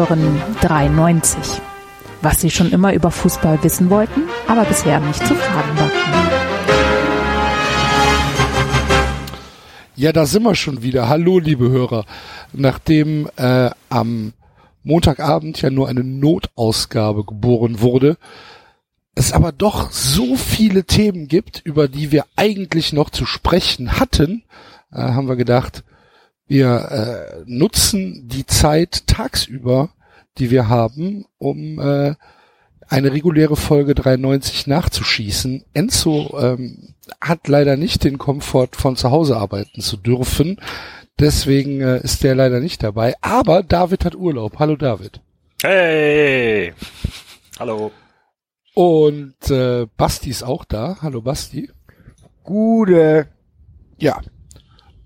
Hören 93. Was Sie schon immer über Fußball wissen wollten, aber bisher nicht zu fragen wagten. Ja, da sind wir schon wieder. Hallo, liebe Hörer. Nachdem äh, am Montagabend ja nur eine Notausgabe geboren wurde, es aber doch so viele Themen gibt, über die wir eigentlich noch zu sprechen hatten, äh, haben wir gedacht, wir äh, nutzen die Zeit tagsüber, die wir haben, um äh, eine reguläre Folge 93 nachzuschießen. Enzo ähm, hat leider nicht den Komfort von zu Hause arbeiten zu dürfen. Deswegen äh, ist der leider nicht dabei. Aber David hat Urlaub. Hallo David. Hey. Hallo. Und äh, Basti ist auch da. Hallo Basti. Gute. Ja.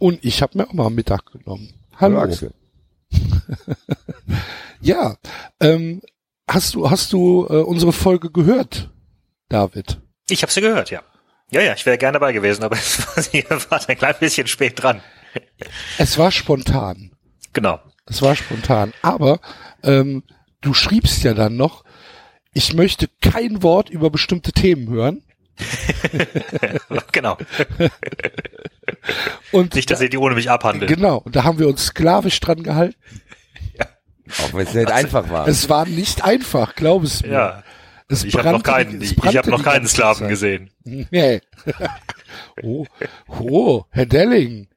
Und ich habe mir auch mal Mittag genommen. Hallo. Hallo Axel. ja. Ähm, hast du hast du äh, unsere Folge gehört, David? Ich habe sie gehört, ja. Ja, ja, ich wäre gerne dabei gewesen, aber ihr wart ein klein bisschen spät dran. Es war spontan. Genau. Es war spontan. Aber ähm, du schriebst ja dann noch, ich möchte kein Wort über bestimmte Themen hören. genau. Und Nicht, dass ihr die ohne mich abhandelt. Genau. Und da haben wir uns sklavisch dran gehalten. Auch wenn es nicht einfach war. Es war nicht einfach, glaub es mir. Ja. Es Ich habe noch keinen, ich, ich habe noch keinen Sklaven Zeit. gesehen. Nee. oh, oh, Herr Delling.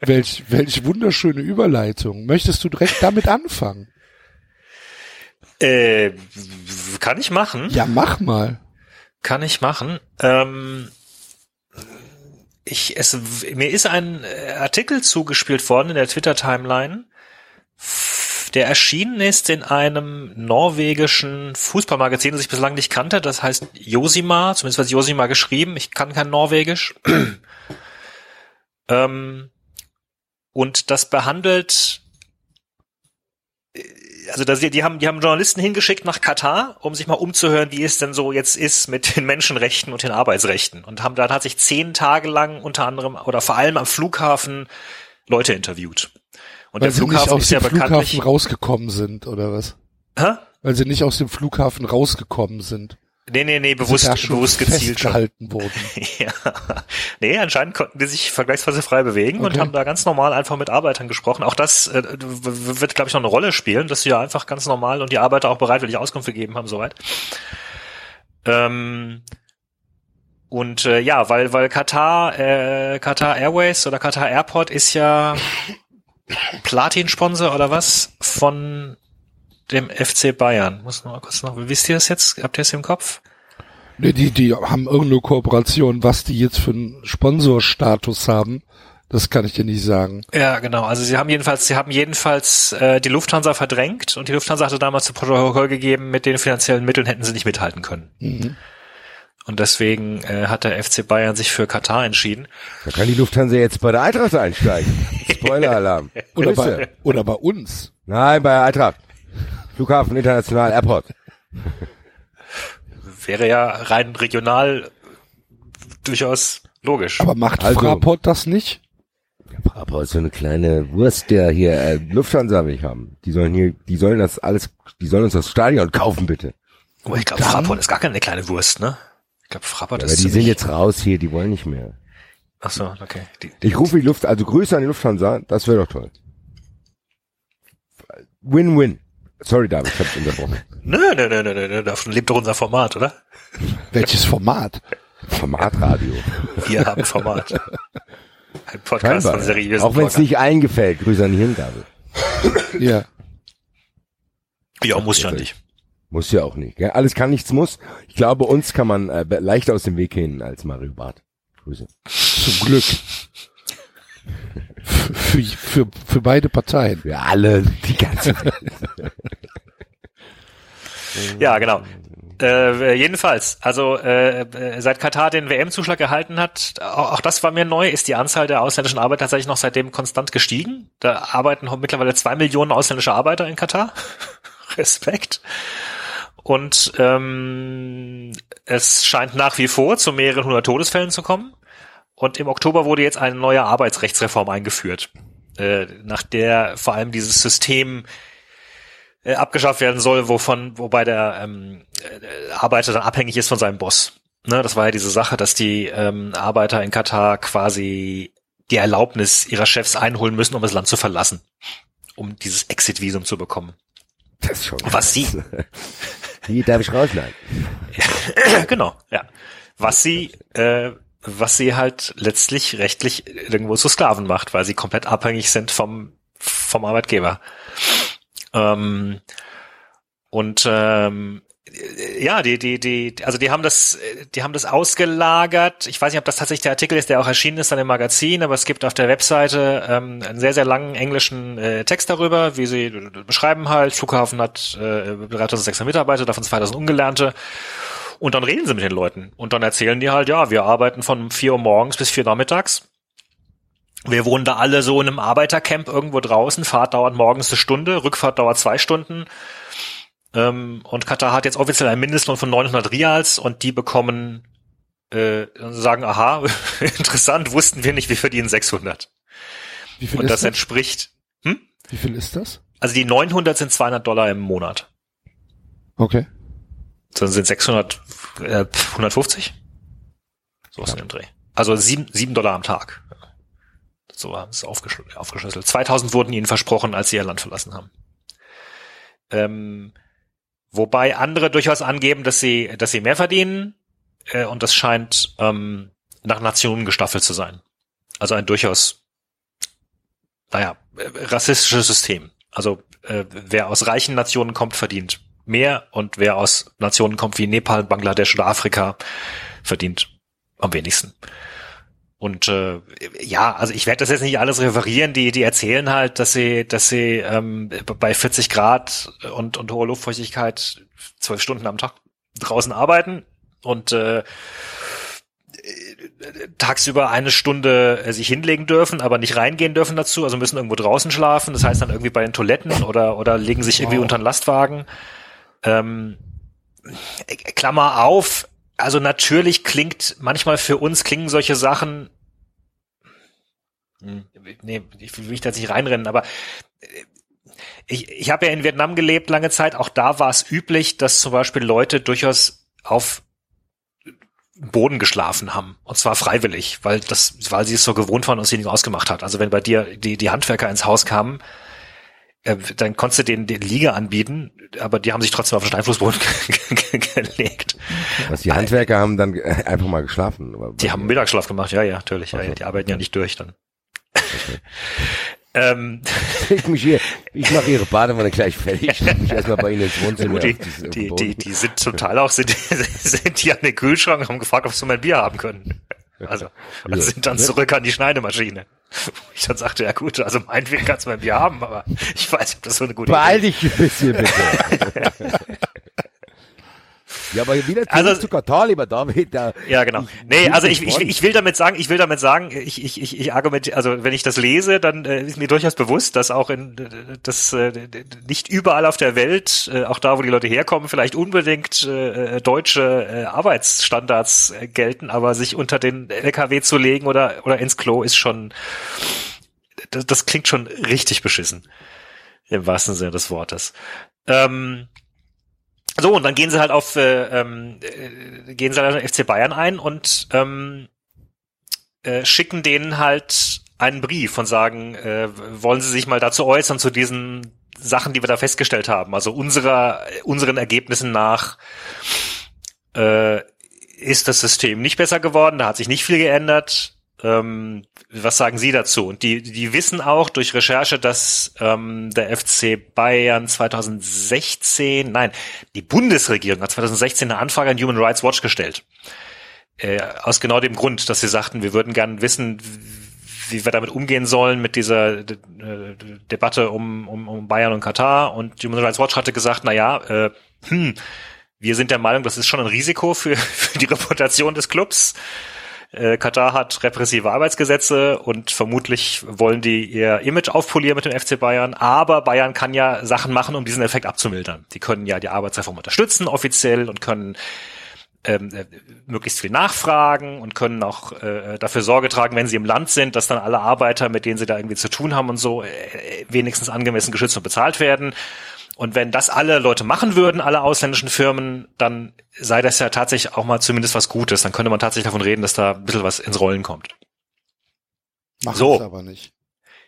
Welch, welch wunderschöne Überleitung. Möchtest du direkt damit anfangen? Äh, kann ich machen? Ja, mach mal. Kann ich machen. Ähm, ich, es, mir ist ein äh, Artikel zugespielt worden in der Twitter-Timeline, der erschienen ist in einem norwegischen Fußballmagazin, das ich bislang nicht kannte. Das heißt Josima, zumindest wird Josima geschrieben. Ich kann kein Norwegisch. ähm, und das behandelt also da, die haben, die haben Journalisten hingeschickt nach Katar, um sich mal umzuhören, wie es denn so jetzt ist mit den Menschenrechten und den Arbeitsrechten. Und haben da tatsächlich zehn Tage lang unter anderem oder vor allem am Flughafen Leute interviewt. Und Weil der sie nicht Flughafen aus ist dem ja Flughafen bekanntlich. rausgekommen sind, oder was? Hä? Weil sie nicht aus dem Flughafen rausgekommen sind. Nee, nee, nee, bewusst, da bewusst gezielt schon. festgehalten wurden. Ja. Nee, anscheinend konnten die sich vergleichsweise frei bewegen und Okay. haben da ganz normal einfach mit Arbeitern gesprochen. Auch das äh, wird, glaube ich, noch eine Rolle spielen, dass sie ja einfach ganz normal und die Arbeiter auch bereitwillig Auskunft gegeben haben, soweit. Ähm, und äh, ja, weil, weil Katar, äh, Katar Airways oder Katar Airport ist ja Platin-Sponsor oder was von dem FC Bayern. Muss noch mal kurz noch, wisst ihr das jetzt? Habt ihr es im Kopf? Nee, die, die haben irgendeine Kooperation. Was die jetzt für einen Sponsorstatus haben, das kann ich dir nicht sagen. Ja, genau. Also sie haben jedenfalls, sie haben jedenfalls äh, die Lufthansa verdrängt und die Lufthansa hatte damals zu Protokoll gegeben, mit den finanziellen Mitteln hätten sie nicht mithalten können. Mhm. Und deswegen äh, hat der FC Bayern sich für Katar entschieden. Da kann die Lufthansa jetzt bei der Eintracht einsteigen. Spoiler-Alarm. Oder bei, oder bei uns. Nein, bei der Eintracht. Flughafen International Airport. Wäre ja rein regional durchaus logisch. Aber macht Also- Fraport das nicht? Aber ist so eine kleine Wurst, der hier äh, Lufthansa will ich haben. Die sollen hier, die sollen das alles, die sollen uns das Stadion kaufen bitte. oh, ich glaube, Fraport ist gar keine kleine Wurst, ne? Ich glaube, Fraport Aber ist die sind jetzt raus hier, die wollen nicht mehr. Ach so, okay. Die, Ich rufe die Luft, also Grüße an die Lufthansa, das wäre doch toll. Win-win. Sorry, David, ich hab's unterbrochen. nö, nö, nö, nö, nö, davon lebt doch unser Format, oder? Welches Format? Formatradio. Wir haben Format. Ein Podcast Scheinbar. von seriösen Auch wenn es nicht eingefällt. Grüße an die Hirngabel. Ja. Ja, muss ja nicht. Muss ja auch nicht. Gell? Alles kann, nichts muss. Ich glaube, uns kann man äh, leichter aus dem Weg gehen als Mario Barth. Grüße. Zum Glück. Für, für, für beide Parteien. Für alle, die ganze Welt. Ja, genau. Äh, jedenfalls, also äh, äh, seit Katar den WM-Zuschlag erhalten hat, auch, auch das war mir neu, ist die Anzahl der ausländischen Arbeiter tatsächlich noch seitdem konstant gestiegen. Da arbeiten mittlerweile zwei Millionen ausländische Arbeiter in Katar. Respekt. Und ähm, es scheint nach wie vor zu mehreren hundert Todesfällen zu kommen. Und im Oktober wurde jetzt eine neue Arbeitsrechtsreform eingeführt, äh, nach der vor allem dieses System äh, abgeschafft werden soll, wovon, wobei der ähm, äh, Arbeiter dann abhängig ist von seinem Boss. Ne, das war ja diese Sache, dass die ähm, Arbeiter in Katar quasi die Erlaubnis ihrer Chefs einholen müssen, um das Land zu verlassen, um dieses Exit-Visum zu bekommen. Das ist schon Was sie, Wie darf ich rausschneiden? genau, ja. Was sie, äh, was sie halt letztlich rechtlich irgendwo zu Sklaven macht, weil sie komplett abhängig sind vom, vom Arbeitgeber. Ähm, und ähm, ja, die, die, die, also die haben das, die haben das ausgelagert. Ich weiß nicht, ob das tatsächlich der Artikel ist, der auch erschienen ist an dem Magazin, aber es gibt auf der Webseite ähm, einen sehr, sehr langen englischen äh, Text darüber, wie sie beschreiben halt, Flughafen hat äh, 3600 Mitarbeiter, davon 2000 Ungelernte. Und dann reden sie mit den Leuten. Und dann erzählen die halt, ja, wir arbeiten von 4 Uhr morgens bis 4 Uhr nachmittags. Wir wohnen da alle so in einem Arbeitercamp irgendwo draußen. Fahrt dauert morgens eine Stunde, Rückfahrt dauert zwei Stunden. Ähm, und Katar hat jetzt offiziell einen Mindestlohn von 900 Rials und die bekommen, äh, sagen, aha, interessant, wussten wir nicht, wir verdienen 600. Wie viel Und ist das das? entspricht, hm? Wie viel ist das? Also die 900 sind 200 Dollar im Monat. Okay. Dann sind 600, äh, 150? So ist in dem Dreh. Also sieben, sieben Dollar am Tag. So haben sie es aufgeschl- aufgeschlüsselt. 2000 wurden ihnen versprochen, als sie ihr Land verlassen haben. Ähm, wobei andere durchaus angeben, dass sie, dass sie mehr verdienen. Äh, und das scheint ähm, nach Nationen gestaffelt zu sein. Also ein durchaus, naja, äh, rassistisches System. Also äh, wer aus reichen Nationen kommt, verdient mehr und wer aus Nationen kommt wie Nepal, Bangladesch oder Afrika, verdient am wenigsten. Und äh, ja, also ich werde das jetzt nicht alles referieren. Die die erzählen halt, dass sie dass sie ähm, bei 40 Grad und und hoher Luftfeuchtigkeit zwölf Stunden am Tag draußen arbeiten und äh, tagsüber eine Stunde äh, sich hinlegen dürfen, aber nicht reingehen dürfen dazu, also müssen irgendwo draußen schlafen. Das heißt dann irgendwie bei den Toiletten oder oder legen sich irgendwie Wow. unter einen Lastwagen. Ähm, äh, Klammer auf, also natürlich klingt, manchmal für uns klingen solche Sachen, Hm, nee, ich will mich da nicht reinrennen, aber äh, ich, ich habe ja in Vietnam gelebt lange Zeit, auch da war es üblich, dass zum Beispiel Leute durchaus auf Boden geschlafen haben. Und zwar freiwillig, weil das, weil sie es so gewohnt waren und sie nicht ausgemacht hat. Also wenn bei dir die, die Handwerker ins Haus kamen, dann konntest du denen den Liege anbieten, aber die haben sich trotzdem auf den Steinflussboden gelegt. Was die Handwerker haben dann äh, einfach mal geschlafen. Die haben Mittagsschlaf gemacht, ja, ja, natürlich. Ja, die arbeiten ja nicht durch dann. ähm, Ich mich hier, ich mache ihre Badewanne gleich fertig. Ich mich erstmal bei ihnen ins Wohnzimmer. die, den die, die, die sind total auch, sind, sind die an den Kühlschrank und haben gefragt, ob sie mein Bier haben können. Also, und sind dann zurück an die Schneidemaschine. Wo Ich dann sagte, ja gut, also meinetwegen kannst du mein Bier haben, aber ich weiß nicht, ob das so eine gute Beeil Idee dich ein bisschen, bitte. ja, aber wieder Also- zu Katar, lieber David. Da, Ja, genau. Nee, also ich, ich, ich will damit sagen, ich will damit sagen, ich, ich, ich, ich argumentiere, also wenn ich das lese, dann äh, ist mir durchaus bewusst, dass auch in äh, das äh, nicht überall auf der Welt, äh, auch da, wo die Leute herkommen, vielleicht unbedingt äh, äh, deutsche äh, Arbeitsstandards äh, gelten, aber sich unter den LKW zu legen oder oder ins Klo ist schon, das, das klingt schon richtig beschissen im wahrsten Sinne des Wortes. Ähm, so, und dann gehen sie halt auf, äh, ähm, äh, gehen sie halt auf den FC Bayern ein und ähm, äh, schicken denen halt einen Brief und sagen, äh, wollen sie sich mal dazu äußern, zu diesen Sachen, die wir da festgestellt haben. Also unserer, unseren Ergebnissen nach äh, ist das System nicht besser geworden, da hat sich nicht viel geändert. Ähm, was sagen Sie dazu? Und die, die wissen auch durch Recherche, dass ähm, der FC Bayern 2016, nein, die Bundesregierung hat 2016 eine Anfrage an Human Rights Watch gestellt. Äh, aus genau dem Grund, dass sie sagten, wir würden gern wissen, wie wir damit umgehen sollen mit dieser äh, Debatte um, um, um Bayern und Katar. Und Human Rights Watch hatte gesagt, na ja, äh, hm, wir sind der Meinung, das ist schon ein Risiko für, für die Reputation des Clubs. Äh, Katar hat repressive Arbeitsgesetze und vermutlich wollen die ihr Image aufpolieren mit dem FC Bayern. Aber Bayern kann ja Sachen machen, um diesen Effekt abzumildern. Die können ja die Arbeitsreform unterstützen offiziell und können ähm, äh, möglichst viel nachfragen und können auch äh, dafür Sorge tragen, wenn sie im Land sind, dass dann alle Arbeiter, mit denen sie da irgendwie zu tun haben und so, äh, wenigstens angemessen geschützt und bezahlt werden. Und wenn das alle Leute machen würden, alle ausländischen Firmen, dann sei das ja tatsächlich auch mal zumindest was Gutes. Dann könnte man tatsächlich davon reden, dass da ein bisschen was ins Rollen kommt. Machen So. es aber nicht.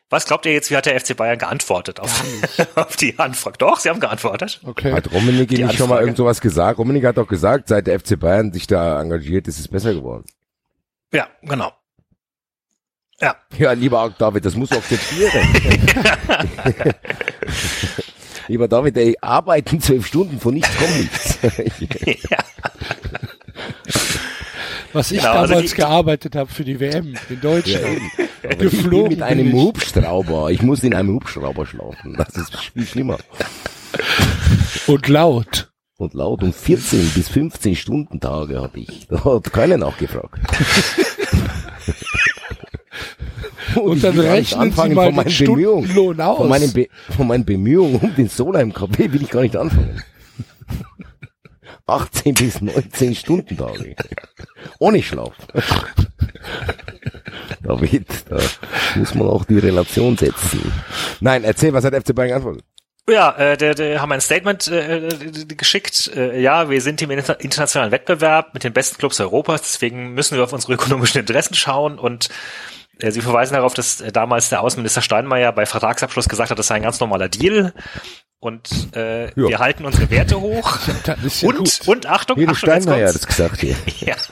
Was glaubt ihr jetzt, wie hat der FC Bayern geantwortet auf, auf die Anfrage? Doch, sie haben geantwortet. Okay. Hat Rummenigge nicht schon mal Anfrage. irgend sowas gesagt? Rummenigge hat doch gesagt, seit der FC Bayern sich da engagiert, ist es besser geworden. Ja, genau. Ja, Ja, lieber auch David, das musst du akzeptieren. Lieber David, ey, arbeiten zwölf Stunden, von nichts kommt nichts. ja. Was ich Genau, also damals die- gearbeitet habe für die WM in Deutschland. Ich bin Geflogen mit einem ich. Hubschrauber. Ich muss in einem Hubschrauber schlafen. Das ist viel schlimmer. Und laut. Und laut um 14 bis 15 Stunden Tage habe ich. Da hat keiner nachgefragt. Und dann rechnen Sie anfangen mal von den meinen Bemühungen. Stundenlohn aus. Von meinen, Be von meinen Bemühungen um den Solheim KP will ich gar nicht anfangen. 18 bis 19 Stunden Tage. Ohne Schlaf. David, da muss man auch die Relation setzen. Nein, erzähl, was hat FC Bayern geantwortet? Ja, äh, der, der haben ein Statement äh, geschickt. Äh, ja, wir sind im inter internationalen Wettbewerb mit den besten Clubs Europas, deswegen müssen wir auf unsere ökonomischen Interessen schauen und äh, sie verweisen darauf, dass äh, damals der Außenminister Steinmeier bei Vertragsabschluss gesagt hat, das sei ein ganz normaler Deal und äh, wir halten unsere Werte hoch. Ja und, gut. und Achtung, Jeder Achtung, jetzt Steinmeier hat das gesagt hier. Ja.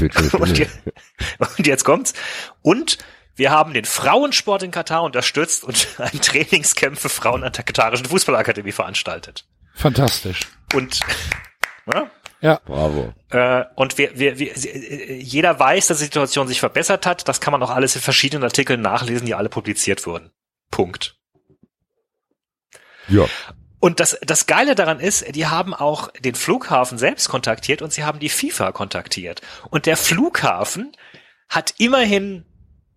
Und, stimmen. je- und jetzt kommt's. Und wir haben den Frauensport in Katar unterstützt und ein Trainingscamp für Frauen an der katarischen Fußballakademie veranstaltet. Fantastisch. Und ja, Ja. Bravo. äh, und wir, wir, wir, äh, jeder weiß, dass die Situation sich verbessert hat. Das kann man auch alles in verschiedenen Artikeln nachlesen, die alle publiziert wurden. Punkt. Ja. Und das, das Geile daran ist, die haben auch den Flughafen selbst kontaktiert und sie haben die FIFA kontaktiert. Und der Flughafen hat immerhin,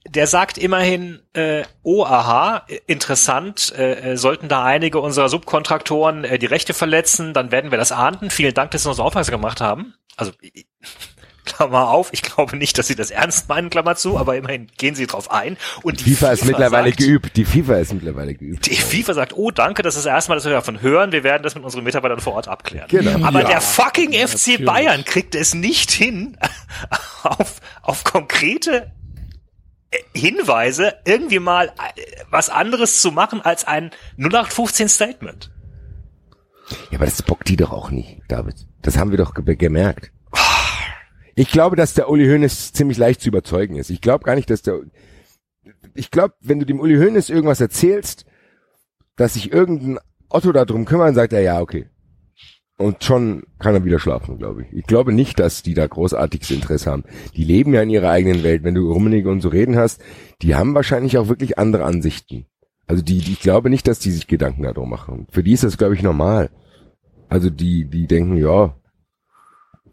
der sagt immerhin, äh, oh aha, interessant, äh, äh, sollten da einige unserer Subkontraktoren äh, die Rechte verletzen, dann werden wir das ahnden. Vielen Dank, dass Sie uns aufmerksam gemacht haben. Also Klammer auf, ich glaube nicht, dass sie das ernst meinen, Klammer zu, aber immerhin gehen sie drauf ein. Und die FIFA ist mittlerweile sagt, geübt. Die FIFA ist mittlerweile geübt. die FIFA sagt, oh danke, das ist das erste Mal, dass wir davon hören. Wir werden das mit unseren Mitarbeitern vor Ort abklären. Genau. Aber Ja, der fucking FC natürlich. Bayern kriegt es nicht hin, auf, auf konkrete Hinweise irgendwie mal äh, was anderes zu machen als ein 0815 Statement. Ja, aber das bockt die doch auch nicht, David. Das haben wir doch ge gemerkt. Ich glaube, dass der Uli Hoeneß ziemlich leicht zu überzeugen ist. Ich glaube gar nicht, dass der, ich glaube, wenn du dem Uli Hoeneß irgendwas erzählst, dass sich irgendein Otto darum kümmern, sagt er, ja, okay. Und schon kann er wieder schlafen, glaube ich. Ich glaube nicht, dass die da großartiges Interesse haben. Die leben ja in ihrer eigenen Welt. Wenn du Rummenigge und so reden hast, die haben wahrscheinlich auch wirklich andere Ansichten. Also die, die ich glaube nicht, dass die sich Gedanken darum machen. Für die ist das, glaube ich, normal. Also die, die denken, ja,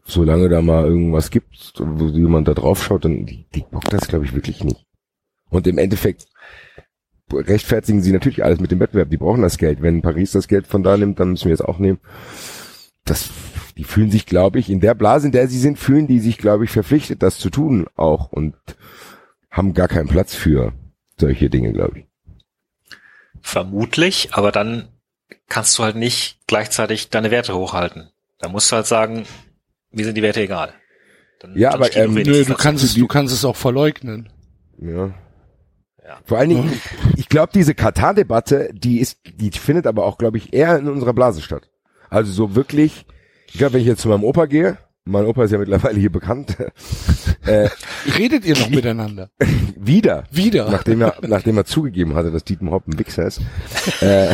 solange da mal irgendwas gibt, wo jemand da drauf schaut, dann die, die bockt das, glaube ich, wirklich nicht. Und im Endeffekt rechtfertigen sie natürlich alles mit dem Wettbewerb. Die brauchen das Geld. Wenn Paris das Geld von da nimmt, dann müssen wir es auch nehmen. Das, die fühlen sich, glaube ich, in der Blase, in der sie sind, fühlen die sich, glaube ich, verpflichtet, das zu tun auch und haben gar keinen Platz für solche Dinge, glaube ich. Vermutlich, aber dann kannst du halt nicht gleichzeitig deine Werte hochhalten. Da musst du halt sagen, mir sind die Werte egal. Dann, Ja, dann aber, ähm, Nö, du kannst es, du kannst es auch verleugnen. Ja. Ja. Vor allen Dingen, ich glaube, diese Katar-Debatte, die ist, die findet aber auch, glaube ich, eher in unserer Blase statt. Also so wirklich, ich glaube, wenn ich jetzt zu meinem Opa gehe, mein Opa ist ja mittlerweile hier bekannt, äh, Redet ihr noch miteinander? wieder, Wieder. nachdem er, nachdem er zugegeben hatte, dass Dietmar Hopp ein Wichser ist. Äh,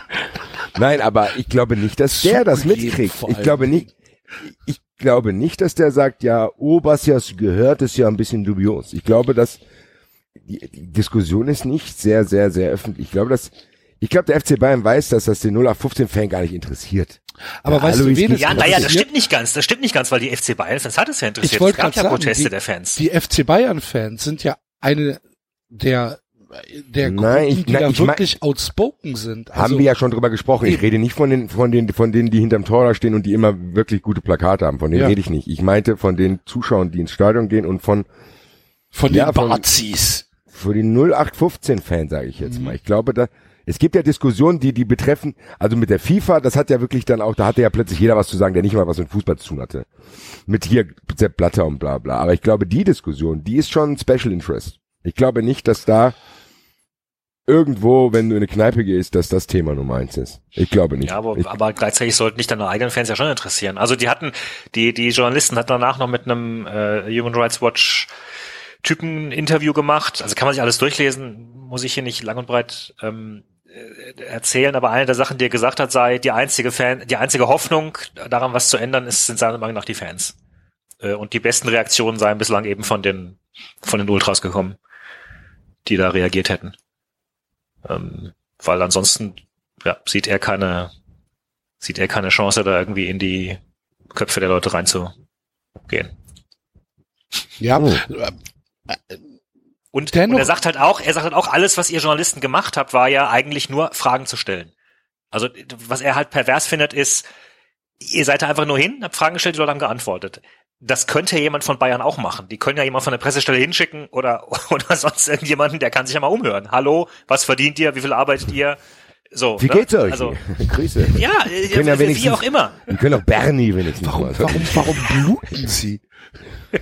Nein, aber ich glaube nicht, dass der das mitkriegt. Ich glaube nicht, ich glaube nicht, dass der sagt, ja, oh, was ja gehört, ist ja ein bisschen dubios. Ich glaube, dass die, die Diskussion ist nicht sehr, sehr, sehr öffentlich. Ich glaube, dass ich glaube, der FC Bayern weiß, dass das den 0815-Fan gar nicht interessiert. Aber Ja, weißt du, Alois wen es Ja, naja, das stimmt nicht ganz. Das stimmt nicht ganz, weil die FC Bayern-Fans hat es ja interessiert. Ich wollte es gab gerade ja sagen, Proteste die, der Fans. die FC Bayern-Fans sind ja eine der der Nein, Gruppen, ich- die nein, da ich mein- wirklich outspoken sind. Also, haben wir ja schon drüber gesprochen. Ich rede nicht von den, von den, von denen, die hinterm Tor da stehen und die immer wirklich gute Plakate haben. Von denen Ja. rede ich nicht. Ich meinte von den Zuschauern, die ins Stadion gehen und von, von ja, den von- Bazis. für die 0815-Fan, sage ich jetzt mal. Ich glaube, da es gibt ja Diskussionen, die die betreffen, also mit der FIFA, das hat ja wirklich dann auch, da hatte ja plötzlich jeder was zu sagen, der nicht mal was mit Fußball zu tun hatte. Mit hier Sepp Blatter und bla bla. Aber ich glaube, die Diskussion, die ist schon Special Interest. Ich glaube nicht, dass da irgendwo, wenn du in eine Kneipe gehst, dass das Thema Nummer eins ist. Ich glaube nicht. Ja, aber, ich, aber gleichzeitig sollten nicht deine eigenen Fans ja schon interessieren. Also die hatten, die, die Journalisten hatten danach noch mit einem äh, Human Rights Watch Typen Interview gemacht. Also kann man sich alles durchlesen, muss ich hier nicht lang und breit ähm, äh, erzählen, aber eine der Sachen, die er gesagt hat, sei, die einzige Fan, die einzige Hoffnung, daran was zu ändern, ist, sind seiner Meinung nach die Fans. Äh, und die besten Reaktionen seien bislang eben von den, von den Ultras gekommen, die da reagiert hätten. Ähm, weil ansonsten, ja, sieht er keine, sieht er keine Chance, da irgendwie in die Köpfe der Leute reinzugehen. Ja, Oh. Und, Dennoch- und er sagt halt auch, er sagt halt auch, alles, was ihr Journalisten gemacht habt, war ja eigentlich nur Fragen zu stellen. Also was er halt pervers findet, ist, ihr seid da einfach nur hin, habt Fragen gestellt, die Leute haben geantwortet. Das könnte ja jemand von Bayern auch machen. Die können ja jemand von der Pressestelle hinschicken oder, oder sonst irgendjemanden, der kann sich ja mal umhören. Hallo, was verdient ihr, wie viel arbeitet ihr? So. wie ne? geht's euch? Also, Grüße. ja, äh, können ja wie wenigstens- auch immer. Wir können auch Bernie wenigstens warum, warum, warum bluten sie?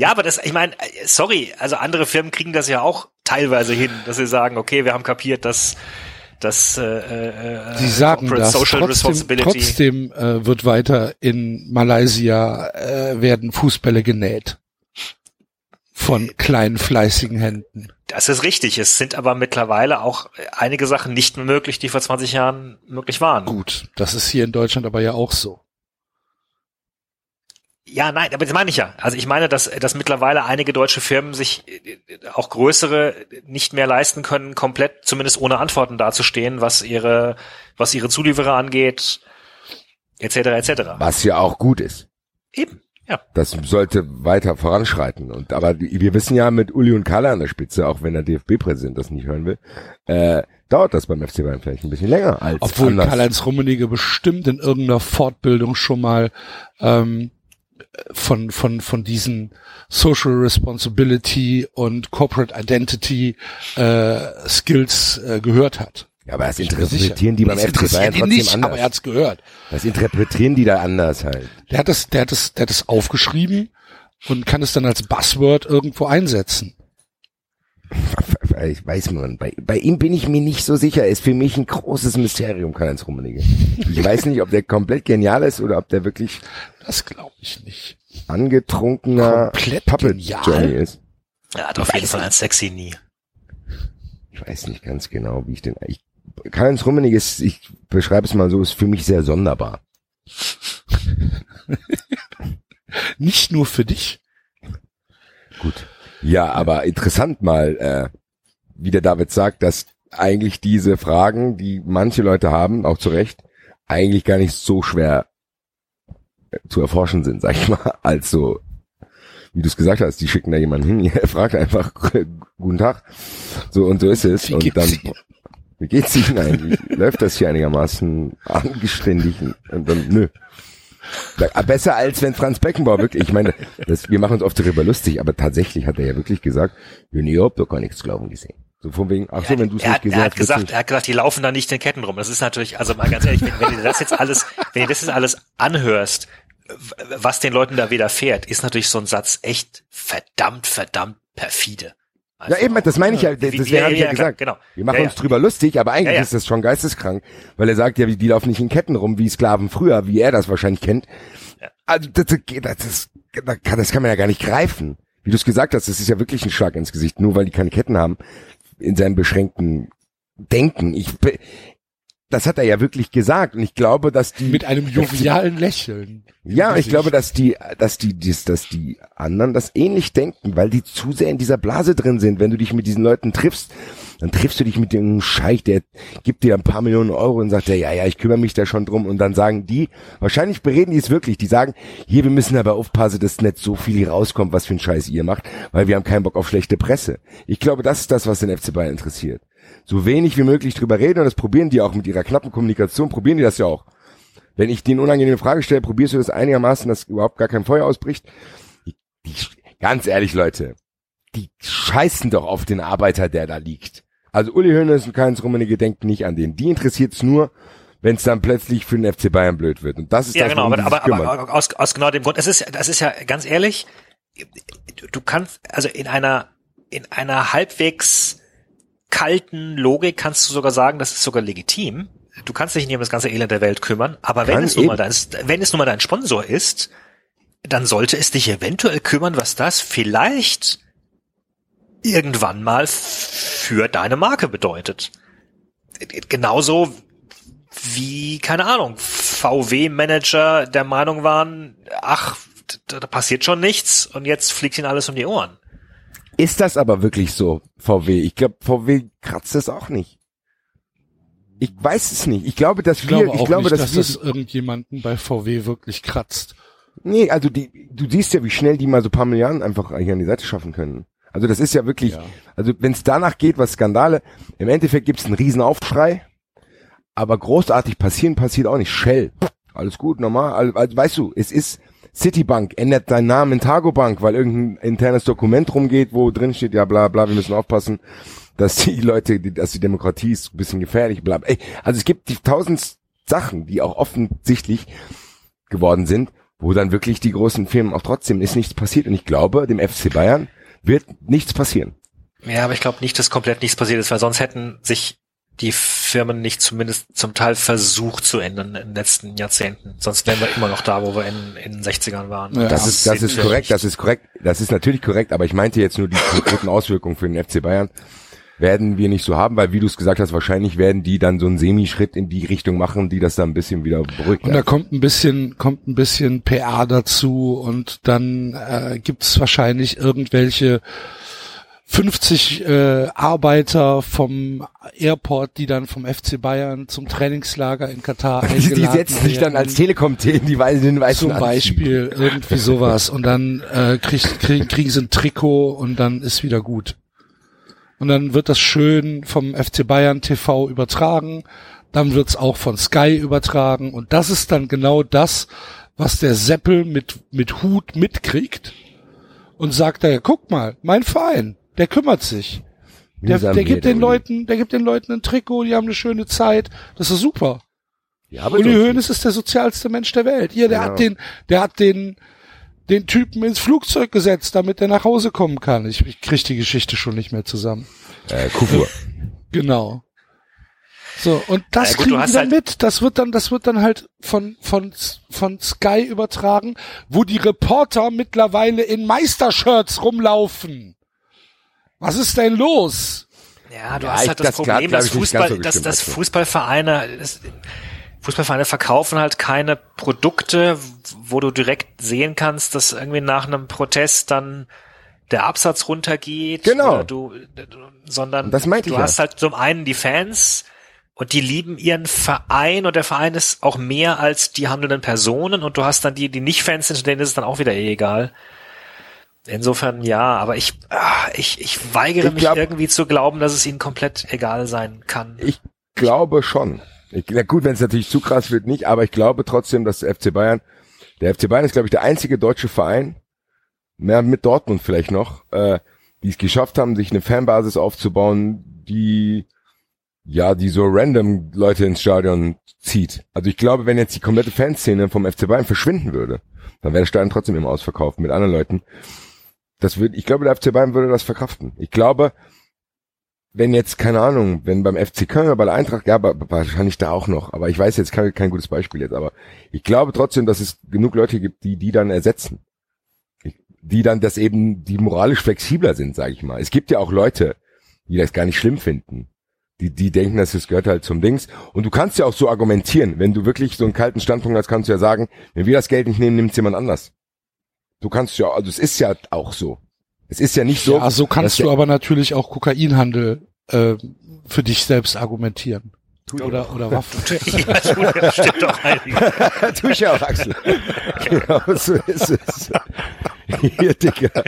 Ja, aber das, ich meine, äh, sorry, also andere Firmen kriegen das ja auch teilweise hin, dass sie sagen, okay, wir haben kapiert, dass dass äh, äh, Sie sagen Corporate das. Social Trotzdem, Responsibility. trotzdem äh, wird weiter in Malaysia äh, werden Fußbälle genäht. Von kleinen, fleißigen Händen. Das ist richtig. Es sind aber mittlerweile auch einige Sachen nicht mehr möglich, die vor 20 Jahren möglich waren. Gut, das ist hier in Deutschland aber ja auch so. Ja, nein, aber das meine ich ja. Also ich meine, dass, dass mittlerweile einige deutsche Firmen sich äh, auch größere nicht mehr leisten können, komplett zumindest ohne Antworten dazustehen, was ihre, was ihre Zulieferer angeht, etc. etc. Was ja auch gut ist. Eben, ja. Das sollte weiter voranschreiten. Und aber wir wissen ja mit Uli und Kalle an der Spitze, auch wenn der DFB-Präsident das nicht hören will, äh, dauert das beim FC Bayern vielleicht ein bisschen länger als Obwohl anders. Karl-Heinz Rummenigge bestimmt in irgendeiner Fortbildung schon mal ähm, von, von, von diesen Social Responsibility und Corporate Identity äh, Skills äh, gehört hat. ja, aber das interpretieren die beim Das FC Bayern trotzdem nicht, anders. aber er hat's gehört. das interpretieren die da anders halt. Der hat das, der hat das, der hat das aufgeschrieben und kann es dann als Buzzword irgendwo einsetzen. Ich weiß man, bei, bei ihm bin ich mir nicht so sicher. Ist für mich ein großes Mysterium, Karl-Heinz Rummenigge. Ich weiß nicht, ob der komplett genial ist oder ob der wirklich Das glaube ich nicht. angetrunkener Komplett Puppet genial? Johnny ist. Er hat auf jeden Fall ein sexy nie. Ich weiß nicht ganz genau, wie ich den. Ich, Karl-Heinz Rummenigge ist, ich beschreibe es mal so, ist für mich sehr sonderbar. Nicht nur für dich. Gut. Ja, aber interessant mal, äh, wie der David sagt, dass eigentlich diese Fragen, die manche Leute haben, auch zu Recht, eigentlich gar nicht so schwer äh, zu erforschen sind, sag ich mal, als so, wie du es gesagt hast, die schicken da jemanden hin, er fragt einfach, guten Tag, so und so ist es. Wie und dann, Ihnen? wie geht's Ihnen eigentlich? Läuft das hier einigermaßen angeständig? Und dann, nö. Da- Besser als wenn Franz Beckenbauer wirklich, ich meine, das, wir machen uns oft darüber lustig, aber tatsächlich hat er ja wirklich gesagt, nee, ich hab doch gar nichts glauben gesehen. So von wegen, ach so, wenn du es er, nicht hat, gesehen er hat hast, gesagt, er hat gesagt, die laufen da nicht in Ketten rum. Das ist natürlich, also mal ganz ehrlich, wenn, wenn du das jetzt alles, wenn du das jetzt alles anhörst, was den Leuten da widerfährt, ist natürlich so ein Satz echt verdammt, verdammt perfide. ja eben, das meine ich ja, deswegen wie- habe ich ja, klar, gesagt, Genau. wir machen Ja, uns ja. drüber lustig, aber eigentlich Ja, ja. ist das schon geisteskrank, weil er sagt ja, die laufen nicht in Ketten rum wie Sklaven früher, wie er das wahrscheinlich kennt. Also das, das, das, das, kann, das kann man ja gar nicht greifen. Wie du es gesagt hast, das ist ja wirklich ein Schlag ins Gesicht, nur weil die keine Ketten haben, in seinem beschränkten Denken. Ich, das hat er ja wirklich gesagt und ich glaube, dass die Mit einem jovialen Lächeln. Ja, ich glaube, dass die, dass die, dies- dass die anderen das ähnlich denken, weil die zu sehr in dieser Blase drin sind. Wenn du dich mit diesen Leuten triffst, dann triffst du dich mit dem Scheich, der gibt dir ein paar Millionen Euro und sagt, ja, ja, ja, ich kümmere mich da schon drum. Und dann sagen die, wahrscheinlich bereden die es wirklich, die sagen, hier, wir müssen aber aufpassen, dass nicht so viel hier rauskommt, was für ein Scheiß ihr macht, weil wir haben keinen Bock auf schlechte Presse. Ich glaube, das ist das, was den FC Bayern interessiert. So wenig wie möglich drüber reden und das probieren die auch mit ihrer knappen Kommunikation, probieren die das ja auch. Wenn ich eine unangenehme Frage stelle, probierst du das einigermaßen, dass überhaupt gar kein Feuer ausbricht? Die, die, ganz ehrlich, Leute, die scheißen doch auf den Arbeiter, der da liegt. Also Uli Hoeneß und Karl-Heinz Rummenigge denken nicht an den. Die interessiert's nur, wenn es dann plötzlich für den FC Bayern blöd wird. Und das ist Ja, das, genau, aber, aber, kümmern. aber aus, aus genau dem Grund, es ist, das ist ja ganz ehrlich, du kannst, also in einer, in einer halbwegs kalten Logik kannst du sogar sagen, das ist sogar legitim. Du kannst dich nicht um das ganze Elend der Welt kümmern, aber wenn es nun mal dein, wenn es nun mal dein Sponsor ist, dann sollte es dich eventuell kümmern, was das vielleicht irgendwann mal für deine Marke bedeutet. Genauso wie, keine Ahnung, VW-Manager der Meinung waren, ach, da, da passiert schon nichts und jetzt fliegt ihnen alles um die Ohren. Ist das aber wirklich so, VW? Ich glaube, VW kratzt es auch nicht. Ich weiß es nicht. Ich glaube, dass Ich wir, glaube ich glaube, nicht, dass, dass wir, es irgendjemanden bei VW wirklich kratzt. nee, also die, du siehst ja, wie schnell die mal so ein paar Milliarden einfach hier an die Seite schaffen können. Also das ist ja wirklich, Ja. also wenn es danach geht, was Skandale, im Endeffekt gibt es einen riesen Aufschrei, aber großartig passieren passiert auch nicht. Shell, alles gut, normal. Also, weißt du, es ist Citibank ändert seinen Namen in Targobank, weil irgendein internes Dokument rumgeht, wo drin steht, ja bla bla, wir müssen aufpassen, dass die Leute, die, dass die Demokratie ist ein bisschen gefährlich, bla. bla. Also es gibt die tausend Sachen, die auch offensichtlich geworden sind, wo dann wirklich die großen Firmen auch trotzdem ist nichts passiert. Und ich glaube, dem FC Bayern wird nichts passieren. Ja, aber ich glaube nicht, dass komplett nichts passiert ist, weil sonst hätten sich die Firmen nicht zumindest zum Teil versucht zu ändern in den letzten Jahrzehnten. Sonst wären wir immer noch da, wo wir in, in den 60ern waren. Ja. Das ist, das ist korrekt, nicht. das ist korrekt, das ist natürlich korrekt, aber ich meinte jetzt nur die konkreten Auswirkungen für den FC Bayern werden wir nicht so haben, weil wie du es gesagt hast, wahrscheinlich werden die dann so einen Semischritt in die Richtung machen, die das dann ein bisschen wieder beruhigt. Und da kommt ein bisschen, kommt ein bisschen PR dazu und dann äh, gibt's wahrscheinlich irgendwelche 50 äh, Arbeiter vom Airport, die dann vom FC Bayern zum Trainingslager in Katar die, die eingeladen setzen sich dann als Telekom-Themen die weißen, den weißen zum. Beispiel irgendwie sowas und dann äh, krieg, krieg, kriegen sie ein Trikot und dann ist wieder gut. Und dann wird das schön vom FC Bayern TV übertragen, dann wird's auch von Sky übertragen und das ist dann genau das, was der Seppel mit, mit Hut mitkriegt und sagt er, guck mal, mein Verein, der kümmert sich. Der, der gibt den. Leuten, der gibt den Leuten ein Trikot, die haben eine schöne Zeit, das ist super. Ja, aber Uli Hoeneß ist der sozialste Mensch der Welt. Hier, der Ja. hat den, der hat den, den Typen ins Flugzeug gesetzt, damit er nach Hause kommen kann. Ich, ich krieg die Geschichte schon nicht mehr zusammen. äh, Kufur. Genau. So, und das Ja, gut, kriegen die dann halt- mit. Das wird dann, das wird dann halt von, von, von Sky übertragen, wo die Reporter mittlerweile in Meistershirts rumlaufen. Was ist denn los? Ja, du Ja, hast ich- halt das, das Problem, glaub dass Fußball, so dass, dass also. Fußballvereine, das, Fußballvereine verkaufen halt keine Produkte, wo du direkt sehen kannst, dass irgendwie nach einem Protest dann der Absatz runtergeht. Genau. Oder du, sondern das meinte du ich ja. hast halt zum einen die Fans und die lieben ihren Verein und der Verein ist auch mehr als die handelnden Personen und du hast dann die, die nicht Fans sind, denen ist es dann auch wieder eh egal. Insofern ja, aber ich, ah, ich, ich weigere Ich mich glaub- irgendwie zu glauben, dass es ihnen komplett egal sein kann. Ich glaube schon. Ich, na gut, wenn es natürlich zu krass wird, nicht, aber ich glaube trotzdem, dass der FC Bayern, der FC Bayern ist, glaube ich, der einzige deutsche Verein, mehr mit Dortmund vielleicht noch, äh, die es geschafft haben, sich eine Fanbasis aufzubauen, die ja, die so random Leute ins Stadion zieht. Also ich glaube, wenn jetzt die komplette Fanszene vom FC Bayern verschwinden würde, dann wäre das Stadion trotzdem immer ausverkauft mit anderen Leuten. Das würde, ich glaube, der FC Bayern würde das verkraften. Ich glaube, wenn jetzt, keine Ahnung, wenn beim FC Köln oder bei der Eintracht, ja, wahrscheinlich da auch noch, aber ich weiß jetzt kein, kein gutes Beispiel jetzt, aber ich glaube trotzdem, dass es genug Leute gibt, die die dann ersetzen. Die dann das eben, die moralisch flexibler sind, sage ich mal. Es gibt ja auch Leute, die das gar nicht schlimm finden. Die, die denken, dass es gehört halt zum Dings. Und du kannst ja auch so argumentieren. Wenn du wirklich so einen kalten Standpunkt hast, kannst du ja sagen, wenn wir das Geld nicht nehmen, nimmt jemand anders. Du kannst ja, also es ist ja auch so. Es ist ja nicht so. ja, so kannst du aber natürlich auch Kokainhandel äh, für dich selbst argumentieren. Oder, oder Waffen. ja, stimmt doch einige. tu ich ja auch, Axel. genau so ist es. Hier, Digga.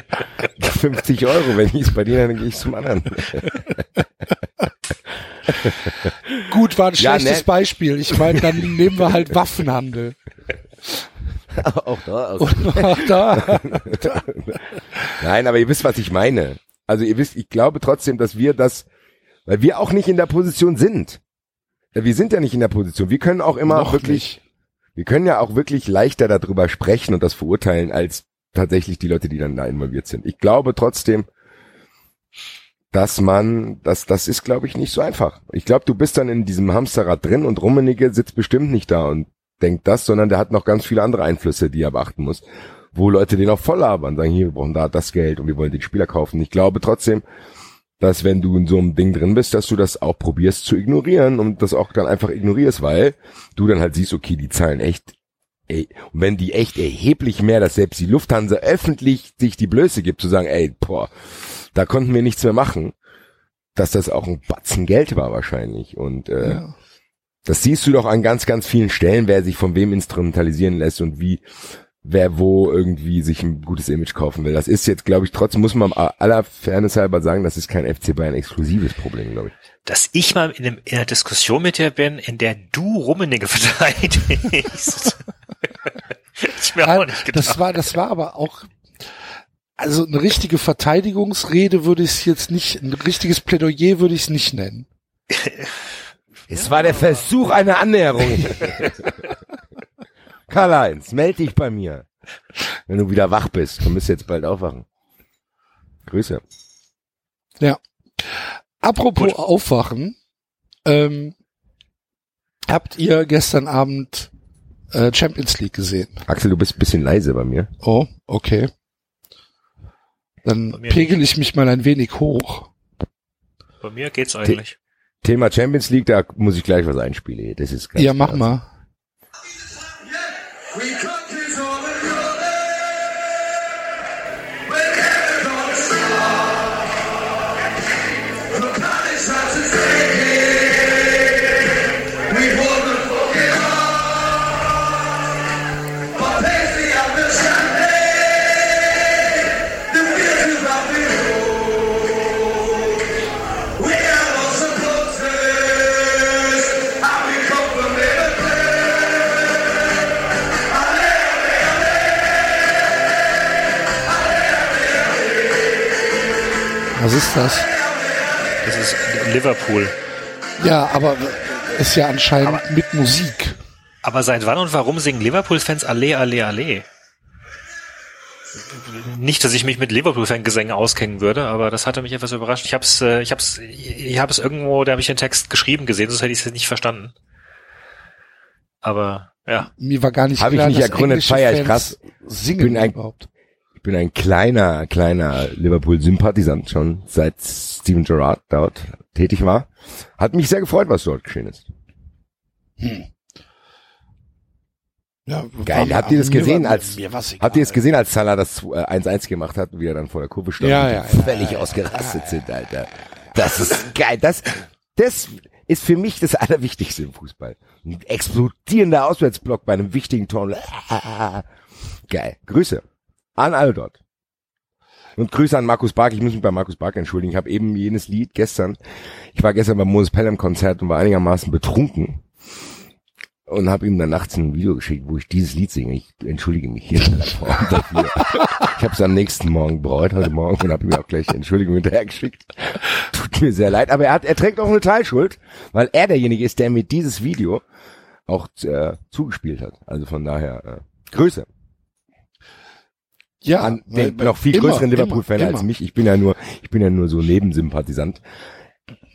50 Euro, wenn ich es bei dir, dann gehe ich zum anderen. Gut, war ein Ja, schlechtes ne. Beispiel. Ich meine, dann nehmen wir halt Waffenhandel. auch da. Und auch da. Nein, aber ihr wisst, was ich meine. Also ihr wisst, ich glaube trotzdem, dass wir das, weil wir auch nicht in der Position sind. Wir sind ja nicht in der Position. Wir können auch immer Noch wirklich, wir können ja auch wirklich leichter darüber sprechen und das verurteilen, als tatsächlich die Leute, die dann da involviert sind. Ich glaube trotzdem, dass man, das, das ist, glaube ich, nicht so einfach. Ich glaube, du bist dann in diesem Hamsterrad drin und Rummenigge sitzt bestimmt nicht da und denkt das, sondern der hat noch ganz viele andere Einflüsse, die er beachten muss, wo Leute den auch voll labern, sagen, hier, wir brauchen da das Geld und wir wollen den Spieler kaufen. Ich glaube trotzdem, dass wenn du in so einem Ding drin bist, dass du das auch probierst zu ignorieren und das auch dann einfach ignorierst, weil du dann halt siehst, okay, die zahlen echt, ey, und wenn die echt erheblich mehr, dass selbst die Lufthansa öffentlich sich die Blöße gibt, zu sagen, ey, boah, da konnten wir nichts mehr machen, dass das auch ein Batzen Geld war wahrscheinlich und äh, Ja. Das siehst du doch an ganz, ganz vielen Stellen, wer sich von wem instrumentalisieren lässt und wie, wer wo irgendwie sich ein gutes Image kaufen will. Das ist jetzt, glaube ich, trotzdem muss man aller Fairness halber sagen, das ist kein FC Bayern exklusives Problem, glaube ich. Dass ich mal in, einem, in einer Diskussion mit dir bin, in der du Rummenigge verteidigst. ich mir auch nicht gedacht. Das war, das war aber auch, also eine richtige Verteidigungsrede würde ich es jetzt nicht, ein richtiges Plädoyer würde ich es nicht nennen. Es war der Versuch einer Annäherung. Karl-Heinz, meld dich bei mir. Wenn du wieder wach bist. Du müsst jetzt bald aufwachen. Grüße. Ja. Apropos Gut. Aufwachen, ähm, habt ihr gestern Abend äh, Champions League gesehen? Axel, du bist ein bisschen leise bei mir. Oh, okay. Dann pegel ich mich mal ein wenig hoch. Bei mir geht's eigentlich. Thema Champions League, da muss ich gleich was einspielen. Das ist ganz Ja, mach krass. mal. Was ist das? Das ist Liverpool. Ja, aber ist ja anscheinend mit Musik. Aber seit wann und warum singen Liverpool-Fans Alle, Alle, Alle? Nicht, dass ich mich mit Liverpool-Fan-Gesängen auskennen würde, aber das hatte mich etwas überrascht. Ich hab's, äh, ich hab's, ich hab's irgendwo, da habe ich den Text geschrieben gesehen, sonst hätte ich es nicht verstanden. Aber ja, Mir war gar nicht Hab ich klar, nicht dass ergründet, feier ich krass. Singen Bin ein- überhaupt. Ich bin ein kleiner, kleiner Liverpool-Sympathisant schon, seit Steven Gerrard dort tätig war. Hat mich sehr gefreut, was dort geschehen ist. Ja, Geil, habt ihr das gesehen, war- als, habt ihr egal. gesehen, als Salah das äh, 1-1 gemacht hat und wie er dann vor der Kurve stand Ja, und ja, völlig ja, ausgerastet sind, Alter. Das ist geil. Das, das ist für mich das Allerwichtigste im Fußball. Ein explodierender Auswärtsblock bei einem wichtigen Tor. Geil. Grüße an alle dort. Und Grüße an Markus Bark. Ich muss mich bei Markus Bark entschuldigen. Ich habe eben jenes Lied gestern. Ich war gestern beim Moses Pelham Konzert und war einigermaßen betrunken und habe ihm dann nachts ein Video geschickt, wo ich dieses Lied singe. Ich entschuldige mich hier in der Form dafür. Ich habe es am nächsten Morgen bereut, heute Morgen, und habe ihm auch gleich die Entschuldigung hinterher geschickt. Tut mir sehr leid, aber er hat, er trägt auch eine Teilschuld, weil er derjenige ist, der mir dieses Video auch äh, zugespielt hat. Also von daher äh, Grüße Ja, an weil- den noch viel immer, größeren Liverpool-Fan als mich. Ich bin ja nur, ich bin ja nur so Nebensympathisant.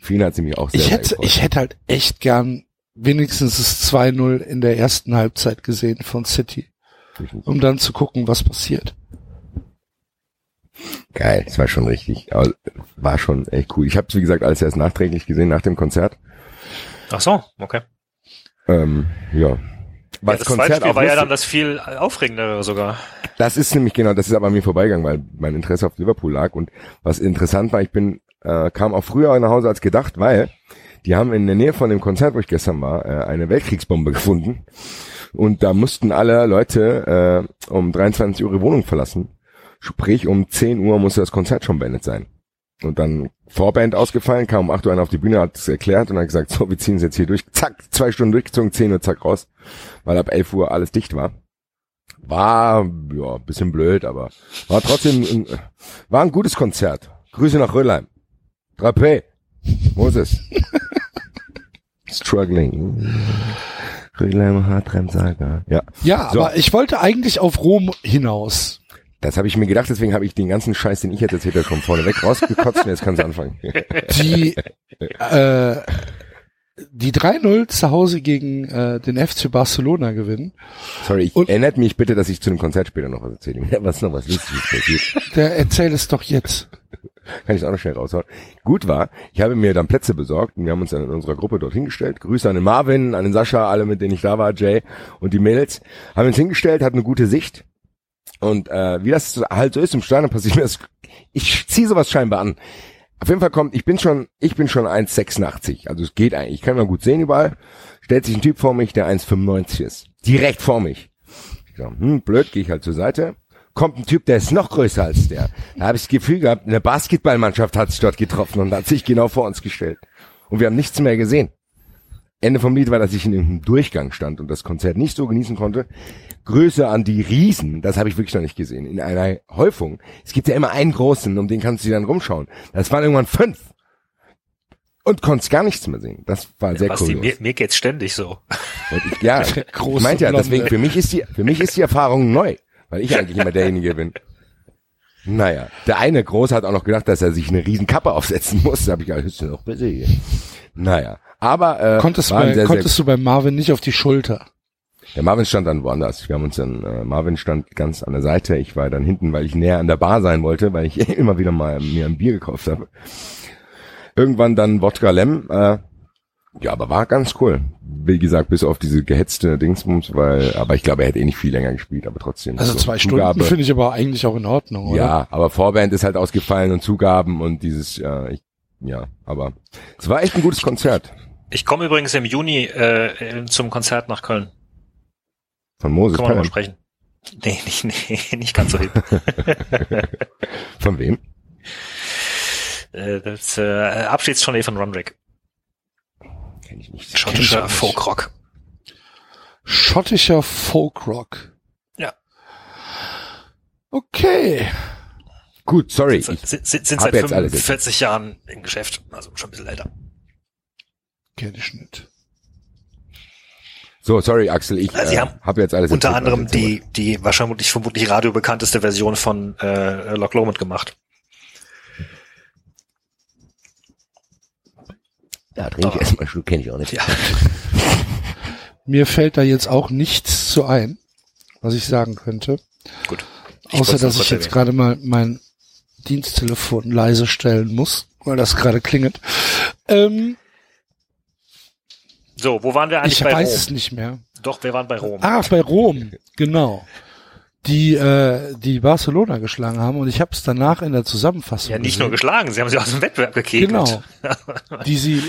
Ihn hat sie mich auch sehr, Ich hätte, ich hätte halt echt gern wenigstens das 2-0 in der ersten Halbzeit gesehen von City, um dann zu gucken, was passiert. Geil, das war schon richtig. War schon echt cool. Ich habe wie gesagt alles erst nachträglich gesehen nach dem Konzert. ach so, okay. Ähm, ja. Ja, das zweite Spiel auch war ja dann das viel aufregendere sogar. Das ist nämlich genau, das ist aber an mir vorbeigegangen, weil mein Interesse auf Liverpool lag. Und was interessant war, ich bin, äh, kam auch früher nach Hause als gedacht, weil die haben in der Nähe von dem Konzert, wo ich gestern war, äh, eine Weltkriegsbombe gefunden. Und da mussten alle Leute äh, um 23 Uhr ihre Wohnung verlassen. Sprich, um 10 Uhr musste das Konzert schon beendet sein. Und dann Vorband ausgefallen, kam um 8 Uhr einer auf die Bühne, hat es erklärt und hat gesagt, so, wir ziehen es jetzt hier durch. Zack, zwei Stunden durchgezogen, 10 Uhr, zack, raus. Weil ab 11 Uhr alles dicht war. War, ja, ein bisschen blöd, aber war trotzdem, ein, war ein gutes Konzert. Grüße nach Röllheim. 3P. Moses. Struggling. Röllheim Hartremsager. Ja. Ja, So. aber ich wollte eigentlich auf Rom hinaus. Das habe ich mir gedacht, deswegen habe ich den ganzen Scheiß, den ich jetzt erzählt habe, schon vorneweg rausgekotzt und jetzt kannst du anfangen. Die, äh, die 3-0 zu Hause gegen äh, den FC Barcelona gewinnen. Sorry, ich Und- erinnert mich bitte, dass ich zu dem Konzert später noch was erzähle. Was noch was Lustiges passiert. Der erzähl es doch jetzt. Kann ich auch noch schnell raushauen. Gut war, ich habe mir dann Plätze besorgt und wir haben uns dann in unserer Gruppe dort hingestellt. Grüße an den Marvin, an den Sascha, alle mit denen ich da war, Jay und die Mädels. Haben uns hingestellt, hatten eine gute Sicht. Und äh, wie das halt so ist im Stadion passiert mir das, ich ziehe sowas scheinbar an. Auf jeden Fall kommt, ich bin schon, ich bin schon 1,86. Also es geht eigentlich. Ich kann mal gut sehen überall. Stellt sich ein Typ vor mich, der 1,95 ist. Direkt vor mich. Ich so, hm, blöd, gehe ich halt zur Seite. Kommt ein Typ, der ist noch größer als der. Da habe ich das Gefühl gehabt, eine Basketballmannschaft hat sich dort getroffen und hat sich genau vor uns gestellt. Und wir haben nichts mehr gesehen. Ende vom Lied war, dass ich in irgendeinem Durchgang stand und das Konzert nicht so genießen konnte. Grüße an die Riesen, das habe ich wirklich noch nicht gesehen. In einer Häufung. Es gibt ja immer einen großen, um den kannst du dann rumschauen. Das waren irgendwann fünf. Und konntest gar nichts mehr sehen. Das war sehr Basti, kurios. mir, mir geht's ständig so. Ich, ja, große meinte ja, deswegen, für mich ist die, für mich ist die Erfahrung neu, weil ich eigentlich immer derjenige bin. Naja, der eine Große hat auch noch gedacht, dass er sich eine riesen Kappe aufsetzen muss. Da habe ich ja noch besser hier. Naja, aber äh, Konntest, bei, sehr, konntest du bei Marvin nicht auf die Schulter. der Marvin stand dann woanders. Wir haben uns dann, äh, Marvin stand ganz an der Seite. Ich war dann hinten, weil ich näher an der Bar sein wollte, weil ich immer wieder mal mir ein Bier gekauft habe. Irgendwann dann Wodka Lem. Äh, ja, aber war ganz cool. Wie gesagt, bis auf diese gehetzte Dingsbums, weil, aber ich glaube, er hätte eh nicht viel länger gespielt, aber trotzdem. Also so zwei Zugabe. Stunden finde ich aber eigentlich auch in Ordnung, oder? Ja, aber Vorband ist halt ausgefallen und Zugaben und dieses, ja, ich, ja, aber es war echt ein gutes Konzert Ich komme übrigens im Juni äh, zum Konzert nach Köln. von Moses Können wir mal sprechen. Nee, nicht, nee, nicht ganz so hip. Von wem? äh, das äh, Abschiedstournee von Runrick. Kenn ich nicht. Schottischer. Folkrock. Schottischer Folkrock. Ja. Okay. Gut, sorry. Sind, sind, sind, seit jetzt alles 45 Jahren im Geschäft, also schon ein bisschen älter. Kenn ich nicht. so, sorry, Axel, ich Also äh, habe jetzt alles Unter anderem die, die wahrscheinlich vermutlich radiobekannteste Version von äh, Loch Lomond gemacht. Ja, trinke ich erstmal Schluck, kenne ich auch nicht. Ja. Mir fällt da jetzt auch nichts zu ein, was ich sagen könnte. Gut. Ich Außer, dass ich jetzt gerade mal mein Diensttelefon leise stellen muss, weil das gerade klingelt. Ähm, So, wo waren wir eigentlich ich bei weiß Rom? es nicht mehr. Doch, wir waren bei Rom. Ah, bei Rom, genau. Die, äh, die Barcelona geschlagen haben und ich habe es danach in der Zusammenfassung ja, nicht nur gesehen, geschlagen, sie haben sie aus dem Wettbewerb gekegelt. Genau. die sie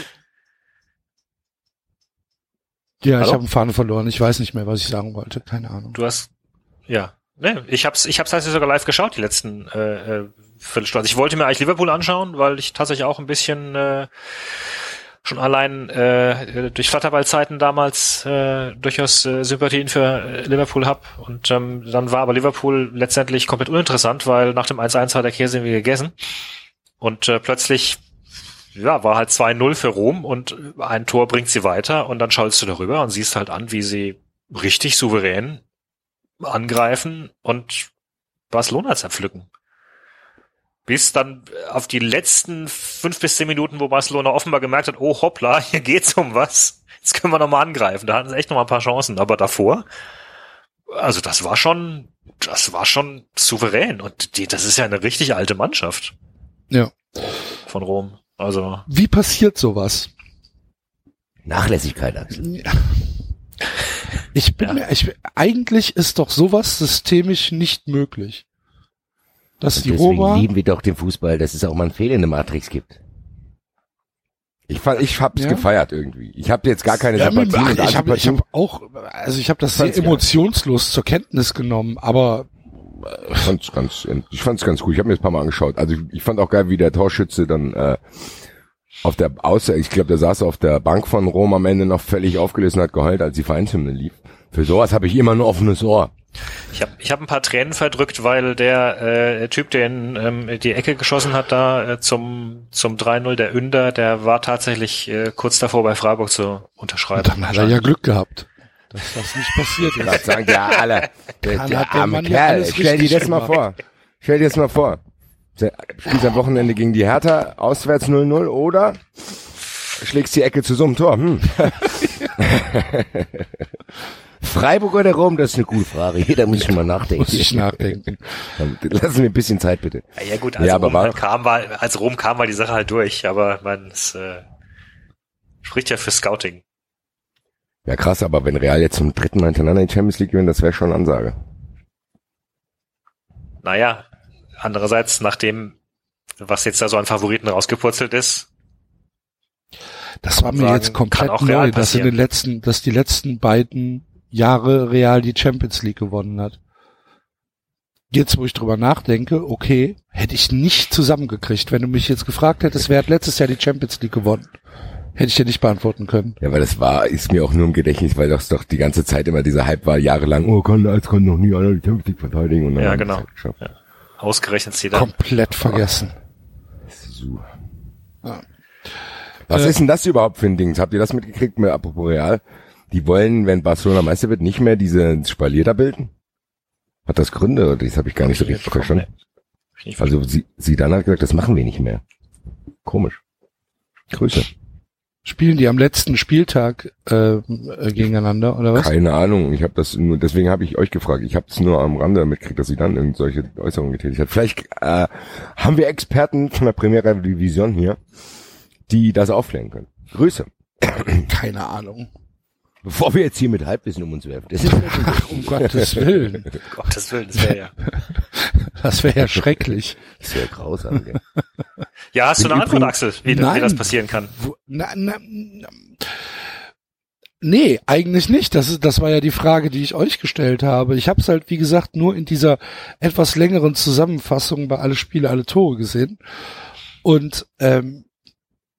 ja, ich Hallo? habe einen Faden verloren. Ich weiß nicht mehr, was ich sagen wollte. Keine Ahnung. Du hast, ja, ne, ich hab's, ich hab's tatsächlich sogar live geschaut, die letzten äh, äh, Viertelstunde. Also ich wollte mir eigentlich Liverpool anschauen, weil ich tatsächlich auch ein bisschen äh, schon allein äh, durch Flatterballzeiten damals äh, durchaus äh, Sympathien für äh, Liverpool hab Und ähm, dann war aber Liverpool letztendlich komplett uninteressant, weil nach dem 1-1 war der Käse irgendwie gegessen. Und äh, plötzlich ja, war halt 2-0 für Rom und ein Tor bringt sie weiter und dann schaust du darüber und siehst halt an, wie sie richtig souverän angreifen und Barcelona zerpflücken. Bis dann auf die letzten fünf bis zehn Minuten, wo Barcelona offenbar gemerkt hat, oh hoppla, hier geht's um was. Jetzt können wir nochmal angreifen. Da hatten sie echt nochmal ein paar Chancen. Aber davor, also das war schon, das war schon souverän. Und die, das ist ja eine richtig alte Mannschaft Ja. von Rom. Also, Wie passiert sowas? Nachlässigkeit, Axel. Ich bin Ja. mir, ich, eigentlich ist doch sowas systemisch nicht möglich. Dass die Deswegen Roma, lieben wir doch den Fußball, dass es auch mal einen Fehler in der Matrix gibt. Ich fand, ich hab's Ja. gefeiert irgendwie. Ich habe jetzt gar keine ja, Sympathien ach, und ich habe hab auch, also ich habe das sehr emotionslos zur Kenntnis genommen, aber Ich fand's ganz, ich fand's ganz cool. Ich habe mir das ein paar Mal angeschaut. Also ich, ich fand auch geil, wie der Torschütze dann äh, auf der außer ich glaube, der saß auf der Bank von Rom am Ende noch völlig aufgelöst und hat geheult, als die Vereinshymne lief. Für sowas habe ich immer ein offenes Ohr. Ich habe ich hab ein paar Tränen verdrückt, weil der äh, Typ, der in ähm, die Ecke geschossen hat, da äh, zum, zum 3-0, der Ünder, der war tatsächlich äh, kurz davor bei Freiburg zu unterschreiben. Dann hat er ja Glück gehabt, dass das nicht passiert Das ist. sagen ja alle. Der, der hat der arme Mann ja Kerl. alles Stell dir das mal vor. Stell dir das mal vor. Der Spielst am Wochenende gegen die Hertha, auswärts 0-0 oder schlägst die Ecke zu so einem Tor. Hm. Freiburg oder Rom, das ist eine gute Frage. Jeder muss schon mal nachdenken. Muss ich nachdenken. Lassen wir ein bisschen Zeit, bitte. Ja, gut, als, Ja, aber Rom war- kam, war, als Rom kam, war die Sache halt durch, aber man, es äh, spricht ja für Scouting. Ja, krass, aber wenn Real jetzt zum dritten Mal hintereinander die Champions League gewinnt, das wäre schon eine Ansage. Naja, andererseits, nachdem, was jetzt da so an Favoriten rausgepurzelt ist, Das war mir sagen, jetzt komplett neu, dass in den letzten, dass die letzten beiden Jahre Real die Champions League gewonnen hat. Jetzt, wo ich drüber nachdenke, okay, hätte ich nicht zusammengekriegt. Wenn du mich jetzt gefragt hättest, wer hat letztes Jahr die Champions League gewonnen, hätte ich dir nicht beantworten können. Ja, weil das war, ist mir auch nur im Gedächtnis, weil das doch die ganze Zeit immer dieser Hype war, jahrelang, oh, kann, als kann noch nie einer die Champions League verteidigen. Und dann Ja, genau. halt geschafft. ausgerechnet sie da. Komplett vergessen. So. Ja. Was Äh, ist denn das überhaupt für ein Ding? Habt ihr das mitgekriegt mit apropos Real? Die wollen, wenn Barcelona Meister wird, nicht mehr diese Spalier da bilden? Hat das Gründe? Oder Das habe ich gar nicht so richtig verstanden. Also sie, sie dann hat gesagt, das machen wir nicht mehr. Komisch. Grüße. Spielen die am letzten Spieltag äh, äh, gegeneinander oder was? Keine Ahnung. Ich habe das nur, deswegen habe ich euch gefragt. Ich habe es nur am Rande mitgekriegt, dass sie dann irgend solche Äußerungen getätigt hat. Vielleicht äh, haben wir Experten von der Primera Division hier, die das aufklären können. Grüße. Keine Ahnung. Bevor wir jetzt hier mit Halbwissen um uns werfen. Das ist Um Gottes Willen. Gottes Willen, das wäre ja. Das wäre ja schrecklich. Das wäre grausam. Gell? Ja, hast du eine Antwort, Axel, wie, wie Nein. das passieren kann? Wo, na, na, na, nee, eigentlich nicht. Das ist, das war ja die Frage, die ich euch gestellt habe. Ich habe es halt, wie gesagt, nur in dieser etwas längeren Zusammenfassung bei alle Spiele, alle Tore gesehen. Und ähm,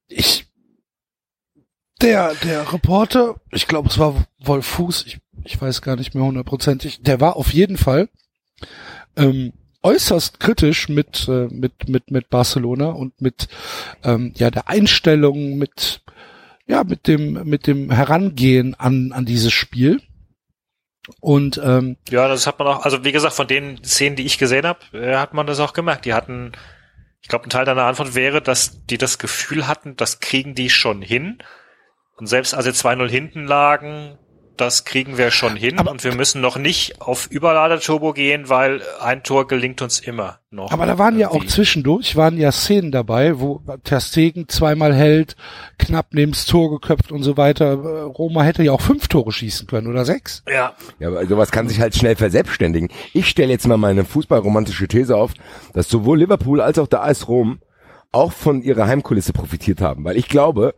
ich, der, der Reporter, ich glaube, es war Wolf Fuß, ich, ich weiß gar nicht mehr hundertprozentig, der war auf jeden Fall ähm, äußerst kritisch mit, äh, mit, mit, mit Barcelona und mit ähm, ja, der Einstellung, mit, ja, mit dem, mit dem Herangehen an, an dieses Spiel. Und ähm, Ja, das hat man auch, also wie gesagt, von den Szenen, die ich gesehen habe, äh, hat man das auch gemerkt. Die hatten, ich glaube, ein Teil deiner Antwort wäre, dass die das Gefühl hatten, das kriegen die schon hin. Und selbst als sie 2-0 hinten lagen, das kriegen wir schon hin Aber- und wir müssen noch nicht auf Überladerturbo gehen, weil ein Tor gelingt uns immer noch. Aber da waren ja auch Irgendwie. zwischendurch, waren ja Szenen dabei, wo Ter Stegen zweimal hält, knapp neben's Tor geköpft und so weiter. Äh, Roma hätte ja auch fünf Tore schießen können oder sechs. Ja, Ja, aber sowas kann sich halt schnell verselbstständigen. Ich stelle jetzt mal meine fußballromantische These auf, dass sowohl Liverpool als auch der AS Rom auch von ihrer Heimkulisse profitiert haben. Weil ich glaube,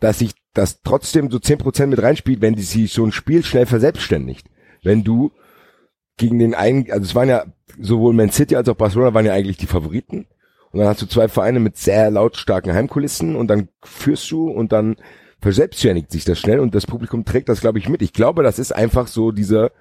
dass sich das trotzdem so 10% mit reinspielt, wenn die sich so ein Spiel schnell verselbstständigt. Wenn du gegen den einen, also es waren ja sowohl Man City als auch Barcelona waren ja eigentlich die Favoriten. Und dann hast du zwei Vereine mit sehr lautstarken Heimkulissen und dann führst du und dann verselbstständigt sich das schnell und das Publikum trägt das, glaube ich, mit. Ich glaube, das ist einfach so dieser,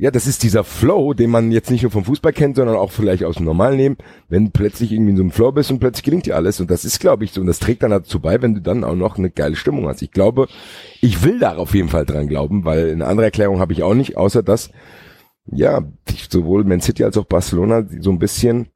ja, das ist dieser Flow, den man jetzt nicht nur vom Fußball kennt, sondern auch vielleicht aus dem normalen Leben, wenn plötzlich irgendwie in so einem Flow bist und plötzlich gelingt dir alles. Und das ist, glaube ich, so. Und das trägt dann dazu bei, wenn du dann auch noch eine geile Stimmung hast. Ich glaube, ich will da auf jeden Fall dran glauben, weil eine andere Erklärung habe ich auch nicht, außer dass, ja, sowohl Man City als auch Barcelona so ein bisschen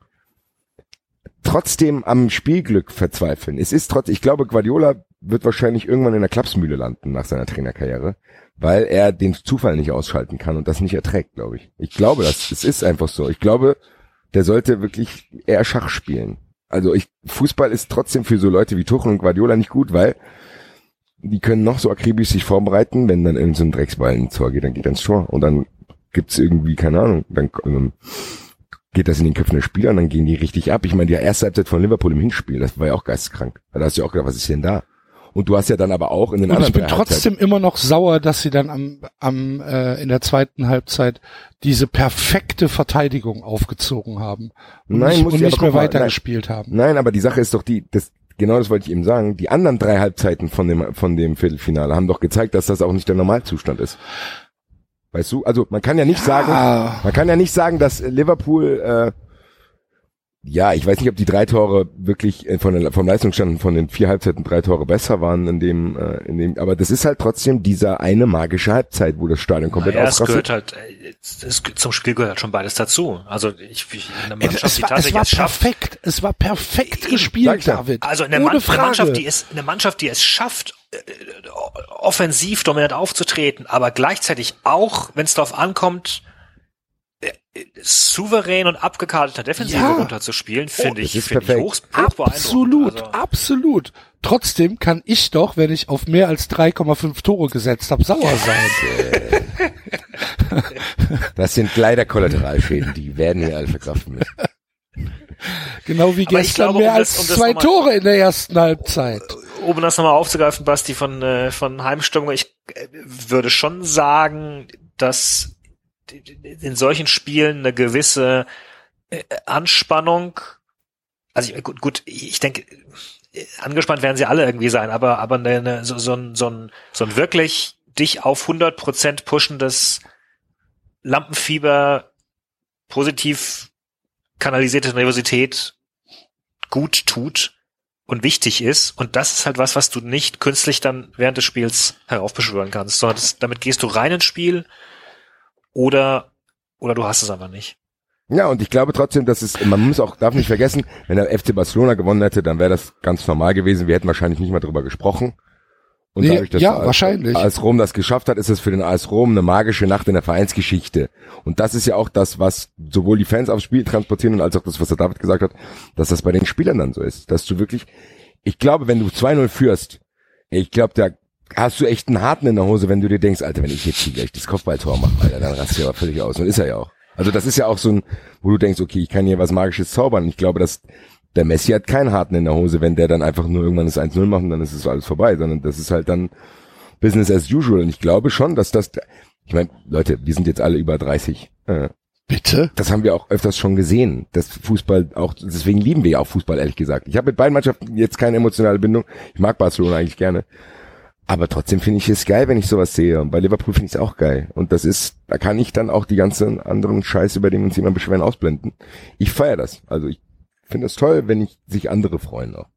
trotzdem am Spielglück verzweifeln. Es ist trotz, ich glaube, Guardiola wird wahrscheinlich irgendwann in der Klapsmühle landen nach seiner Trainerkarriere, weil er den Zufall nicht ausschalten kann und das nicht erträgt, glaube ich. Ich glaube, das, es ist einfach so. Ich glaube, der sollte wirklich eher Schach spielen. Also ich, Fußball ist trotzdem für so Leute wie Tuchel und Guardiola nicht gut, weil die können noch so akribisch sich vorbereiten, wenn dann irgendein so ein Drecksball ins Tor geht, dann geht er ins Tor und dann gibt's irgendwie, keine Ahnung, dann ähm, geht das in den Köpfen der Spieler und dann gehen die richtig ab. Ich meine, die erste Halbzeit von Liverpool im Hinspiel, das war ja auch geisteskrank. Da hast du ja auch gedacht, was ist denn da? Und du hast ja dann aber auch in den anderen ich bin trotzdem immer noch sauer, dass sie dann am, am äh, in der zweiten Halbzeit diese perfekte Verteidigung aufgezogen haben und Nein, nicht, muss und ich nicht mehr weitergespielt haben. Nein, aber die Sache ist doch die, das, genau das wollte ich eben sagen. Die anderen drei Halbzeiten von dem, von dem Viertelfinale haben doch gezeigt, dass das auch nicht der Normalzustand ist. Weißt du? Also man kann ja nicht sagen, man kann ja nicht sagen, dass Liverpool äh, ja, ich weiß nicht, ob die drei Tore wirklich äh, von der, vom Leistungsstand von den vier Halbzeiten drei Tore besser waren in dem, äh, in dem, aber das ist halt trotzdem dieser eine magische Halbzeit, wo das Stadion komplett Naja, es ausrastet. gehört halt, äh, es, es, zum Spiel gehört halt schon beides dazu. Also ich, ich eine Ey, Mannschaft, Es die war, es war es schafft, perfekt. Es war perfekt gespielt, ja. David. Also eine, Ohne Mann, eine Frage. Mannschaft, die es, eine Mannschaft, die es schafft, offensiv dominant aufzutreten, aber gleichzeitig auch, wenn es darauf ankommt, äh, äh, souverän und abgekarteter Defensive Ja. runterzuspielen, finde das ich, ist finde ich perfekt. hoch, hoch beeindruckend. Absolut, Also, absolut. Trotzdem kann ich doch, wenn ich auf mehr als 3,5 Tore gesetzt habe, sauer sein. Das sind leider Kollateralschäden, die werden hier alle verkraften müssen. Genau wie gestern glaube, mehr um das- als um das zwei Tore in der ersten Halbzeit. Um das nochmal aufzugreifen, Basti, von, äh, von Heimstimmung, ich äh, würde schon sagen, dass in solchen Spielen eine gewisse äh, Anspannung, also ich- gut, gut, ich denke, äh, angespannt werden sie alle irgendwie sein, aber, aber eine, so, so, ein, so, ein, so ein wirklich dich auf 100% pushendes Lampenfieber, positiv kanalisierte Nervosität gut tut und wichtig ist. Und das ist halt was, was du nicht künstlich dann während des Spiels heraufbeschwören kannst, sondern das, damit gehst du rein ins Spiel oder, oder du hast es einfach nicht. Ja, und ich glaube trotzdem, dass es, man muss auch, darf nicht vergessen, wenn der FC Barcelona gewonnen hätte, dann wäre das ganz normal gewesen. Wir hätten wahrscheinlich nicht mal drüber gesprochen. Und dadurch, dass ja, wahrscheinlich. AS Rom das geschafft hat, ist es für den AS Rom eine magische Nacht in der Vereinsgeschichte. Und das ist ja auch das, was sowohl die Fans aufs Spiel transportieren als auch das, was der David gesagt hat, dass das bei den Spielern dann so ist. Dass du wirklich, ich glaube, wenn du 2-0 führst, ich glaube, da hast du echt einen harten in der Hose, wenn du dir denkst, Alter, wenn ich jetzt hier gleich das Kopfballtor mache, Alter, dann rast du aber völlig aus. Und ist er ja auch. Also das ist ja auch so ein, wo du denkst, okay, ich kann hier was Magisches zaubern. Ich glaube, dass der Messi hat keinen harten in der Hose, wenn der dann einfach nur irgendwann das 1-0 macht und dann ist es alles vorbei, sondern das ist halt dann Business as usual. Und ich glaube schon, dass das, ich meine, Leute, wir sind jetzt alle über 30. Äh, Bitte? das haben wir auch öfters schon gesehen, dass Fußball auch, deswegen lieben wir ja auch Fußball, ehrlich gesagt. Ich habe mit beiden Mannschaften jetzt keine emotionale Bindung. Ich mag Barcelona eigentlich gerne. Aber trotzdem finde ich es geil, wenn ich sowas sehe. Und bei Liverpool finde ich es auch geil. Und das ist, da kann ich dann auch die ganzen anderen Scheiße, über den uns jemand beschweren, ausblenden. Ich feiere das. Also ich finde es toll, wenn ich sich andere freuen auch.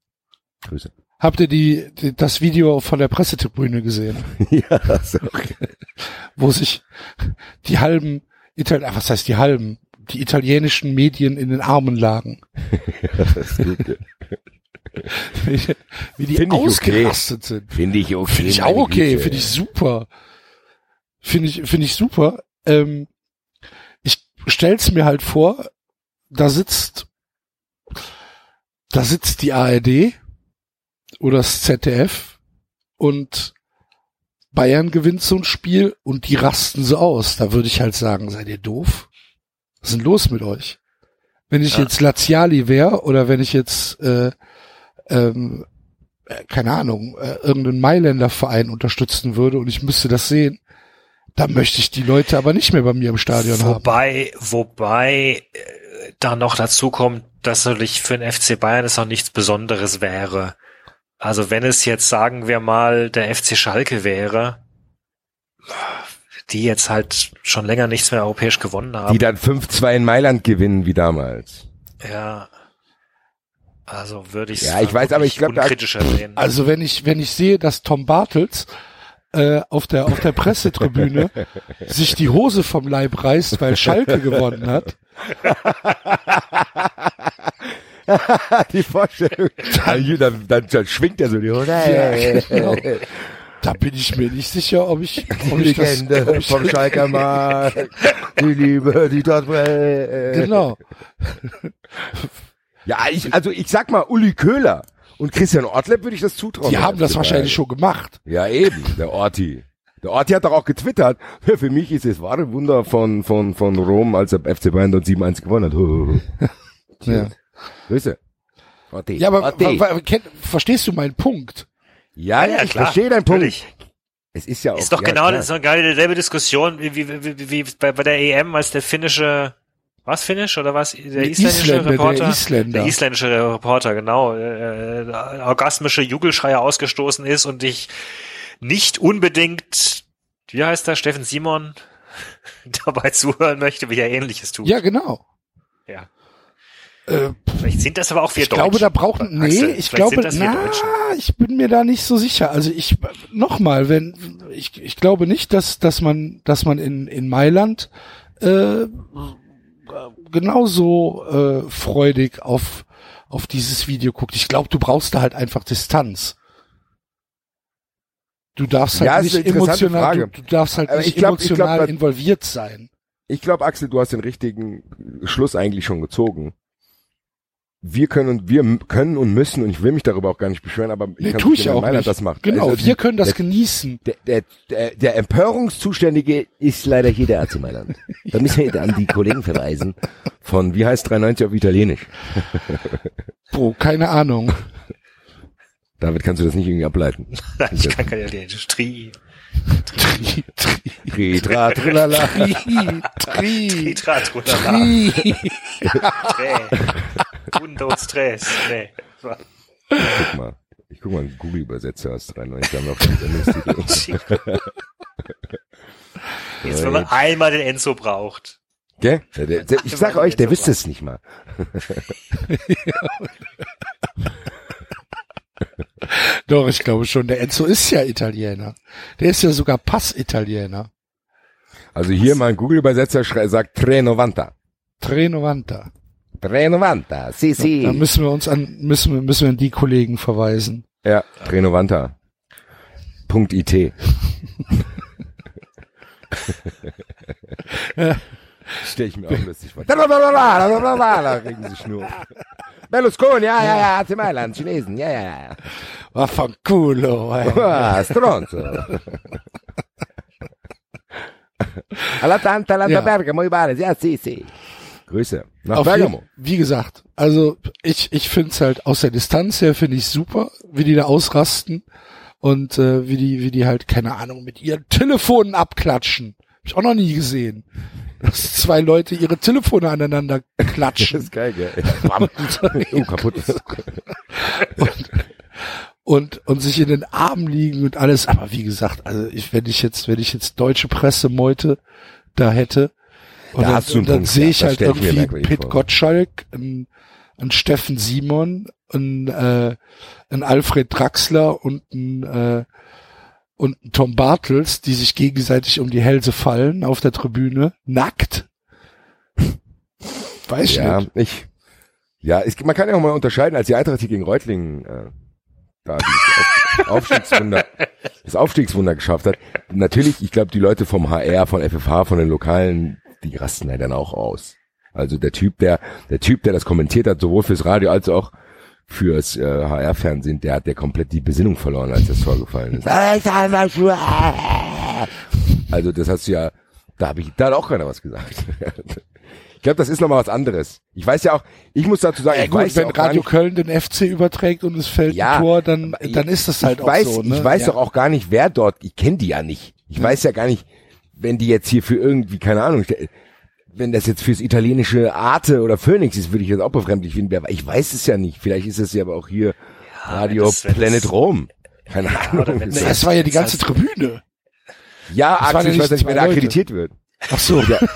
Grüße. Habt ihr die, die das Video von der Pressetribüne gesehen, ja, so. wo sich die halben Ital ach, was heißt die halben, die italienischen Medien in den Armen lagen, das ist gut. wie, wie die Find ich okay. ausgerastet sind. Finde ich okay. Finde ich auch okay, Güte. finde ich super. Finde ich, finde ich super. Ähm, ich stell's mir halt vor, da sitzt, da sitzt die ARD oder das ZDF und Bayern gewinnt so ein Spiel und die rasten so aus. Da würde ich halt sagen, seid ihr doof? Was ist denn los mit euch? Wenn ich Ja. jetzt Laziali wäre oder wenn ich jetzt äh, ähm, äh, keine Ahnung, äh, irgendeinen Mailänder Verein unterstützen würde und ich müsste das sehen, dann möchte ich die Leute aber nicht mehr bei mir im Stadion haben. Wobei, wobei äh, da noch dazu kommt, dass natürlich für den FC Bayern es auch nichts Besonderes wäre. Also wenn es jetzt, sagen wir mal, der FC Schalke wäre, die jetzt halt schon länger nichts mehr europäisch gewonnen haben. Die dann 5-2 in Mailand gewinnen wie damals. ja. Also würde ich Ja, ich weiß, aber ich glaub, da- unkritischer sehen. Also wenn ich, wenn ich sehe, dass Tom Bartels äh, auf der auf der Pressetribüne sich die Hose vom Leib reißt, weil Schalke gewonnen hat, die Vorstellung. Dann, dann, dann, schwingt er so die Hose. Ja, genau. da bin ich mir nicht sicher, ob ich, ob ich das, Legende ob ich, vom Schalker Markt. Die Liebe, die dort. genau. Ja, ich, also ich sag mal, Uli Köhler und Christian Ortlepp würde ich das zutrauen. Die haben das wahrscheinlich schon gemacht. Ja, eben, der Orti. Der Orti hat doch auch getwittert. Für mich ist es wahre Wunder von, von, von Rom, als der FC Bayern dort 7-1 gewonnen hat. Ja, Grüße. Orti. ja aber Orti. wa, wa, kenn, verstehst du meinen Punkt? ja, ja, ich verstehe deinen Punkt. Natürlich. Es ist ja auch. Ist doch ja, genau klar. das ist doch gerade dieselbe Diskussion wie, wie, wie, wie bei, bei der EM, als der finnische, was finnisch oder was? Der isländische Isländer, der Reporter? Isländer. Der isländische Reporter, genau, äh, orgasmische Jubelschreie ausgestoßen ist und ich nicht unbedingt, wie heißt der, Steffen Simon, dabei zuhören möchte, wie er ähnliches tut. Ja, genau. Ja. Äh, Vielleicht sind das aber auch wir ich Deutschen. glaube, da brauchen, nee, Axel, ich glaube, sind das wir na, ich bin mir da nicht so sicher. Also ich, nochmal, wenn, ich, ich glaube nicht, dass, dass man, dass man in, in Mailand, äh, genauso, äh, freudig auf, auf dieses Video guckt. Ich glaube, du brauchst da halt einfach Distanz. Du darfst halt Ja, nicht emotional, du, du darfst halt Aber nicht ich glaub- emotional glaub, involviert sein. Ich glaube, Axel, du hast den richtigen Schluss eigentlich schon gezogen. Wir können und wir können und müssen und ich will mich darüber auch gar nicht beschweren, aber ich Nee, kann ich auch Mailand nicht. das macht. Genau, Also wir können das der, genießen. der, der, der, der Empörungszuständige ist leider hier der AC Mailand. Da müssen wir an die Kollegen verweisen von, wie heißt 93 auf Italienisch? Bro, keine Ahnung. David, kannst du das nicht irgendwie ableiten? Nein, ich kann keine Industrie. Tri, tri, Tritra, trilala. tri, tri, Tetratrulala. tri. Windows Stress. Nee. So. Guck mal. Ich guck mal, einen Google-Übersetzer aus 93. Da haben wir auch den Sendungstitel. Jetzt, wenn man einmal den Enzo braucht. Gell? Der, der, der, ich sag euch, der wüsste es nicht mal. Doch, ich glaube schon. Der Enzo ist ja Italiener. Der ist ja sogar Pass-Italiener. Also hier mein Google-Übersetzer sagt 390. Trenovanta. 390. Si, si. Da müssen wir uns an, müssen wir, müssen wir an die Kollegen verweisen. Ja, Renovanta. Punkt IT. Stell ich mir auch lustig vor. Da regen sie Schnur. Berlusconi, ja, ja, ja, AC Mailand, Chinesen, ja, ja, ja. Vaffanculo, ey. Ah, Stronzo. Alla tanta, alla Ja. Bergamo, i Bares, ja, si, si. Grüße. Nach Auf Bergamo. jeden, wie gesagt, also ich, ich finde es halt aus der Distanz her finde ich super, wie die da ausrasten und äh, wie die, wie die halt, keine Ahnung, mit ihren Telefonen abklatschen. Hab ich auch noch nie gesehen. Dass zwei Leute ihre Telefone aneinander Das klatschen. ist geil, gell? Bam. oh, kaputt. und, und, und sich in den Armen liegen und alles. Aber wie gesagt, also ich, wenn ich jetzt, wenn ich jetzt deutsche Pressemeute da hätte, und Da dann, hast du einen dann Punkt, sehe ich halt irgendwie Pit vor. Gottschalk, ein, ein Steffen Simon, ein, äh, ein Alfred Draxler und ein, äh, und Tom Bartels, die sich gegenseitig um die Hälse fallen auf der Tribüne, nackt. Weiß ich Ja, nicht. ich, ja, es, man kann ja auch mal unterscheiden, als die Eintracht hier gegen Reutlingen äh, da das Auf- Aufstiegswunder, das Aufstiegswunder geschafft hat. Natürlich, ich glaube, die Leute vom HR, von FFH, von den Lokalen, die rasten halt dann auch aus. Also der Typ, der, der Typ, der das kommentiert hat, sowohl fürs Radio als auch fürs äh, HR-Fernsehen, der hat der komplett die Besinnung verloren, als das Tor gefallen ist. Also das hast du ja, da habe ich, da hat auch keiner was gesagt. Ich glaube, das ist nochmal was anderes. Ich weiß ja auch, ich muss dazu sagen, Ja ich gut, weiß ja wenn gar Radio nicht, Köln den FC überträgt und es fällt Ja, ein Tor, dann, dann ist das halt ich auch weiß, so. Ne? Ich weiß ja. doch auch gar nicht, wer dort, ich kenne die ja nicht. Ich weiß ja gar nicht, wenn die jetzt hier für irgendwie, keine Ahnung, wenn das jetzt fürs italienische Arte oder Phoenix ist, würde ich jetzt auch befremdlich finden. Wer- Ich weiß es ja nicht. Vielleicht ist es ja aber auch hier Radio wenn das- Planet das- Rom. Keine Ahnung. wenn das war ja die ganze Tribüne. ja, das Axel, ja ich weiß nicht wer da akkreditiert wird. Ach so. Ja,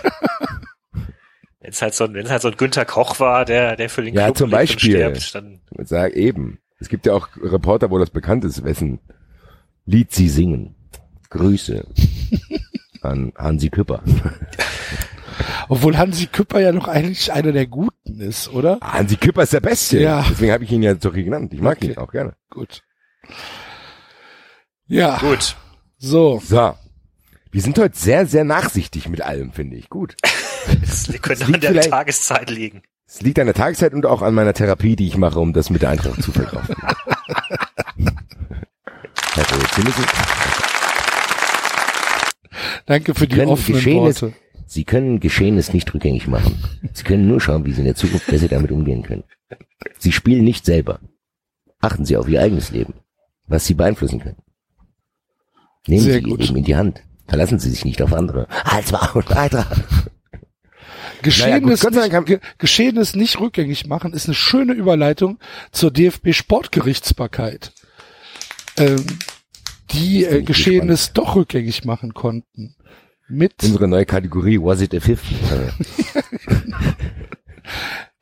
Wenn es halt so ein, wenn es halt so ein Günther Koch war, der, der für den Ja, Club zum Beispiel. stirbt, dann sag eben. Es gibt ja auch Reporter, wo das bekannt ist, wessen Lied sie singen. Grüße an Hansi Küpper. Obwohl Hansi Küpper ja noch eigentlich einer der Guten ist, oder? Hansi Küpper ist der Beste. Ja. Deswegen habe ich ihn ja hier genannt. Ich mag Okay. ihn auch gerne. Gut. Ja, gut. so. So. Wir sind heute sehr, sehr nachsichtig mit allem, finde ich. Gut. Das könnte liegt an der Tageszeit liegen. Es liegt an der Tageszeit und auch an meiner Therapie, die ich mache, um das mit der Eintracht zu verkaufen. Herr Danke für die Können offenen Geschehenes- Worte. Sie können Geschehenes nicht rückgängig machen. Sie können nur schauen, wie Sie in der Zukunft besser damit umgehen können. Sie spielen nicht selber. Achten Sie auf Ihr eigenes Leben, was Sie beeinflussen können. Nehmen Sehr Sie gut. Ihr Leben in die Hand. Verlassen Sie sich nicht auf andere. Als Maul und Eintracht. Geschehenes, haben- nicht, ge Geschehenes nicht rückgängig machen ist eine schöne Überleitung zur DFB Sportgerichtsbarkeit. Ähm, die äh, Geschehenes doch rückgängig machen konnten. mit, Unsere neue Kategorie, was it a fifth?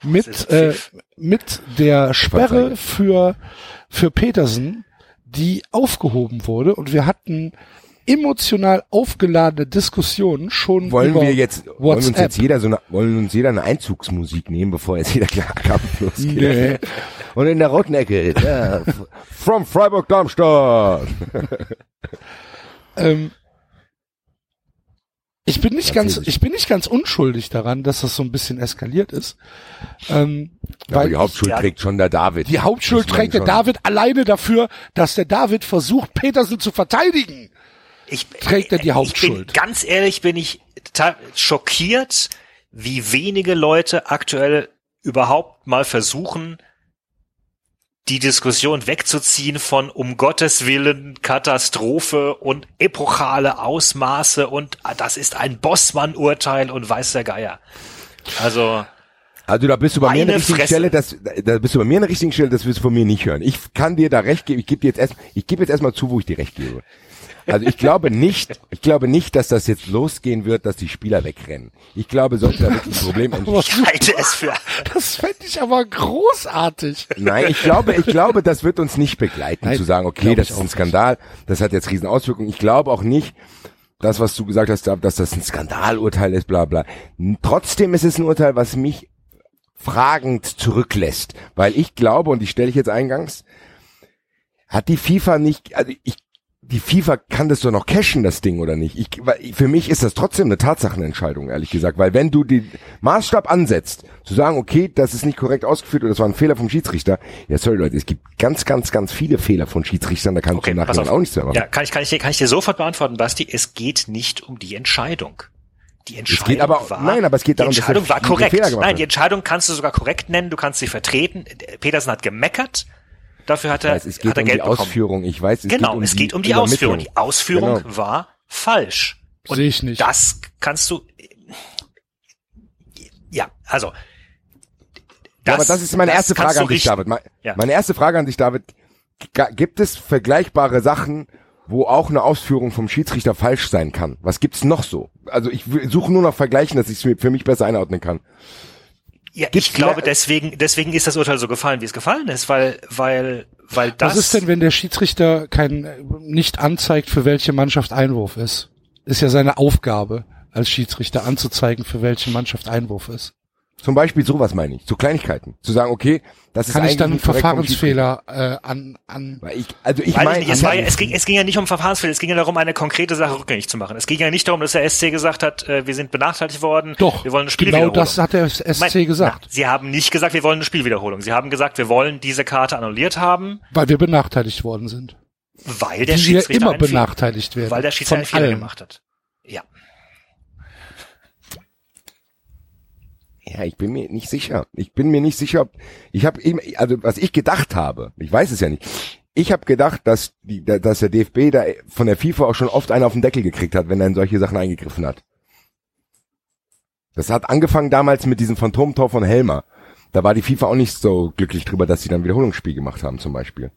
mit, äh, mit der Sperre für, für Petersen, die aufgehoben wurde und wir hatten emotional aufgeladene Diskussionen schon wollen über wir jetzt, wollen uns jetzt jeder so eine, wollen uns jeder eine Einzugsmusik nehmen, bevor jetzt jeder Kampf losgeht? Nee. Und in der roten Ecke, ja, from Freiburg Darmstadt. ähm, ich bin nicht ganz, ich bin nicht ganz unschuldig daran, dass das so ein bisschen eskaliert ist, ähm, Aber weil die Hauptschuld Ja. trägt schon der David. die Hauptschuld trägt der David alleine dafür, dass der David versucht, Petersen zu verteidigen. Ich, Trägt er die Ich Hauptschuld? bin, ganz ehrlich bin ich schockiert, wie wenige Leute aktuell überhaupt mal versuchen, die Diskussion wegzuziehen von um Gottes Willen Katastrophe und epochale Ausmaße und ah, das ist ein Bossmann-Urteil und weiß der Geier. Also Also da bist du bei mir an der richtigen Fresse. Stelle, das, da bist du bei mir an der richtigen Stelle, das wirst du von mir nicht hören. Ich kann dir da recht geben, ich gebe dir jetzt erst, ich gebe jetzt erstmal zu, wo ich dir recht gebe. Also ich glaube nicht, ich glaube nicht, dass das jetzt losgehen wird, dass die Spieler wegrennen. Ich glaube, sollte da wirklich ein Problem entstehen. Was ich halte es für Das fände ich aber großartig. Nein, ich glaube, ich glaube, das wird uns nicht begleiten, Nein, zu sagen, okay, das ist ein Skandal, das hat jetzt riesen Auswirkungen. Ich glaube auch nicht, das, was du gesagt hast, dass das ein Skandalurteil ist, bla bla. Trotzdem ist es ein Urteil, was mich fragend zurücklässt, weil ich glaube, und die stelle ich jetzt eingangs, hat die FIFA nicht, also ich, die FIFA kann das doch noch cashen, das Ding, oder nicht? Ich, weil, für mich ist das trotzdem eine Tatsachenentscheidung, ehrlich gesagt, weil wenn du den Maßstab ansetzt, zu sagen, okay, das ist nicht korrekt ausgeführt oder das war ein Fehler vom Schiedsrichter, ja, sorry Leute, es gibt ganz, ganz, ganz viele Fehler von Schiedsrichtern, da kannst Okay, du nachher auch nichts mehr machen. Ja, kann ich, kann ich, dir- kann ich dir sofort beantworten, Basti. Es geht nicht um die Entscheidung. Die Entscheidung geht aber- war, nein, aber es geht darum, die dass Entscheidung war viele korrekt. Fehler gemacht Nein, die Entscheidung kannst du sogar korrekt nennen. Du kannst sie vertreten. Petersen hat gemeckert. Dafür hat er, weiß, es geht hat er um Geld die bekommen. Ausführung, ich weiß, es genau, geht um es die geht um die Ausführung. Übermittlung. Die Ausführung Genau. war falsch. Und Sehe ich nicht. Das kannst du. Ja, also. ja, aber das ist meine erste kannst Frage an dich. David. Me- Ja. Meine erste Frage an dich, David. Gibt es vergleichbare Sachen, wo auch eine Ausführung vom Schiedsrichter falsch sein kann? Was gibt's noch so? Also ich suche nur noch Vergleichen, dass ich es für mich besser einordnen kann. Ja, Gibt's ich glaube, deswegen, deswegen ist das Urteil so gefallen, wie es gefallen ist, weil, weil, weil das. Was ist denn, wenn der Schiedsrichter kein, nicht anzeigt, für welche Mannschaft Einwurf ist? Ist ja seine Aufgabe als Schiedsrichter anzuzeigen, für welche Mannschaft Einwurf ist. Zum Beispiel sowas meine ich, so Kleinigkeiten. Zu sagen, okay, das ist Kann ich eigentlich dann einen Verfahrensfehler äh, an, an Weil ich, also ich meine, ich nicht, es, war ja, es, ging, es ging ja nicht um Verfahrensfehler, es ging ja darum, eine konkrete Sache rückgängig zu machen. Es ging ja nicht darum, dass der SC gesagt hat, äh, wir sind benachteiligt worden, doch, wir wollen eine genau Spielwiederholung. das hat der SC Nein, gesagt, na, Sie haben nicht gesagt, wir wollen eine Spielwiederholung. Sie haben gesagt, wir wollen diese Karte annulliert haben, weil wir benachteiligt worden sind. weil der wir Schiedsrichter immer benachteiligt werden. weil der Schiedsrichter einen Fehler gemacht hat. Ja. Ja, ich bin mir nicht sicher. Ich bin mir nicht sicher, ob ich habe eben, also was ich gedacht habe, ich weiß es ja nicht. Ich habe gedacht, dass die, da- dass der DFB da von der FIFA auch schon oft einen auf den Deckel gekriegt hat, wenn er in solche Sachen eingegriffen hat. Das hat angefangen damals mit diesem Phantomtor von Helmer. Da war die FIFA auch nicht so glücklich drüber, dass sie dann Wiederholungsspiel gemacht haben, zum Beispiel.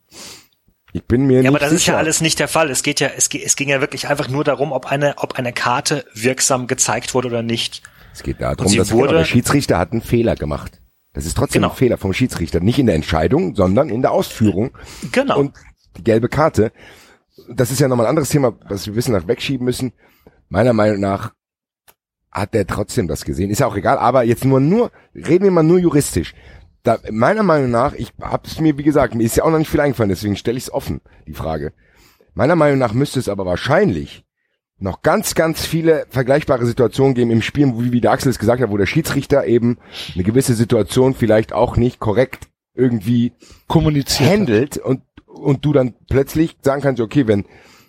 Ich bin mir Ja, nicht aber das sicher. ist ja alles nicht der Fall. Es geht ja, es, es ging ja wirklich einfach nur darum, ob eine, ob eine Karte wirksam gezeigt wurde oder nicht. Es geht darum, dass wurde- genau, der Schiedsrichter hat einen Fehler gemacht. Das ist trotzdem Genau. ein Fehler vom Schiedsrichter, nicht in der Entscheidung, sondern in der Ausführung. Genau. Und die gelbe Karte, das ist ja nochmal ein anderes Thema, was wir wissen nach wegschieben müssen. Meiner Meinung nach hat der trotzdem das gesehen. Ist ja auch egal, aber jetzt nur, nur, reden wir mal nur juristisch. Da, meiner Meinung nach, ich hab's mir, wie gesagt, mir ist ja auch noch nicht viel eingefallen, deswegen stelle ich es offen, die Frage. Meiner Meinung nach müsste es aber wahrscheinlich noch ganz, ganz viele vergleichbare Situationen geben im Spiel, wie, wie der Axel es gesagt hat, wo der Schiedsrichter eben eine gewisse Situation vielleicht auch nicht korrekt irgendwie kommuniziert. handelt und, und du dann plötzlich sagen kannst, okay, wenn,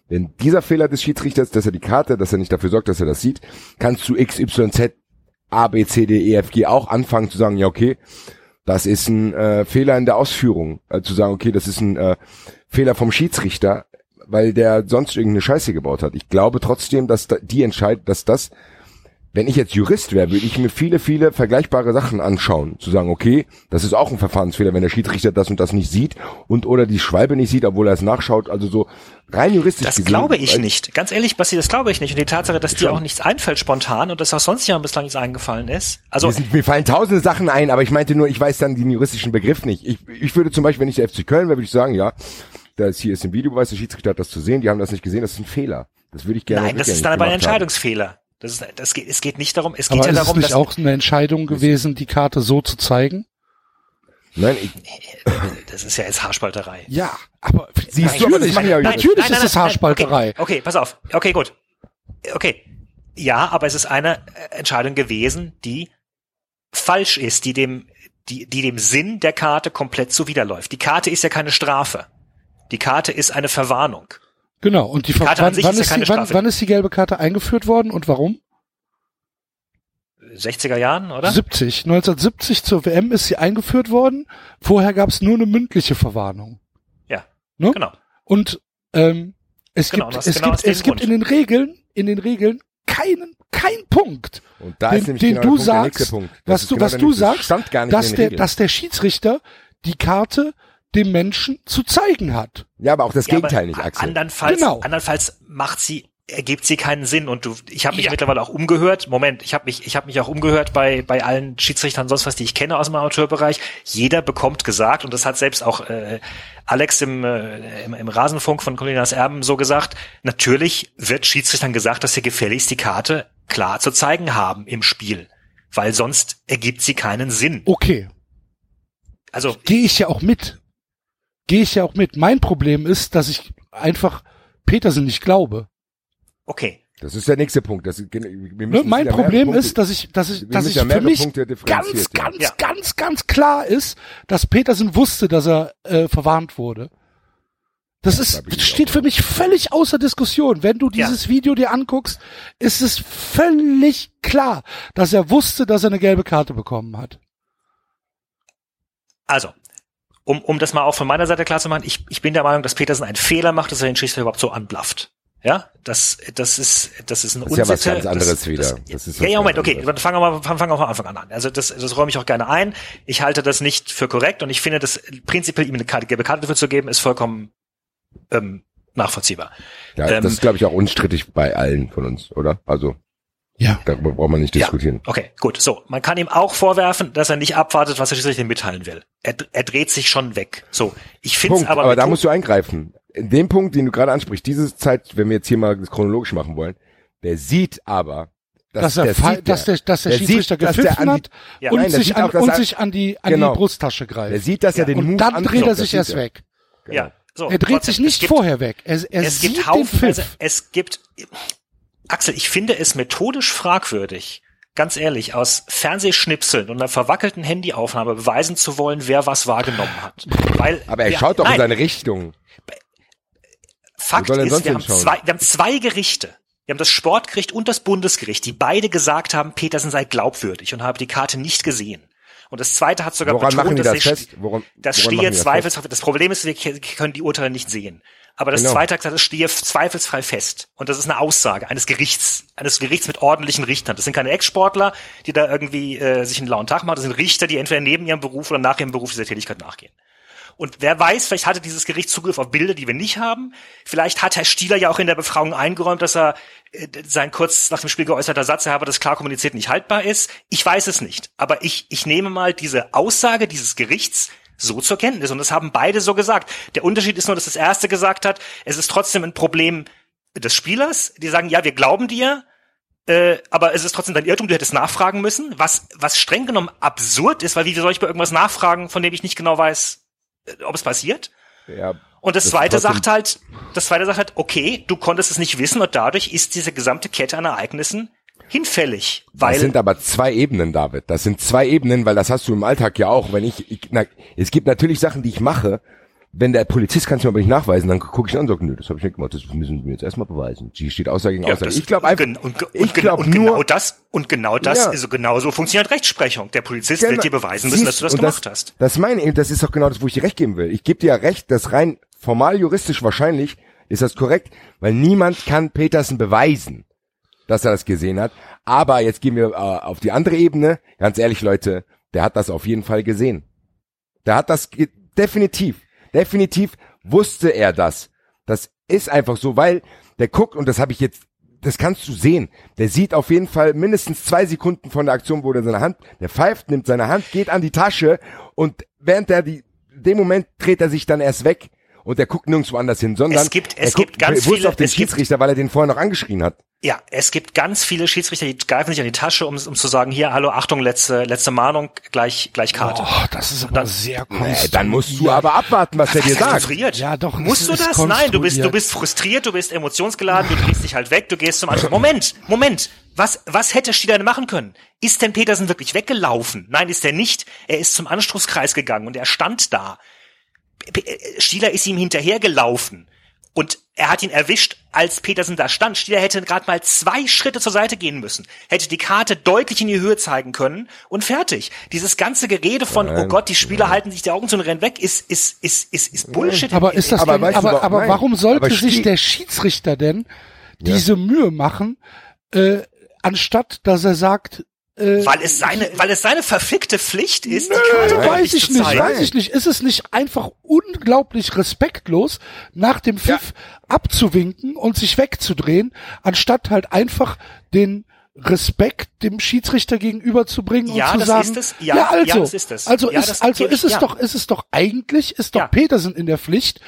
wenn dieser Fehler des Schiedsrichters, dass er die Karte, dass er nicht dafür sorgt, dass er das sieht, kannst du X, Y, Z, A, B, C, D, E, F, G auch anfangen zu sagen, ja, okay, das ist ein äh, Fehler in der Ausführung. Also zu sagen, okay, das ist ein äh, Fehler vom Schiedsrichter, weil der sonst irgendeine Scheiße gebaut hat. Ich glaube trotzdem, dass da, die entscheidet, dass das wenn ich jetzt Jurist wäre, würde ich mir viele, viele vergleichbare Sachen anschauen. Zu sagen, okay, das ist auch ein Verfahrensfehler, wenn der Schiedsrichter das und das nicht sieht und oder die Schwalbe nicht sieht, obwohl er es nachschaut. Also so rein juristisch Das gesehen, glaube ich nicht. Ganz ehrlich, Basti, das glaube ich nicht. Und die Tatsache, dass dir auch nichts einfällt spontan und dass auch sonst jemand bislang nichts eingefallen ist. Also, Mir, sind, mir fallen tausende Sachen ein, aber ich meinte nur, ich weiß dann den juristischen Begriff nicht. Ich, ich würde zum Beispiel, wenn ich der FC Köln wäre, würde ich sagen, ja, das hier ist im Videobeweis, der Schiedsrichter hat das zu sehen, die haben das nicht gesehen, das ist ein Fehler. Das würde ich gerne nein, das ist dann aber ein haben. Entscheidungsfehler. Das ist, das geht, es geht nicht darum, es geht Aber ja ist es darum, nicht dass, auch eine Entscheidung gewesen, die Karte so zu zeigen? Nein, ich, das ist ja jetzt Haarspalterei. Ja, aber Siehst du, aber das ja Nein, natürlich nein, nein, ist es Haarspalterei. Okay, okay, pass auf. Okay, gut. Okay. Ja, aber es ist eine äh, Entscheidung gewesen, die falsch ist, die dem, die, die dem Sinn der Karte komplett zuwiderläuft. Die Karte ist ja keine Strafe. Die Karte ist eine Verwarnung. Genau. Und die, Ver- Karte an wann, sich wann, ist ja die, wann, Strafe. wann ist die gelbe Karte eingeführt worden und warum? 60er Jahren, oder? 70. 1970 zur WM ist sie eingeführt worden. Vorher gab es nur eine mündliche Verwarnung. Ja. Ne? Genau. Und ähm, es Genau, gibt, es genau gibt, es gibt in den Regeln, in den Regeln keinen, kein Punkt, und da den, den genau du Punkt, sagst, Punkt. Das was du, genau was du sagst, dass der, dass der Schiedsrichter die Karte dem Menschen zu zeigen hat. Ja, aber auch das Ja, Gegenteil nicht, Axel. Andernfalls, Genau. andernfalls macht sie ergibt sie keinen Sinn und du ich habe mich mittlerweile auch umgehört Moment ich habe mich ich habe mich auch umgehört bei bei allen Schiedsrichtern sonst was die ich kenne aus dem Amateurbereich jeder bekommt gesagt und das hat selbst auch äh, Alex im, äh, im im Rasenfunk von Colinas Erben so gesagt natürlich wird Schiedsrichtern gesagt dass sie gefälligst die Karte klar zu zeigen haben im Spiel weil sonst ergibt sie keinen Sinn Okay, also gehe ich ja auch mit. Gehe ich ja auch mit. Mein Problem ist, dass ich einfach Petersen nicht glaube. okay Das ist der nächste Punkt. Das, Ne? Mein Problem Punkte- ist, dass ich, dass ich, dass ich ja für mich ganz, ja. ganz, Ja. ganz, ganz klar ist, dass Petersen wusste, dass er äh, verwarnt wurde. Das Ja, ist, steht für mich völlig außer Diskussion. Wenn du Ja. dieses Video dir anguckst, ist es völlig klar, dass er wusste, dass er eine gelbe Karte bekommen hat. Also, um, um das mal auch von meiner Seite klar zu machen, ich, ich bin der Meinung, dass Petersen einen Fehler macht, dass er den Schiedsrichter überhaupt so anblafft. Ja, das, das ist, das ist eine Das ist ja was Unsitte. ganz anderes das, wieder. Das, Das ist ja, ja, Moment, okay, dann fangen wir mal, fangen wir von Anfang an an. Also das, das räume ich auch gerne ein. Ich halte das nicht für korrekt und ich finde, dass prinzipiell ihm eine Karte, gelbe Karte dafür zu geben, ist vollkommen ähm, nachvollziehbar. Ja, Ähm, das ist, glaube ich, auch unstrittig bei allen von uns, oder? Also, Ja. darüber braucht man nicht diskutieren. Ja, okay, gut. So, man kann ihm auch vorwerfen, dass er nicht abwartet, was der Schiedsrichter ihm mitteilen will. Er, er dreht sich schon weg. So, ich finde es aber, Aber, da musst du eingreifen. In dem Punkt, den du gerade ansprichst, diese Zeit, wenn wir jetzt hier mal das chronologisch machen wollen, der sieht aber, Dass, er, der fa- sieht dass der, dass der, der Schiedsrichter sieht, dass der gepfiffen an die- hat Ja. und, Nein, der sich sieht an, auch, dass und er- sich an die, an Genau. die Brusttasche der greift. sieht, dass er den Und Move dann dreht er sich erst er. weg. ja, so, Er dreht trotzdem, sich nicht es gibt, vorher weg. Er, er es sieht gibt den haufenweise, Pfiff. es gibt, Axel, ich finde es methodisch fragwürdig, ganz ehrlich, aus Fernsehschnipseln und einer verwackelten Handyaufnahme beweisen zu wollen, wer was wahrgenommen hat. Weil, Aber er wir- schaut doch nein, in seine Richtung. Fakt ist, wir haben, zwei, wir haben zwei Gerichte. Wir haben das Sportgericht und das Bundesgericht, die beide gesagt haben, Petersen sei glaubwürdig und habe die Karte nicht gesehen. Und das zweite hat sogar Woran betont, machen die dass das fest? Woran, das woran stehe das. Das Problem ist, wir können die Urteile nicht sehen. Aber das Genau. gesagt, es stehe zweifelsfrei fest. Und das ist eine Aussage eines Gerichts, eines Gerichts mit ordentlichen Richtern. Das sind keine Ex-Sportler, die da irgendwie äh, sich einen lauen Tag machen. Das sind Richter, die entweder neben ihrem Beruf oder nach ihrem Beruf dieser Tätigkeit nachgehen. Und wer weiß, vielleicht hatte dieses Gericht Zugriff auf Bilder, die wir nicht haben. Vielleicht hat Herr Stieler ja auch in der Befragung eingeräumt, dass er äh, sein kurz nach dem Spiel geäußerter Satz, er habe das klar kommuniziert, nicht haltbar ist. Ich weiß es nicht. Aber ich, ich nehme mal diese Aussage dieses Gerichts so zur Kenntnis. Und das haben beide so gesagt. Der Unterschied ist nur, dass das erste gesagt hat, es ist trotzdem ein Problem des Spielers. Die sagen, ja, wir glauben dir, äh, aber es ist trotzdem dein Irrtum, du hättest nachfragen müssen, was, was streng genommen absurd ist, weil wie soll ich bei irgendwas nachfragen, von dem ich nicht genau weiß, äh, ob es passiert? Ja, Und das, Das zweite sagt halt, das zweite sagt halt, okay, du konntest es nicht wissen und dadurch ist diese gesamte Kette an Ereignissen hinfällig, weil das sind aber zwei Ebenen, David. Das sind zwei Ebenen, weil das hast du im Alltag ja auch. Wenn ich, ich na, es gibt natürlich Sachen, die ich mache. Wenn der Polizist kann es mir aber nicht nachweisen, dann gucke ich an und sage, nö, das habe ich nicht gemacht. Das müssen wir jetzt erstmal beweisen. Die steht Aussage gegen Ja, Aussage. das- ich glaube einfach, und, und, ich genau- glaube und nur, genau das und genau das Ja. also genau so funktioniert Rechtsprechung. Der Polizist wird dir beweisen müssen, dass du das gemacht hast. Das meine ich, das ist doch genau das, wo ich dir recht geben will. Ich gebe dir ja recht, dass rein formal juristisch wahrscheinlich ist das korrekt, weil niemand kann Petersen beweisen, dass er das gesehen hat. Aber jetzt gehen wir äh, auf die andere Ebene. Ganz ehrlich, Leute, der hat das auf jeden Fall gesehen. Der hat das ge definitiv, definitiv wusste er das. Das ist einfach so, weil der guckt und das habe ich jetzt, das kannst du sehen. Der sieht auf jeden Fall mindestens zwei Sekunden von der Aktion, wo der seine Hand, der pfeift, nimmt seine Hand, geht an die Tasche und während er die, dem Moment dreht er sich dann erst weg und er guckt nirgendwo anders hin, sondern Es gibt- es er guckt gibt ganz viele- auf den es gibt- Schiedsrichter, weil er den vorher noch angeschrien hat. Ja, es gibt ganz viele Schiedsrichter, die greifen sich an die Tasche, um, um zu sagen, hier, hallo, Achtung, letzte, letzte Mahnung, gleich, gleich Karte. Oh, das ist aber Dann- sehr konstruiert. dann musst du aber abwarten, was, er dir sagt. frustriert? Ja, doch, Musst du das? Nein, du bist, du konstruiert. bist frustriert, du bist emotionsgeladen, du drehst dich halt weg, du gehst zum Anschluss. Moment, Moment. Was, was hätte denn machen können? Ist denn Petersen wirklich weggelaufen? Nein, ist er nicht. Er ist zum Anstoßkreis gegangen und er stand da. Äh, Stieler ist ihm hinterhergelaufen. Und er hat ihn erwischt, als Petersen da stand. Stieler hätte gerade mal zwei Schritte zur Seite gehen müssen, hätte die Karte deutlich in die Höhe zeigen können und fertig. Dieses ganze Gerede von, oh Nein, Gott, die Spieler halten sich die Augen zu und rennen weg, ist, ist, ist, ist, ist Bullshit. Aber ist das Aber denn, aber, aber nein. warum sollte Aber sich der Schiedsrichter denn diese Mühe machen, äh, anstatt dass er sagt, äh, Weil es seine, weil es seine verfickte Pflicht ist, die Nö, Karte weiß ich nicht, zeigen. weiß ich nicht. Ist es nicht einfach unglaublich respektlos, nach dem Pfiff abzuwinken und sich wegzudrehen, anstatt halt einfach den Respekt dem Schiedsrichter gegenüberzubringen Ja, und zu das sagen, ist es. Ja, also, ja, das ist es. also Ja, ist, also ist es ja. doch, ist es doch eigentlich, ist doch Ja. Petersen in der Pflicht,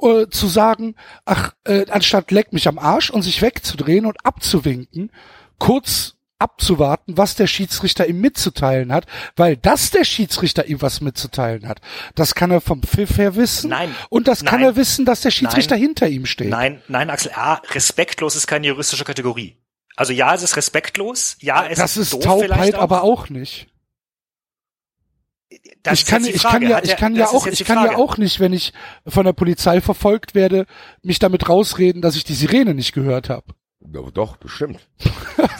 äh, zu sagen, ach, äh, anstatt leck mich am Arsch und sich wegzudrehen und abzuwinken, kurz abzuwarten, was der Schiedsrichter ihm mitzuteilen hat, weil das der Schiedsrichter ihm was mitzuteilen hat. Das kann er vom Pfiff her wissen. Nein. Und das kann Nein. er wissen, dass der Schiedsrichter Nein. hinter ihm steht. Nein, nein, Axel, A, respektlos ist keine juristische Kategorie. Also ja, es ist respektlos, ja, es das ist, ist doof Taubheit auch. aber auch nicht. Das ich kann, ich kann ja, ich kann ja auch, ich kann ja auch nicht, wenn ich von der Polizei verfolgt werde, mich damit rausreden, dass ich die Sirene nicht gehört habe. Doch, doch, bestimmt.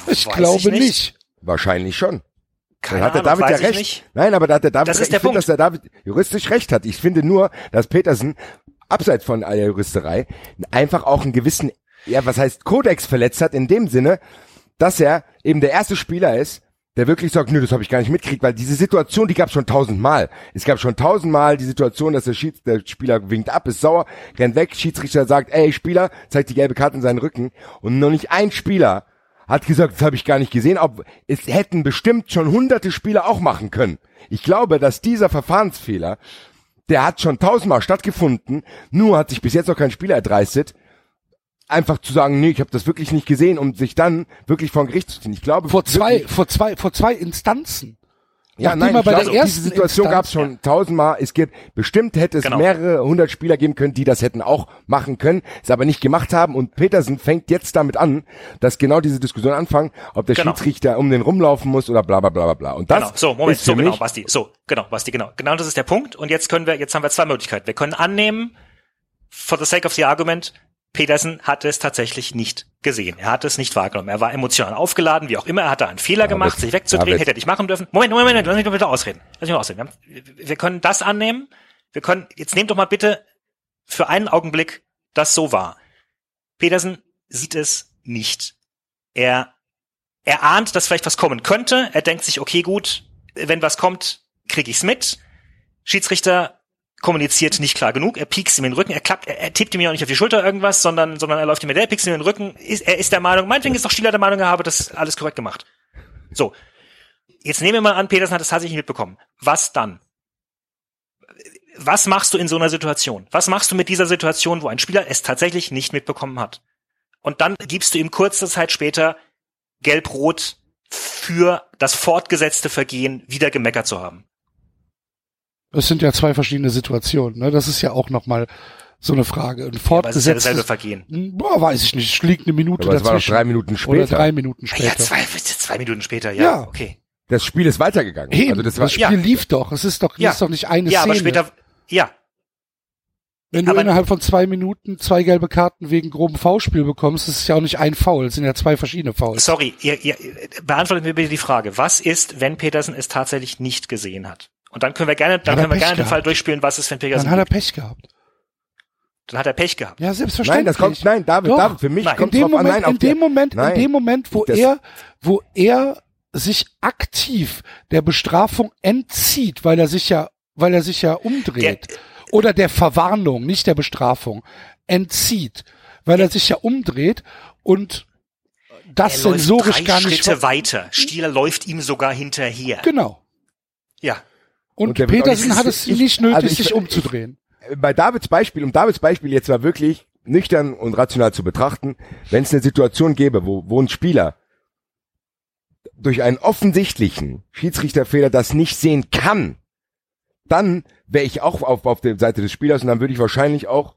Ich Weiß glaube ich nicht. nicht. Wahrscheinlich schon. Keine Dann hat der Ahnung, David ja ich recht. nicht. Nein, aber da hat der David Das ist recht. der ich finde, Punkt. dass der David juristisch recht hat. Ich finde nur, dass Petersen abseits von aller Juristerei einfach auch einen gewissen, ja, was heißt Kodex verletzt hat in dem Sinne, dass er eben der erste Spieler ist, der wirklich sagt, nö, das habe ich gar nicht mitgekriegt, weil diese Situation, die gab es schon tausendmal. Es gab schon tausendmal die Situation, dass der, Schieds der Spieler winkt ab, ist sauer, rennt weg, Schiedsrichter sagt, ey Spieler, zeigt die gelbe Karte in seinen Rücken und noch nicht ein Spieler hat gesagt, das habe ich gar nicht gesehen, ob es hätten bestimmt schon hunderte Spieler auch machen können. Ich glaube, dass dieser Verfahrensfehler, der hat schon tausendmal stattgefunden, nur hat sich bis jetzt noch kein Spieler erdreistet, einfach zu sagen, nee, ich habe das wirklich nicht gesehen, um sich dann wirklich vor ein Gericht zu ziehen. Ich glaube, Vor zwei, wirklich, vor zwei, vor zwei Instanzen. ja, nachdem nein, ich bei der glaube, ersten diese Situation gab es schon tausendmal. Es gibt bestimmt hätte es Genau. mehrere hundert Spieler geben können, die das hätten auch machen können, es aber nicht gemacht haben. Und Petersen fängt jetzt damit an, dass genau diese Diskussion anfangen, ob der Genau. Schiedsrichter um den rumlaufen muss oder bla bla bla bla bla. Und das Genau, so, Moment, ist so für genau, mich, Basti, so, genau, Basti, genau. Genau das ist der Punkt. Und jetzt können wir, jetzt haben wir zwei Möglichkeiten. Wir können annehmen, for the sake of the argument, Petersen hat es tatsächlich nicht gesehen. Er hat es nicht wahrgenommen. Er war emotional aufgeladen, wie auch immer. Er hat da einen Fehler gemacht, David, sich wegzudrehen, David. hätte er nicht machen dürfen. Moment, Moment, Moment, lass mich doch bitte ausreden. Lass mich mal ausreden. Wir können das annehmen. Wir können, jetzt nehmt doch mal bitte für einen Augenblick das so wahr. Petersen sieht es nicht. Er, er ahnt, dass vielleicht was kommen könnte. Er denkt sich, okay, gut, wenn was kommt, krieg ich's mit. Schiedsrichter kommuniziert nicht klar genug. Er piekst ihm in den Rücken. Er klappt, er, er tippt ihm ja auch nicht auf die Schulter irgendwas, sondern, sondern er läuft ihm mit der, piekst ihm in den Rücken. Ist, er ist der Meinung, meinetwegen ist doch Stieler der Meinung, er habe das alles korrekt gemacht. So. Jetzt nehmen wir mal an, Petersen hat das tatsächlich mitbekommen. Was dann? Was machst du in so einer Situation? Was machst du mit dieser Situation, wo ein Spieler es tatsächlich nicht mitbekommen hat? Und dann gibst du ihm kurze Zeit später gelb-rot für das fortgesetzte Vergehen wieder gemeckert zu haben. Das sind ja zwei verschiedene Situationen. Ne? Das ist ja auch nochmal so eine Frage. Ein es ist ja dasselbe fortgesetztes, Vergehen. boah, weiß ich nicht, liegt eine Minute aber es war noch dazwischen. drei Minuten oder später. drei Minuten später. Ja, zwei, zwei Minuten später, ja, Ja. okay. Das Spiel ist weitergegangen. Eben, also das war, das Spiel ja. lief doch. Es ist doch, Ja. ist doch nicht eine Ja, Szene. aber später, ja, Wenn du aber- innerhalb von zwei Minuten zwei gelbe Karten wegen groben Foulspiel bekommst, ist es ja auch nicht ein Foul, es sind ja zwei verschiedene Fouls. sorry, ihr, ihr, beantwortet mir bitte die Frage. Was ist, wenn Petersen es tatsächlich nicht gesehen hat? Und dann können wir gerne, dann können wir Pech gerne den. Fall durchspielen, was ist, wenn Petersen Dann hat er. Pech gehabt. Dann hat er Pech gehabt. Ja, selbstverständlich. Nein, das kommt, nein, David, Doch. David, für mich Nein. in kommt dem drauf an, Moment, nein, in dem der- Moment, nein, in dem Moment, wo Das- er, wo er sich aktiv der Bestrafung entzieht, weil er sich ja, weil er sich ja umdreht. oder der Verwarnung, nicht der Bestrafung, entzieht, weil er sich ja umdreht und das er läuft sensorisch drei gar nicht. Schritte weiter. Stieler läuft ihm sogar hinterher. Genau. Ja. Und, Und Petersen nicht- hat es ich- nicht nötig, also ich- sich ich- umzudrehen. bei Davids Beispiel, um Davids Beispiel jetzt mal wirklich nüchtern und rational zu betrachten, wenn es eine Situation gäbe, wo, wo ein Spieler durch einen offensichtlichen Schiedsrichterfehler das nicht sehen kann, dann wäre ich auch auf, auf der Seite des Spielers und dann würde ich wahrscheinlich auch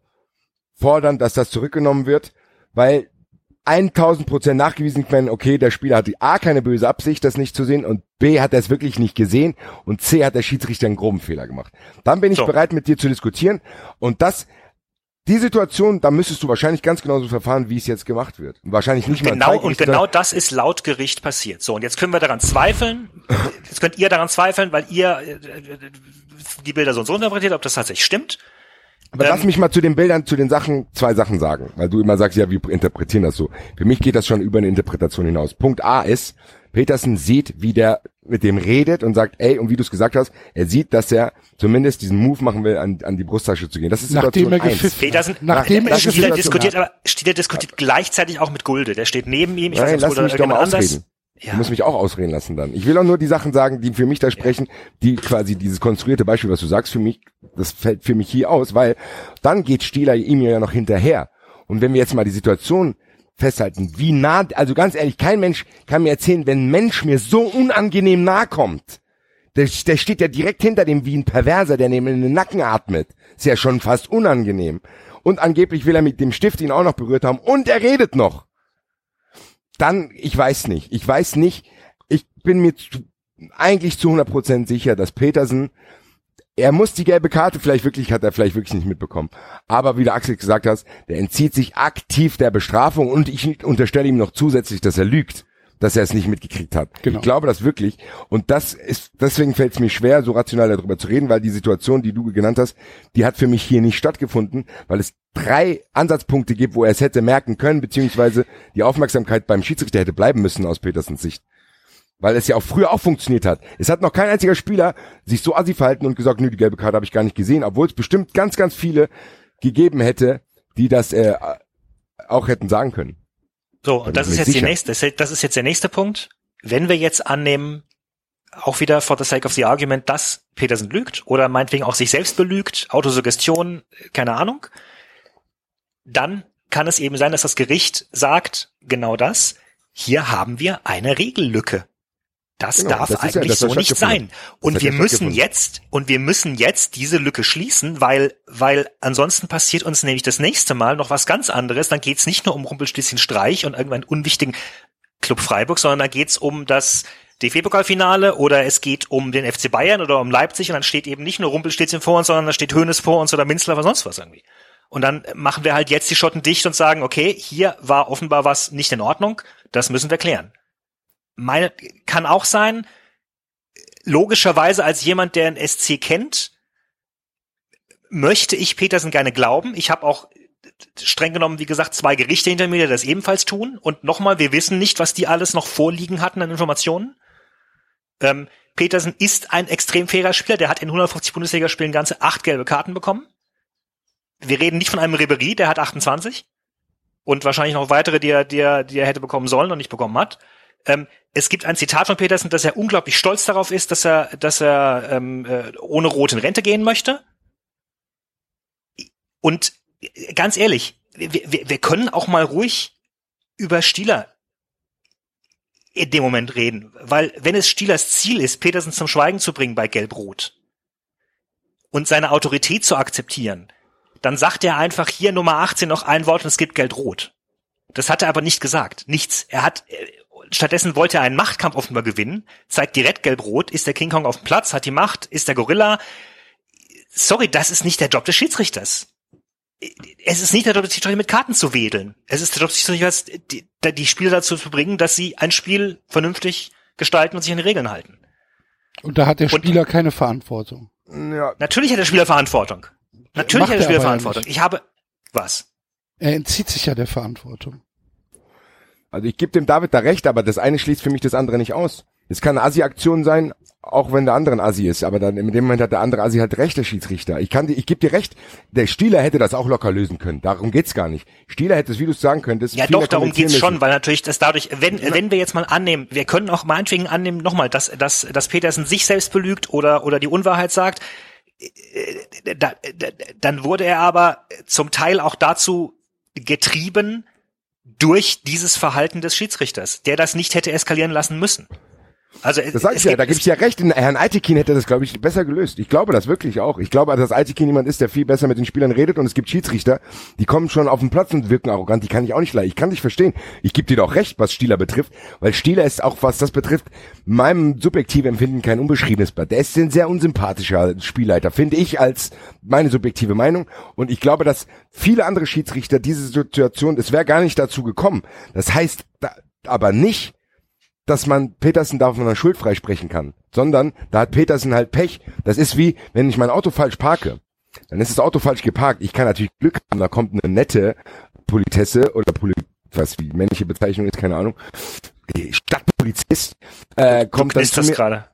fordern, dass das zurückgenommen wird, weil 1000 Prozent nachgewiesen werden, okay, der Spieler hatte A, keine böse Absicht, das nicht zu sehen und B, hat er es wirklich nicht gesehen und C, hat der Schiedsrichter einen groben Fehler gemacht. Dann bin ich So. bereit, mit dir zu diskutieren und das, die Situation, da müsstest du wahrscheinlich ganz genauso verfahren, wie es jetzt gemacht wird. Und wahrscheinlich nicht mal Genau, und genau das ist laut Gericht passiert. So, und jetzt können wir daran zweifeln. Jetzt könnt ihr daran zweifeln, weil ihr äh, äh, die Bilder so und so interpretiert, ob das tatsächlich stimmt. Aber Ähm, lass mich mal zu den Bildern, zu den Sachen, zwei Sachen sagen, weil du immer sagst, ja, wir interpretieren das so. Für mich geht das schon über eine Interpretation hinaus. Punkt A ist, Petersen sieht, wie der mit dem redet und sagt, ey, und wie du es gesagt hast, er sieht, dass er zumindest diesen Move machen will, an, an die Brusttasche zu gehen. Das ist Nachdem Situation er eins. gepfiffen Petersen, Nachdem er Stieler diskutiert, hat. aber Stieler diskutiert gleichzeitig auch mit Gulde. Der steht neben ihm. Ich Nein, weiß lass nicht, oder mich doch mal irgendjemand anders. Ja. Du musst mich auch ausreden lassen dann. Ich will auch nur die Sachen sagen, die für mich da sprechen, die quasi dieses konstruierte Beispiel, was du sagst, für mich, das fällt für mich hier aus, weil dann geht Stieler ihm ja noch hinterher. Und wenn wir jetzt mal die Situation festhalten, wie nah, also ganz ehrlich, kein Mensch kann mir erzählen, wenn ein Mensch mir so unangenehm nahe kommt, der, der steht ja direkt hinter dem wie ein Perverser, der neben in den Nacken atmet. Ist ja schon fast unangenehm. Und angeblich will er mit dem Stift ihn auch noch berührt haben und er redet noch dann, ich weiß nicht. Ich weiß nicht. Ich bin mir zu, eigentlich zu 100% sicher, dass Petersen, er muss die gelbe Karte, vielleicht wirklich, hat er vielleicht wirklich nicht mitbekommen. Aber wie der Axel gesagt hat, der entzieht sich aktiv der Bestrafung und ich unterstelle ihm noch zusätzlich, dass er lügt, dass er es nicht mitgekriegt hat. Genau. Ich glaube das wirklich. Und das ist, deswegen fällt es mir schwer, so rational darüber zu reden, weil die Situation, die du genannt hast, die hat für mich hier nicht stattgefunden, weil es drei Ansatzpunkte gibt, wo er es hätte merken können, beziehungsweise die Aufmerksamkeit beim Schiedsrichter hätte bleiben müssen aus Petersens Sicht. Weil es ja auch früher auch funktioniert hat. Es hat noch kein einziger Spieler sich so assi verhalten und gesagt, nö, die gelbe Karte habe ich gar nicht gesehen, obwohl es bestimmt ganz, ganz viele gegeben hätte, die das äh, auch hätten sagen können. So, und das ist jetzt die sicher. nächste, das ist jetzt der nächste Punkt. Wenn wir jetzt annehmen, auch wieder for the sake of the argument, dass Petersen lügt oder meinetwegen auch sich selbst belügt, Autosuggestion, keine Ahnung, dann kann es eben sein, dass das Gericht sagt, genau das, hier haben wir eine Regellücke. Das Genau, darf das ja- eigentlich hat so nicht sein. Und wir ja müssen jetzt, und wir müssen jetzt diese Lücke schließen, weil, weil ansonsten passiert uns nämlich das nächste Mal noch was ganz anderes. Dann geht's nicht nur um Rumpelstilzchen Streich und irgendeinen unwichtigen Club Freiburg, sondern da geht's um das DFB-Pokalfinale oder es geht um den FC Bayern oder um Leipzig und dann steht eben nicht nur Rumpelstilzchen vor uns, sondern da steht Hönes vor uns oder Minzler oder sonst was irgendwie. Und dann machen wir halt jetzt die Schotten dicht und sagen, okay, hier war offenbar was nicht in Ordnung, das müssen wir klären. Meine, kann auch sein, logischerweise als jemand, der ein SC kennt, möchte ich Petersen gerne glauben. Ich habe auch streng genommen, wie gesagt, zwei Gerichte hinter mir, die das ebenfalls tun. Und nochmal, wir wissen nicht, was die alles noch vorliegen hatten an Informationen. Ähm, Petersen ist ein extrem fairer Spieler. Der hat in 150 Bundesligaspielen ganze acht gelbe Karten bekommen. Wir reden nicht von einem Ribery, der hat 28. Und wahrscheinlich noch weitere, die er, die er, die er hätte bekommen sollen und nicht bekommen hat. Ähm, es gibt ein Zitat von Petersen, dass er unglaublich stolz darauf ist, dass er, dass er ähm, äh, ohne Rot in Rente gehen möchte. Und äh, ganz ehrlich, wir, wir, wir können auch mal ruhig über Stieler in dem Moment reden, weil wenn es Stielers Ziel ist, Petersen zum Schweigen zu bringen bei Gelb-Rot und seine Autorität zu akzeptieren, dann sagt er einfach hier Nummer 18 noch ein Wort und es gibt Geld-Rot. Das hat er aber nicht gesagt. Nichts. Er hat, äh, stattdessen wollte er einen Machtkampf offenbar gewinnen, zeigt direkt Gelb-Rot, ist der King Kong auf dem Platz, hat die Macht, ist der Gorilla. Sorry, das ist nicht der Job des Schiedsrichters. Es ist nicht der Job des Schiedsrichters, mit Karten zu wedeln. Es ist der Job des Schiedsrichters, die, die Spieler dazu zu bringen, dass sie ein Spiel vernünftig gestalten und sich an die Regeln halten. Und da hat der Und- Spieler keine Verantwortung. Ja, Natürlich hat der Spieler Verantwortung. Natürlich Macht hat der er Spieler ja Verantwortung. nicht. Ich habe, Was? Er entzieht sich ja der Verantwortung. Also ich gebe dem David da recht, aber das eine schließt für mich das andere nicht aus. Es kann eine Assi-Aktion sein, auch wenn der andere ein Assi ist, aber dann in dem Moment hat der andere Assi halt recht, der Schiedsrichter. Ich kann dir, ich gebe dir recht, der Stieler hätte das auch locker lösen können. Darum geht's gar nicht. Stieler hätte es, wie du es sagen könntest, Ja, doch, darum geht's schon, müssen. weil natürlich das dadurch, wenn, wenn wir jetzt mal annehmen, wir können auch meinetwegen annehmen, nochmal, dass, dass, dass Petersen sich selbst belügt oder, oder die Unwahrheit sagt, äh, da, dann wurde er aber zum Teil auch dazu getrieben durch dieses Verhalten des Schiedsrichters, der das nicht hätte eskalieren lassen müssen. Also Das sag ich ja, da gebe ich ja recht. Herrn Altekin hätte das, glaube ich, besser gelöst. Ich glaube das wirklich auch. Ich glaube, dass Altekin jemand ist, der viel besser mit den Spielern redet und es gibt Schiedsrichter, die kommen schon auf den Platz und wirken arrogant. Die kann ich auch nicht leiden. Ich kann dich verstehen. Ich gebe dir doch recht, was Stieler betrifft, weil Stieler ist auch, was das betrifft, meinem subjektiven Empfinden kein unbeschriebenes Blatt. Der ist ein sehr unsympathischer Spielleiter, finde ich, als meine subjektive Meinung. Und ich glaube, dass viele andere Schiedsrichter diese Situation, es wäre gar nicht dazu gekommen. Das heißt da, aber nicht, dass man Petersen davon einer Schuld freisprechen kann, sondern da hat Petersen halt Pech. Das ist wie, wenn ich mein Auto falsch parke, dann ist das Auto falsch geparkt. Ich kann natürlich Glück haben, da kommt eine nette Politesse oder Poli was wie männliche Bezeichnung ist, keine Ahnung. Die Stadtpolizist äh, kommt dann zu mir, gerade.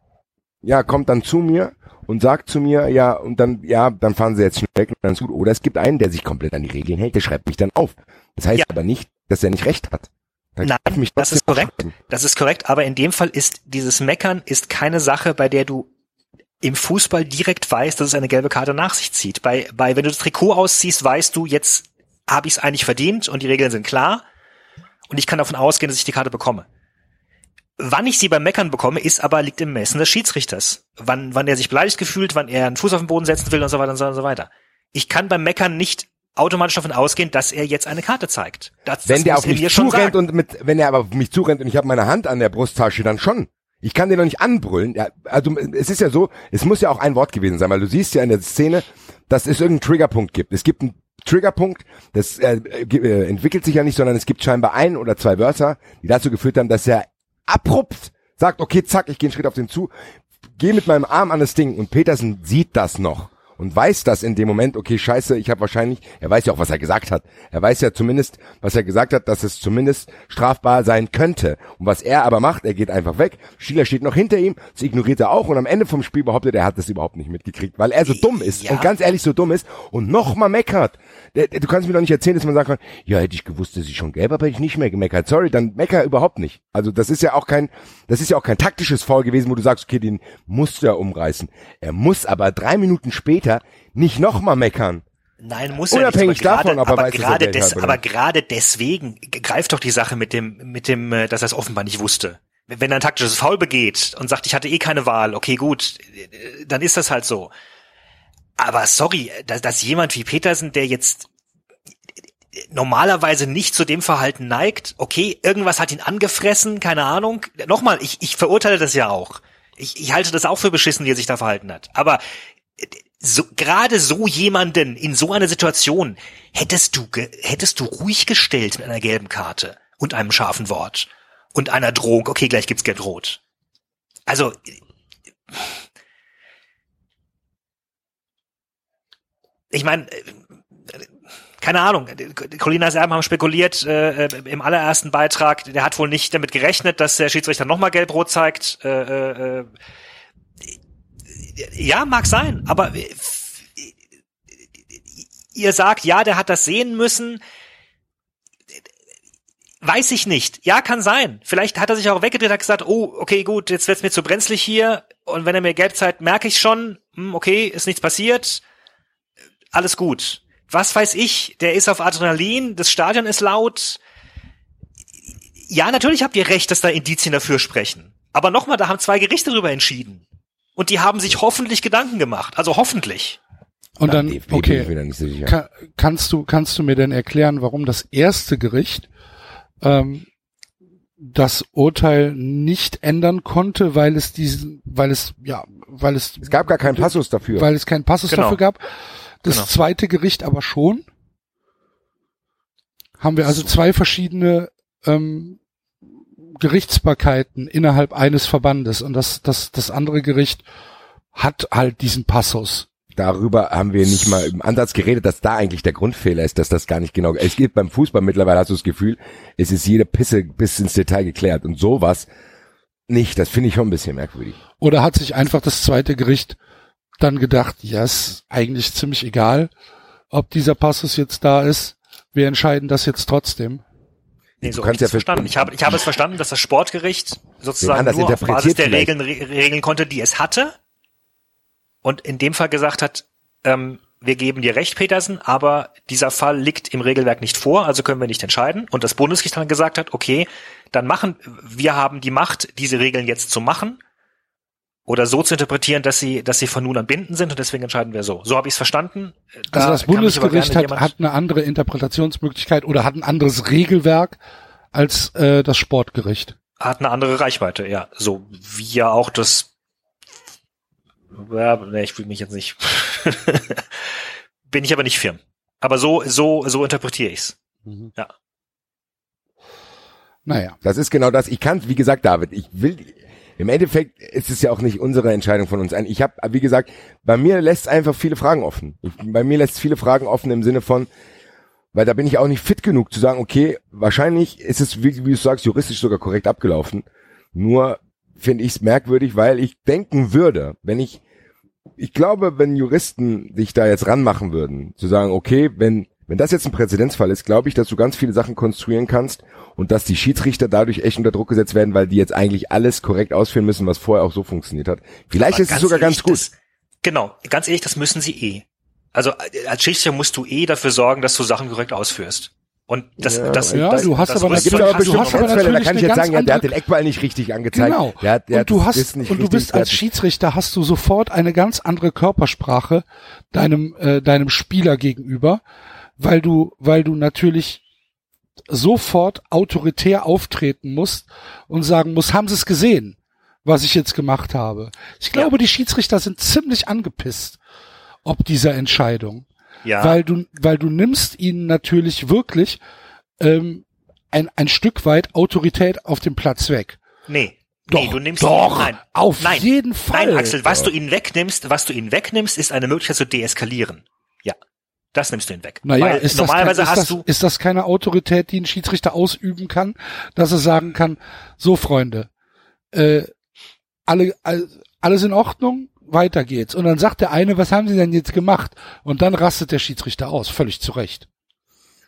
ja, kommt dann zu mir und sagt zu mir, ja, und dann, ja, dann fahren sie jetzt schnell weg und dann ist gut. Oder es gibt einen, der sich komplett an die Regeln hält, der schreibt mich dann auf. Das heißt Ja. aber nicht, dass er nicht recht hat. Dann Nein, das ist korrekt. Das ist korrekt, aber in dem Fall ist dieses Meckern ist keine Sache, bei der du im Fußball direkt weißt, dass es eine gelbe Karte nach sich zieht. Bei, bei wenn du das Trikot ausziehst, weißt du, jetzt habe ich es eigentlich verdient und die Regeln sind klar und ich kann davon ausgehen, dass ich die Karte bekomme. Wann ich sie beim Meckern bekomme, ist aber liegt im Messen des Schiedsrichters. Wann, wann er sich beleidigt gefühlt, wann er einen Fuß auf den Boden setzen will und so weiter und so, und so weiter. Ich kann beim Meckern nicht automatisch davon ausgehen, dass er jetzt eine Karte zeigt. Das, Wenn das der auf er mich zurennt und mit, wenn er aber auf mich zurennt und ich habe meine Hand an der Brusttasche, dann schon. Ich kann den noch nicht anbrüllen. Ja, also es ist ja so, es muss ja auch ein Wort gewesen sein, weil du siehst ja in der Szene, dass es irgendeinen Triggerpunkt gibt. Es gibt einen Triggerpunkt, das äh, äh, entwickelt sich ja nicht, sondern es gibt scheinbar ein oder zwei Wörter, die dazu geführt haben, dass er abrupt sagt, okay, zack, ich gehe einen Schritt auf den zu, gehe mit meinem Arm an das Ding und Petersen sieht das noch und weiß das in dem Moment, okay, scheiße, ich habe wahrscheinlich, er weiß ja auch, was er gesagt hat. Er weiß ja zumindest, was er gesagt hat, dass es zumindest strafbar sein könnte. Und was er aber macht, er geht einfach weg. Schieler steht noch hinter ihm, das ignoriert er auch und am Ende vom Spiel behauptet er, hat das überhaupt nicht mitgekriegt, weil er so dumm ist Ja. und ganz ehrlich so dumm ist und nochmal meckert. Du kannst mir doch nicht erzählen, dass man sagen kann, ja, hätte ich gewusst, dass ich schon gelb habe, hätte ich nicht mehr gemeckert. Sorry, dann mecker überhaupt nicht. Also das ist ja auch kein, das ist ja auch kein taktisches Foul gewesen, wo du sagst, okay, den musst du ja umreißen. Er muss aber drei Minuten später nicht nochmal meckern. Nein, muss Unabhängig er nicht, aber davon, er aber, weiß, dass er gerade des, aber gerade deswegen greift doch die Sache mit dem, mit dem, äh, dass er es offenbar nicht wusste. Wenn er ein taktisches Foul begeht und sagt, ich hatte eh keine Wahl, okay, gut, äh, dann ist das halt so. Aber sorry, dass, dass jemand wie Petersen, der jetzt normalerweise nicht zu dem Verhalten neigt, okay, irgendwas hat ihn angefressen, keine Ahnung. Nochmal, ich, ich verurteile das ja auch. Ich, ich halte das auch für beschissen, wie er sich da verhalten hat. Aber so, gerade so jemanden in so einer Situation hättest du, hättest du ruhig gestellt mit einer gelben Karte und einem scharfen Wort und einer Drohung. Okay, gleich gibt's gelb-rot. Also, ich meine, keine Ahnung, Colina Serben haben spekuliert äh, äh, im allerersten Beitrag, der hat wohl nicht damit gerechnet, dass der Schiedsrichter nochmal gelb-rot zeigt. Äh, äh, äh, ja, mag sein, aber äh, ihr sagt, ja, der hat das sehen müssen. Weiß ich nicht. Ja, kann sein. Vielleicht hat er sich auch weggedreht, hat gesagt, oh, okay, gut, jetzt wird's mir zu brenzlig hier. Und wenn er mir gelb zeigt, merke ich schon, hm, okay, ist nichts passiert. Alles gut. Was weiß ich, der ist auf Adrenalin, das Stadion ist laut. Ja, natürlich habt ihr recht, dass da Indizien dafür sprechen. Aber nochmal, da haben zwei Gerichte darüber entschieden. Und die haben sich hoffentlich Gedanken gemacht. Also hoffentlich. Und dann, okay, so kannst du, kannst du mir denn erklären, warum das erste Gericht ähm, das Urteil nicht ändern konnte, weil es diesen, weil es, ja, weil es, Es gab gar keinen Passus dafür. weil es keinen Passus Genau. dafür gab. Das Genau. zweite Gericht aber schon. Haben wir also zwei verschiedene ähm, Gerichtsbarkeiten innerhalb eines Verbandes und das, das, das andere Gericht hat halt diesen Passus. darüber haben wir nicht mal im Ansatz geredet, dass da eigentlich der Grundfehler ist, dass das gar nicht genau, es gibt beim Fußball mittlerweile hast du das Gefühl, es ist jede Pisse bis ins Detail geklärt und sowas nicht, das finde ich schon ein bisschen merkwürdig. Oder hat sich einfach das zweite Gericht dann gedacht, ja, ist eigentlich ziemlich egal, ob dieser Passus jetzt da ist. Wir entscheiden das jetzt trotzdem. Nee, Du so kannst habe ich ja verstanden. Ich habe, ich habe es verstanden, dass das Sportgericht sozusagen nur auf Basis der vielleicht. Regeln re regeln konnte, die es hatte. Und in dem Fall gesagt hat, ähm, wir geben dir recht, Petersen, aber dieser Fall liegt im Regelwerk nicht vor, also können wir nicht entscheiden. Und das Bundesgericht dann gesagt hat, okay, dann machen, wir haben die Macht, diese Regeln jetzt zu machen oder so zu interpretieren, dass sie, dass sie von nun an bindend sind und deswegen entscheiden wir so. So habe ich es verstanden. Da Also das kann mich aber Bundesgericht hat, hat eine andere Interpretationsmöglichkeit oder hat ein anderes Regelwerk als äh, das Sportgericht. hat eine andere Reichweite, ja. So wie ja auch das. Ja, nee, ich will mich jetzt nicht. Bin ich aber nicht firm. Aber so, so, so interpretiere ich's. Ja. Naja. Das ist genau das. Ich kann, wie gesagt, David, ich will, im Endeffekt ist es ja auch nicht unsere Entscheidung von uns ein. Ich habe, wie gesagt, bei mir lässt einfach viele Fragen offen. Ich, bei mir lässt viele Fragen offen im Sinne von, weil da bin ich auch nicht fit genug zu sagen, okay, wahrscheinlich ist es, wie, wie du sagst, juristisch sogar korrekt abgelaufen. Nur finde ich es merkwürdig, weil ich denken würde, wenn ich, ich glaube, wenn Juristen sich da jetzt ranmachen würden, zu sagen, okay, wenn, wenn das jetzt ein Präzedenzfall ist, glaube ich, dass du ganz viele Sachen konstruieren kannst und dass die Schiedsrichter dadurch echt unter Druck gesetzt werden, weil die jetzt eigentlich alles korrekt ausführen müssen, was vorher auch so funktioniert hat. Vielleicht Aber ist es sogar ehrlich, ganz gut. Das, genau, ganz ehrlich, das müssen sie eh. Also äh, als Schiedsrichter musst du eh dafür sorgen, dass du Sachen korrekt ausführst. Und das, Ja, das, ja, das, du hast das aber natürlich- es aber du hast aber. Grenzfälle, da natürlich kann ich jetzt sagen, ja, der hat den Eckball nicht richtig angezeigt. Genau. Der hat, der und du hast und du bist als Schiedsrichter hast du sofort eine ganz andere Körpersprache deinem äh, deinem Spieler gegenüber, weil du weil du natürlich sofort autoritär auftreten musst und sagen musst, haben sie es gesehen, was ich jetzt gemacht habe. Ich glaube, die Schiedsrichter sind ziemlich angepisst ob dieser Entscheidung, Ja, weil du weil du nimmst ihnen natürlich wirklich ähm, ein ein Stück weit Autorität auf dem Platz weg. nee. Doch, nee, du nimmst doch, nein, auf nein, jeden Fall. Nein, Axel, was du ihnen wegnimmst, was du ihnen wegnimmst, ist eine Möglichkeit zu deeskalieren. Ja, das nimmst du ihnen weg. Naja, Weil ist das, normalerweise kein, ist, hast das, du ist das keine Autorität, die ein Schiedsrichter ausüben kann, dass er sagen kann, so Freunde, äh, alle, all- alles in Ordnung, weiter geht's. Und dann sagt der eine, was haben Sie denn jetzt gemacht? Und dann rastet der Schiedsrichter aus, völlig zu Recht.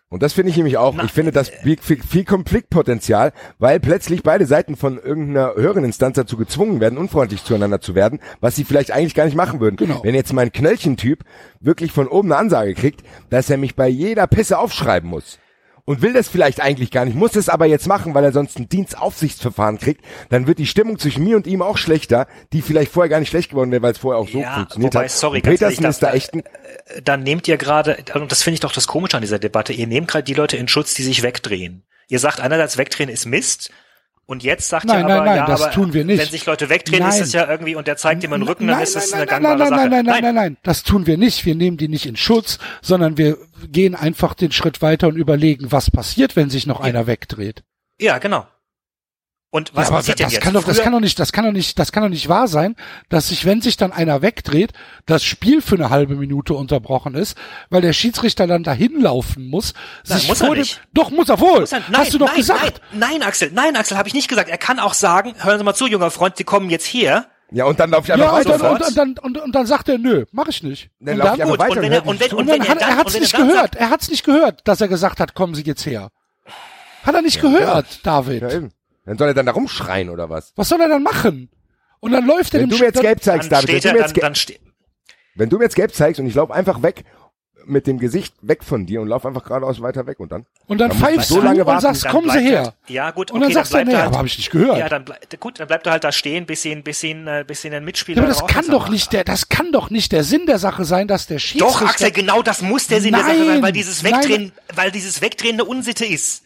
Und das finde ich nämlich auch. Na, ich finde das viel, viel, viel Konfliktpotenzial, weil plötzlich beide Seiten von irgendeiner höheren Instanz dazu gezwungen werden, unfreundlich zueinander zu werden, was sie vielleicht eigentlich gar nicht machen würden. Genau. Wenn jetzt mein Knöllchentyp wirklich von oben eine Ansage kriegt, dass er mich bei jeder Pisse aufschreiben muss und will das vielleicht eigentlich gar nicht, muss es aber jetzt machen, weil er sonst ein Dienstaufsichtsverfahren kriegt, dann wird die Stimmung zwischen mir und ihm auch schlechter, die vielleicht vorher gar nicht schlecht geworden wäre, weil es vorher auch so ja, funktioniert wobei, hat. sorry, Petersen ist da echt ein, äh, dann nehmt ihr gerade, und das finde ich doch das Komische an dieser Debatte, ihr nehmt gerade die Leute in Schutz, die sich wegdrehen. Ihr sagt einerseits, wegdrehen ist Mist, und jetzt sagt Nein, ihr aber, nein, nein, ja, das aber tun wir nicht. wenn sich Leute wegdrehen, ist Nein. es ja irgendwie, und der zeigt ihm den Rücken, dann nein, ist es nein, eine nein, gangbare nein, Sache. nein, nein, nein, nein, nein, das tun wir nicht. Wir nehmen die nicht in Schutz, sondern wir gehen einfach den Schritt weiter und überlegen, was passiert, wenn sich noch einer wegdreht. Ja, genau. Und was ja, aber passiert denn das jetzt? kann doch, das kann doch nicht, das kann doch nicht, das kann doch nicht wahr sein, dass sich, wenn sich dann einer wegdreht, das Spiel für eine halbe Minute unterbrochen ist, weil der Schiedsrichter dann dahin laufen muss, Nein, sich muss er vor dem, nicht. doch muss er wohl, Muss er- hast du doch nein, gesagt. Nein, nein, Axel, nein, Axel, habe ich nicht gesagt. Er kann auch sagen, hören Sie mal zu, junger Freund, Sie kommen jetzt her. ja, und dann laufe ich einfach Ja, und weiter. dann, und, dann, und, und dann sagt er, nö, mach ich nicht. Dann und lauf dann, Gut, weiter und wenn er, und wenn, und wenn dann er hat, dann, er hat's nicht er gehört. sagt, Er hat's nicht gehört, dass er gesagt hat, kommen Sie jetzt her. Hat er nicht gehört, David. Ja, eben. Dann soll er dann da rumschreien oder was? Was soll er dann machen? Und dann läuft er Wenn dem du mir jetzt dann- gelb zeigst, dann David, wenn steht du, er, mir jetzt, dann, dann wenn du mir jetzt gelb zeigst und ich laufe einfach weg mit dem Gesicht weg von dir und laufe einfach geradeaus weiter weg und dann? Und dann Da muss ich pfeifst so du lange und warten, sagst, dann kommen Sie her. Er, ja, gut, Und dann okay, sagst du, nee, er halt, aber habe ich nicht gehört. Ja, dann bleib, gut, dann bleibt er halt da stehen, bis ihn, bis ihn, äh, bis ihn ein Mitspieler Ja, aber das kann doch macht. nicht der, das kann doch nicht der Sinn der Sache sein, dass der Schiedsrichter. Doch, Axel, genau das muss der Sinn der Sache Nein, sein, weil dieses nein. Wegdrehen, weil dieses Wegdrehen eine Unsitte ist.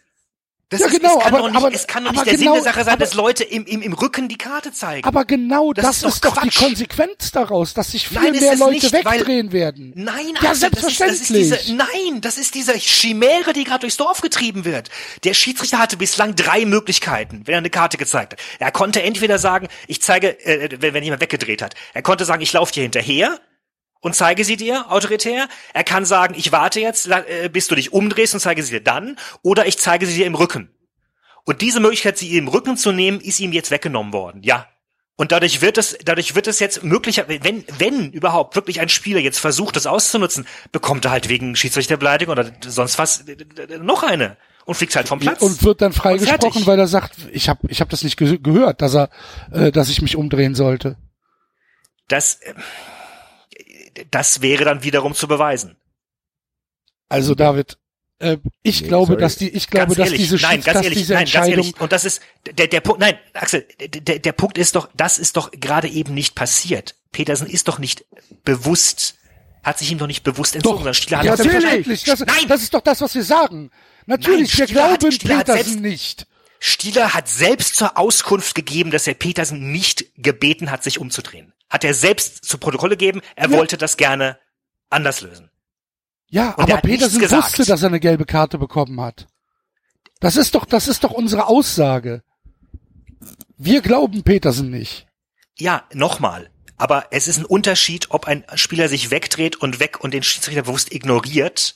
Das Ja, ist, genau, es kann aber- doch nicht, aber- es kann doch nicht der genau, Sinn der Sache sein, aber- dass Leute im, im, im Rücken die Karte zeigen. Aber genau Das das, ist doch ist doch die. Konsequenz daraus, dass sich viel Nein, mehr Leute nicht, weil- wegdrehen werden. Nein, Ja, Axel, das ist, das ist selbstverständlich. diese, nein, das ist diese Chimäre, die gerade durchs Dorf getrieben wird. Der Schiedsrichter hatte bislang drei Möglichkeiten, wenn er eine Karte gezeigt hat. Er konnte entweder sagen, ich zeige, äh, wenn, wenn jemand weggedreht hat. Er konnte sagen, ich laufe dir hinterher. Und zeige sie dir autoritär. Er kann sagen, ich warte jetzt, äh, bis du dich umdrehst und zeige sie dir dann. Oder ich zeige sie dir im Rücken. Und diese Möglichkeit, sie im Rücken zu nehmen, ist ihm jetzt weggenommen worden. Ja. Und dadurch wird es, dadurch wird es jetzt möglicher, wenn, wenn überhaupt wirklich ein Spieler jetzt versucht, das auszunutzen, bekommt er halt wegen Schiedsrichterbeleidigung oder sonst was noch eine und fliegt halt vom Platz. Und wird dann freigesprochen, weil er sagt, ich habe ich hab das nicht ge gehört, dass er, äh, dass ich mich umdrehen sollte. Das, äh, das wäre dann wiederum zu beweisen. Also David, äh, ich Nee, glaube, sorry. dass die, ich glaube, ganz dass ehrlich, diese, nein, Schieds- ganz dass ehrlich, diese nein, ganz Entscheidung, ehrlich. Und das ist der der Punkt. Nein, Axel, der, der Punkt ist doch, das ist doch gerade eben nicht passiert. Petersen ist doch nicht bewusst, hat sich ihm doch nicht bewusst entzogen. doch, Stieler hat ja, das selbstverständlich, das, Nein! das ist doch das, was wir sagen. Natürlich, Nein, wir hat- glauben Stieler hat Petersen selbst- nicht. Stieler hat selbst zur Auskunft gegeben, dass er Petersen nicht gebeten hat, sich umzudrehen. Hat er selbst zu Protokolle gegeben, er Ja. wollte das gerne anders lösen. Ja, Und er aber hat Petersen wusste, dass er eine gelbe Karte bekommen hat. Das ist doch, das ist doch unsere Aussage. Wir glauben Petersen nicht. Ja, nochmal. Aber es ist ein Unterschied, ob ein Spieler sich wegdreht und weg und den Schiedsrichter bewusst ignoriert.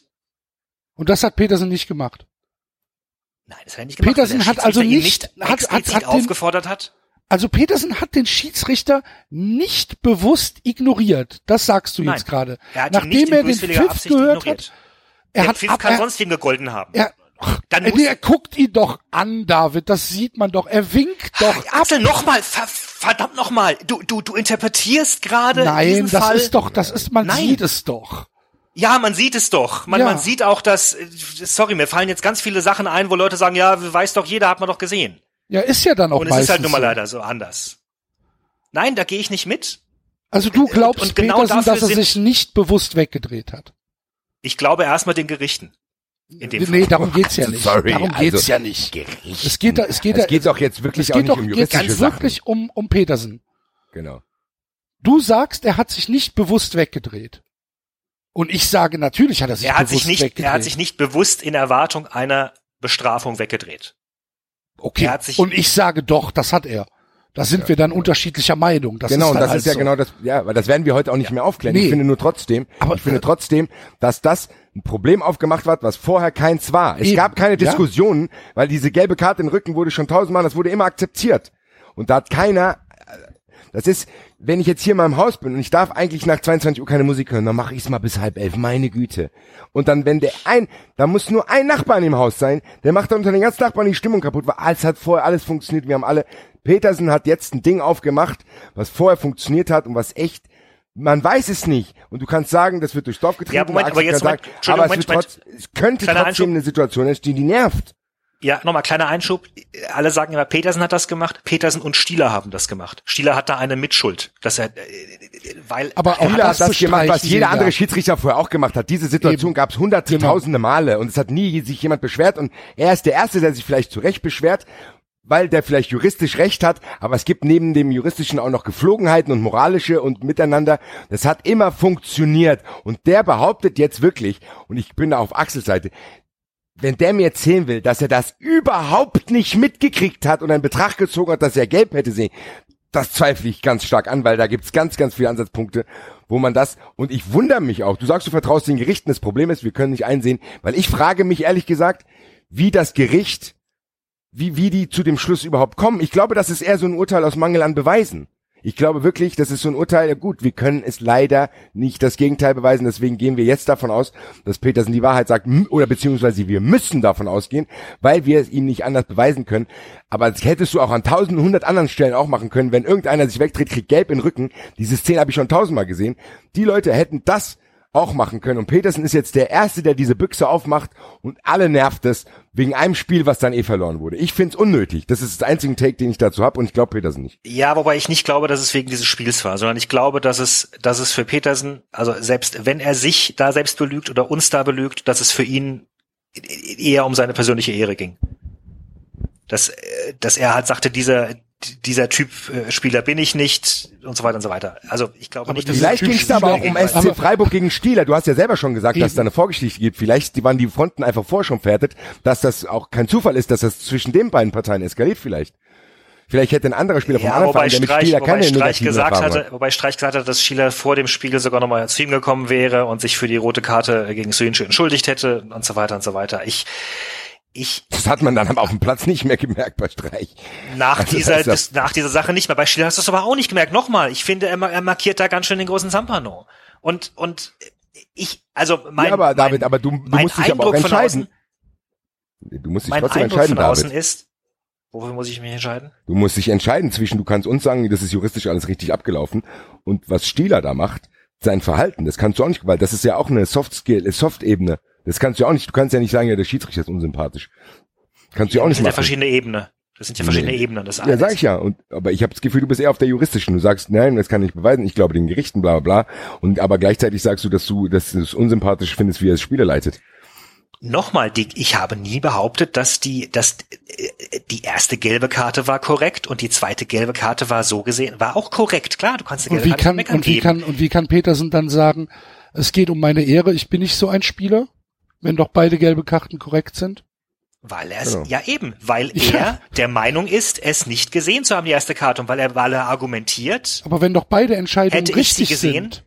Und das hat Petersen nicht gemacht. Nein, das hat er nicht gemacht. Petersen hat also nicht- nicht hat- hat- hat den- aufgefordert hat. Also Petersen hat den Schiedsrichter nicht bewusst ignoriert. Das sagst du Nein, jetzt gerade. Er Nachdem er den Pfiff Absicht gehört ignoriert. hat, er Der hat Pfiff ab, kann er, sonst ihm gegolten haben. er, Dann er, muss- er guckt ihn doch an, David. Das sieht man doch. Er winkt doch ab. Axel, nochmal, ver verdammt nochmal. Du, du, du interpretierst gerade Nein, das Fall. ist doch, das ist, man Nein. sieht es doch. Ja, man sieht es doch. Man, Ja. man sieht auch, dass, äh, sorry, mir fallen jetzt ganz viele Sachen ein, wo Leute sagen, ja, weiß doch jeder, hat man doch gesehen. Ja, ist ja dann auch Und es ist halt nun mal so. leider so anders. Nein, da gehe ich nicht mit. Also du glaubst und genau Petersen, dafür dass er sich nicht bewusst weggedreht hat. Ich glaube erstmal den Gerichten. In dem Nee, Fall. darum geht's ja nicht. Sorry, darum also- geht's ja nicht. Gericht. Es geht da, es geht es da, geht doch jetzt wirklich auch nicht doch um jetzt juristische ganz Sachen. wirklich um, um Petersen. Genau. Du sagst, er hat sich nicht bewusst weggedreht. Und ich sage, natürlich hat er sich Er hat bewusst sich nicht, weggedreht. er hat sich nicht bewusst in Erwartung einer Bestrafung weggedreht. Okay. und ich sage doch, das hat er. Da sind wir dann unterschiedlicher Meinung. Das genau, ist und das halt ist ja so. genau das, ja, weil das werden wir heute auch nicht mehr aufklären. Nee. Ich finde nur trotzdem, Aber- ich finde trotzdem, dass das ein Problem aufgemacht hat, was vorher keins war. Es Eben, gab keine ja. Diskussionen, weil diese gelbe Karte in den Rücken wurde schon tausendmal, das wurde immer akzeptiert. Und da hat keiner, das ist, wenn ich jetzt hier mal im Haus bin und ich darf eigentlich nach 22 Uhr keine Musik hören, dann mache ich es mal bis halb elf, meine Güte. Und dann, wenn der ein, da muss nur ein Nachbar in dem Haus sein, der macht dann unter den ganzen Nachbarn die Stimmung kaputt, weil alles hat vorher alles funktioniert, wir haben alle, Petersen hat jetzt ein Ding aufgemacht, was vorher funktioniert hat und was echt, man weiß es nicht. Und du kannst sagen, das wird durchs Dorf getrieben. Ja, Moment, aber jetzt Moment, sagen, aber es, Moment, trotz, es könnte trotzdem Einschub. eine Situation sein, die die nervt. Ja, nochmal kleiner Einschub. Alle sagen immer, Petersen hat das gemacht. Petersen und Stieler haben das gemacht. Stieler hat da eine Mitschuld, dass er, äh, weil Aber auch Spieler das hat das gemacht, was jeder andere. Schiedsrichter vorher auch gemacht hat. Diese Situation gab es hunderte, Genau. tausende Male und es hat nie sich jemand beschwert und er ist der Erste, der sich vielleicht zu Recht beschwert, weil der vielleicht juristisch recht hat, aber es gibt neben dem juristischen auch noch Geflogenheiten und moralische und miteinander. Das hat immer funktioniert und der behauptet jetzt wirklich, und ich bin da auf Axels Seite, wenn der mir erzählen will, dass er das überhaupt nicht mitgekriegt hat und in Betracht gezogen hat, dass er gelb hätte sehen, das zweifle ich ganz stark an, weil da gibt's ganz, ganz viele Ansatzpunkte, wo man das, und ich wundere mich auch, du sagst, du vertraust den Gerichten, das Problem ist, wir können nicht einsehen, weil ich frage mich ehrlich gesagt, wie das Gericht, wie, wie die zu dem Schluss überhaupt kommen. Ich glaube, das ist eher so ein Urteil aus Mangel an Beweisen. Ich glaube wirklich, das ist so ein Urteil, ja gut, wir können es leider nicht das Gegenteil beweisen, deswegen gehen wir jetzt davon aus, dass Petersen die Wahrheit sagt, m- oder beziehungsweise wir müssen davon ausgehen, weil wir es ihm nicht anders beweisen können. Aber das hättest du auch an tausend, hundert anderen Stellen auch machen können, wenn irgendeiner sich wegdreht, kriegt gelb in den Rücken. Diese Szene habe ich schon tausendmal gesehen. Die Leute hätten das auch machen können. Und Petersen ist jetzt der Erste, der diese Büchse aufmacht und alle nervt es wegen einem Spiel, was dann eh verloren wurde. Ich find's unnötig. Das ist das einzige Take, den ich dazu habe und ich glaube Petersen nicht. Ja, wobei ich nicht glaube, dass es wegen dieses Spiels war, sondern ich glaube, dass es, dass es für Petersen, also selbst wenn er sich da selbst belügt oder uns da belügt, dass es für ihn eher um seine persönliche Ehre ging. Dass, äh, dass er halt sagte, dieser, dieser Typ äh, Spieler bin ich nicht und so weiter und so weiter. Also ich glaube nicht, dass Vielleicht ging es aber auch um SC Freiburg gegen Stieler. Du hast ja selber schon gesagt, dass es da eine Vorgeschichte gibt. Vielleicht waren die Fronten einfach vorher schon fertig, dass das auch kein Zufall ist, dass das zwischen den beiden Parteien eskaliert vielleicht. Vielleicht hätte ein anderer Spieler vom Ja, anderen Verein, der mit Streich, Spieler wobei keine Streich gesagt Erfahrungen hatte, hat. wobei Streich gesagt hatte, dass Schieler vor dem Spiel sogar nochmal zu ihm gekommen wäre und sich für die rote Karte gegen Sünsche entschuldigt hätte und so weiter und so weiter. Ich, ich, Das hat man dann aber auf dem Platz nicht mehr gemerkt bei Streich. nach Also dieser, das nach dieser Sache nicht mehr. Bei Schieler hast du es aber auch nicht gemerkt. Nochmal, ich finde, er, er markiert da ganz schön den großen Zampano. Und, und ich, also mein, ja, aber David, mein, aber du, du musst dich aber auch Eindruck von entscheiden. außen- du musst dich mein trotzdem Eindruck entscheiden, von außen David. ist, wofür muss ich mich entscheiden? Du musst dich entscheiden zwischen, du kannst uns sagen, das ist juristisch alles richtig abgelaufen und was Stieler da macht, sein Verhalten, das kannst du auch nicht, weil das ist ja auch eine Soft Skill, Soft-Ebene. Das kannst du ja auch nicht, du kannst ja nicht sagen, ja, der Schiedsrichter ist unsympathisch. Kannst du ja auch Das nicht sind ja machen. verschiedene Ebenen. Das sind ja verschiedene Nee. Ebenen. Das Ja, eine sag ich ja. Und, aber ich habe das Gefühl, du bist eher auf der juristischen. Du sagst, nein, das kann ich nicht beweisen. Ich glaube den Gerichten, bla bla bla. Und aber gleichzeitig sagst du, dass du, dass du es unsympathisch findest, wie er das Spiel leitet. Nochmal, Dick, ich habe nie behauptet, dass die, dass äh, die erste gelbe Karte war korrekt und die zweite gelbe Karte war so gesehen, war auch korrekt. Klar, du kannst die Und gelbe wie Karte kann, und wie geben. kann, und wie kann Petersen dann sagen, es geht um meine Ehre, ich bin nicht so ein Spieler, wenn doch beide gelbe Karten korrekt sind? Weil er es, Genau. ja eben, weil Ja. er der Meinung ist, es nicht gesehen zu haben, die erste Karte, und weil er, weil er argumentiert, Aber wenn doch beide Entscheidungen Hätte ich sie richtig gesehen? sind,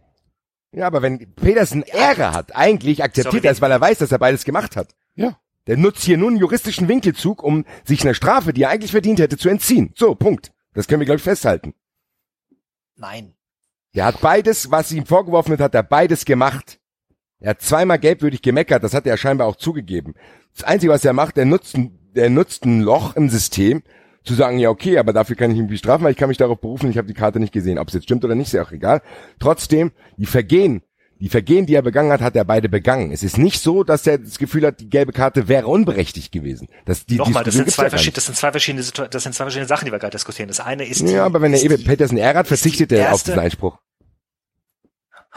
Ja, aber wenn Petersen Ehre hat, eigentlich akzeptiert Sorry, er es, weil er weiß, dass er beides gemacht hat. ja. Der nutzt hier nur einen juristischen Winkelzug, um sich einer Strafe, die er eigentlich verdient hätte, zu entziehen. So, Punkt. Das können wir, glaube ich, festhalten. nein. Der hat beides, was ihm vorgeworfen wird, hat er beides gemacht. Er hat zweimal gelbwürdig gemeckert, das hat er scheinbar auch zugegeben. Das Einzige, was er macht, der nutzt, ein, der nutzt ein Loch im System, zu sagen, ja okay, aber dafür kann ich ihn bestrafen, weil ich kann mich darauf berufen, ich habe die Karte nicht gesehen. Ob es jetzt stimmt oder nicht, ist ja auch egal. Trotzdem, die Vergehen, die Vergehen, die er begangen hat, hat er beide begangen. Es ist nicht so, dass er das Gefühl hat, die gelbe Karte wäre unberechtigt gewesen. Das, die, Nochmal, das sind, zwei verschiedene, das sind zwei verschiedene, Situ- das sind zwei verschiedene Sachen, die wir gerade diskutieren. Das eine ist die, Ja, aber wenn er die- Petersen die verzichtet er auf diesen Einspruch.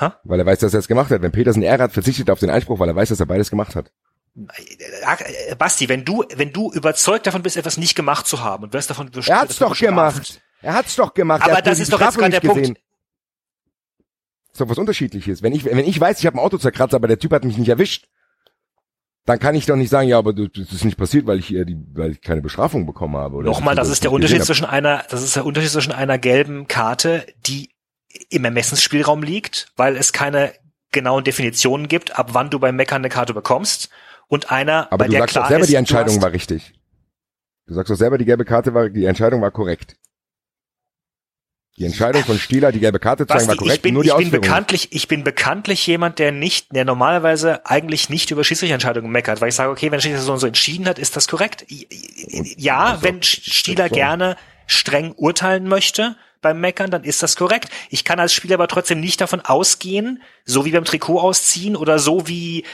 Ha? Weil er weiß, dass er es gemacht hat. Wenn Petersen Ehre hat, verzichtet er auf den Einspruch, weil er weiß, dass er beides gemacht hat. Äh, Basti, wenn du, wenn du überzeugt davon bist, etwas nicht gemacht zu haben und wirst davon best- Er hat's davon doch bestraft, gemacht. Er hat's doch gemacht. Aber er das ist doch jetzt gerade der gesehen. Ist doch was unterschiedliches. Wenn ich, wenn ich weiß, ich habe ein Auto zerkratzt, aber der Typ hat mich nicht erwischt, dann kann ich doch nicht sagen, ja, aber das ist nicht passiert, weil ich, die, weil ich keine Bestrafung bekommen habe. Oder Nochmal, das ist der Unterschied zwischen einer, das ist der Unterschied zwischen einer gelben Karte, die im Ermessensspielraum liegt, weil es keine genauen Definitionen gibt, ab wann du beim Meckern eine Karte bekommst, und einer. Aber bei du der sagst klar doch selber, ist, die du Entscheidung war richtig. Du sagst doch selber, die gelbe Karte war, die Entscheidung war korrekt. Die Entscheidung von Stieler, die gelbe Karte zu zeigen, war korrekt. ich bin, nur die ich bin bekanntlich, ich bin bekanntlich jemand, der nicht, der normalerweise eigentlich nicht über Schiedsrichterentscheidungen meckert, weil ich sage, okay, wenn der Schiedsrichter so und so entschieden hat, ist das korrekt. Ja, Also, wenn Stieler so. gerne streng urteilen möchte beim Meckern, dann ist das korrekt. Ich kann als Spieler aber trotzdem nicht davon ausgehen, so wie beim Trikot ausziehen oder so wie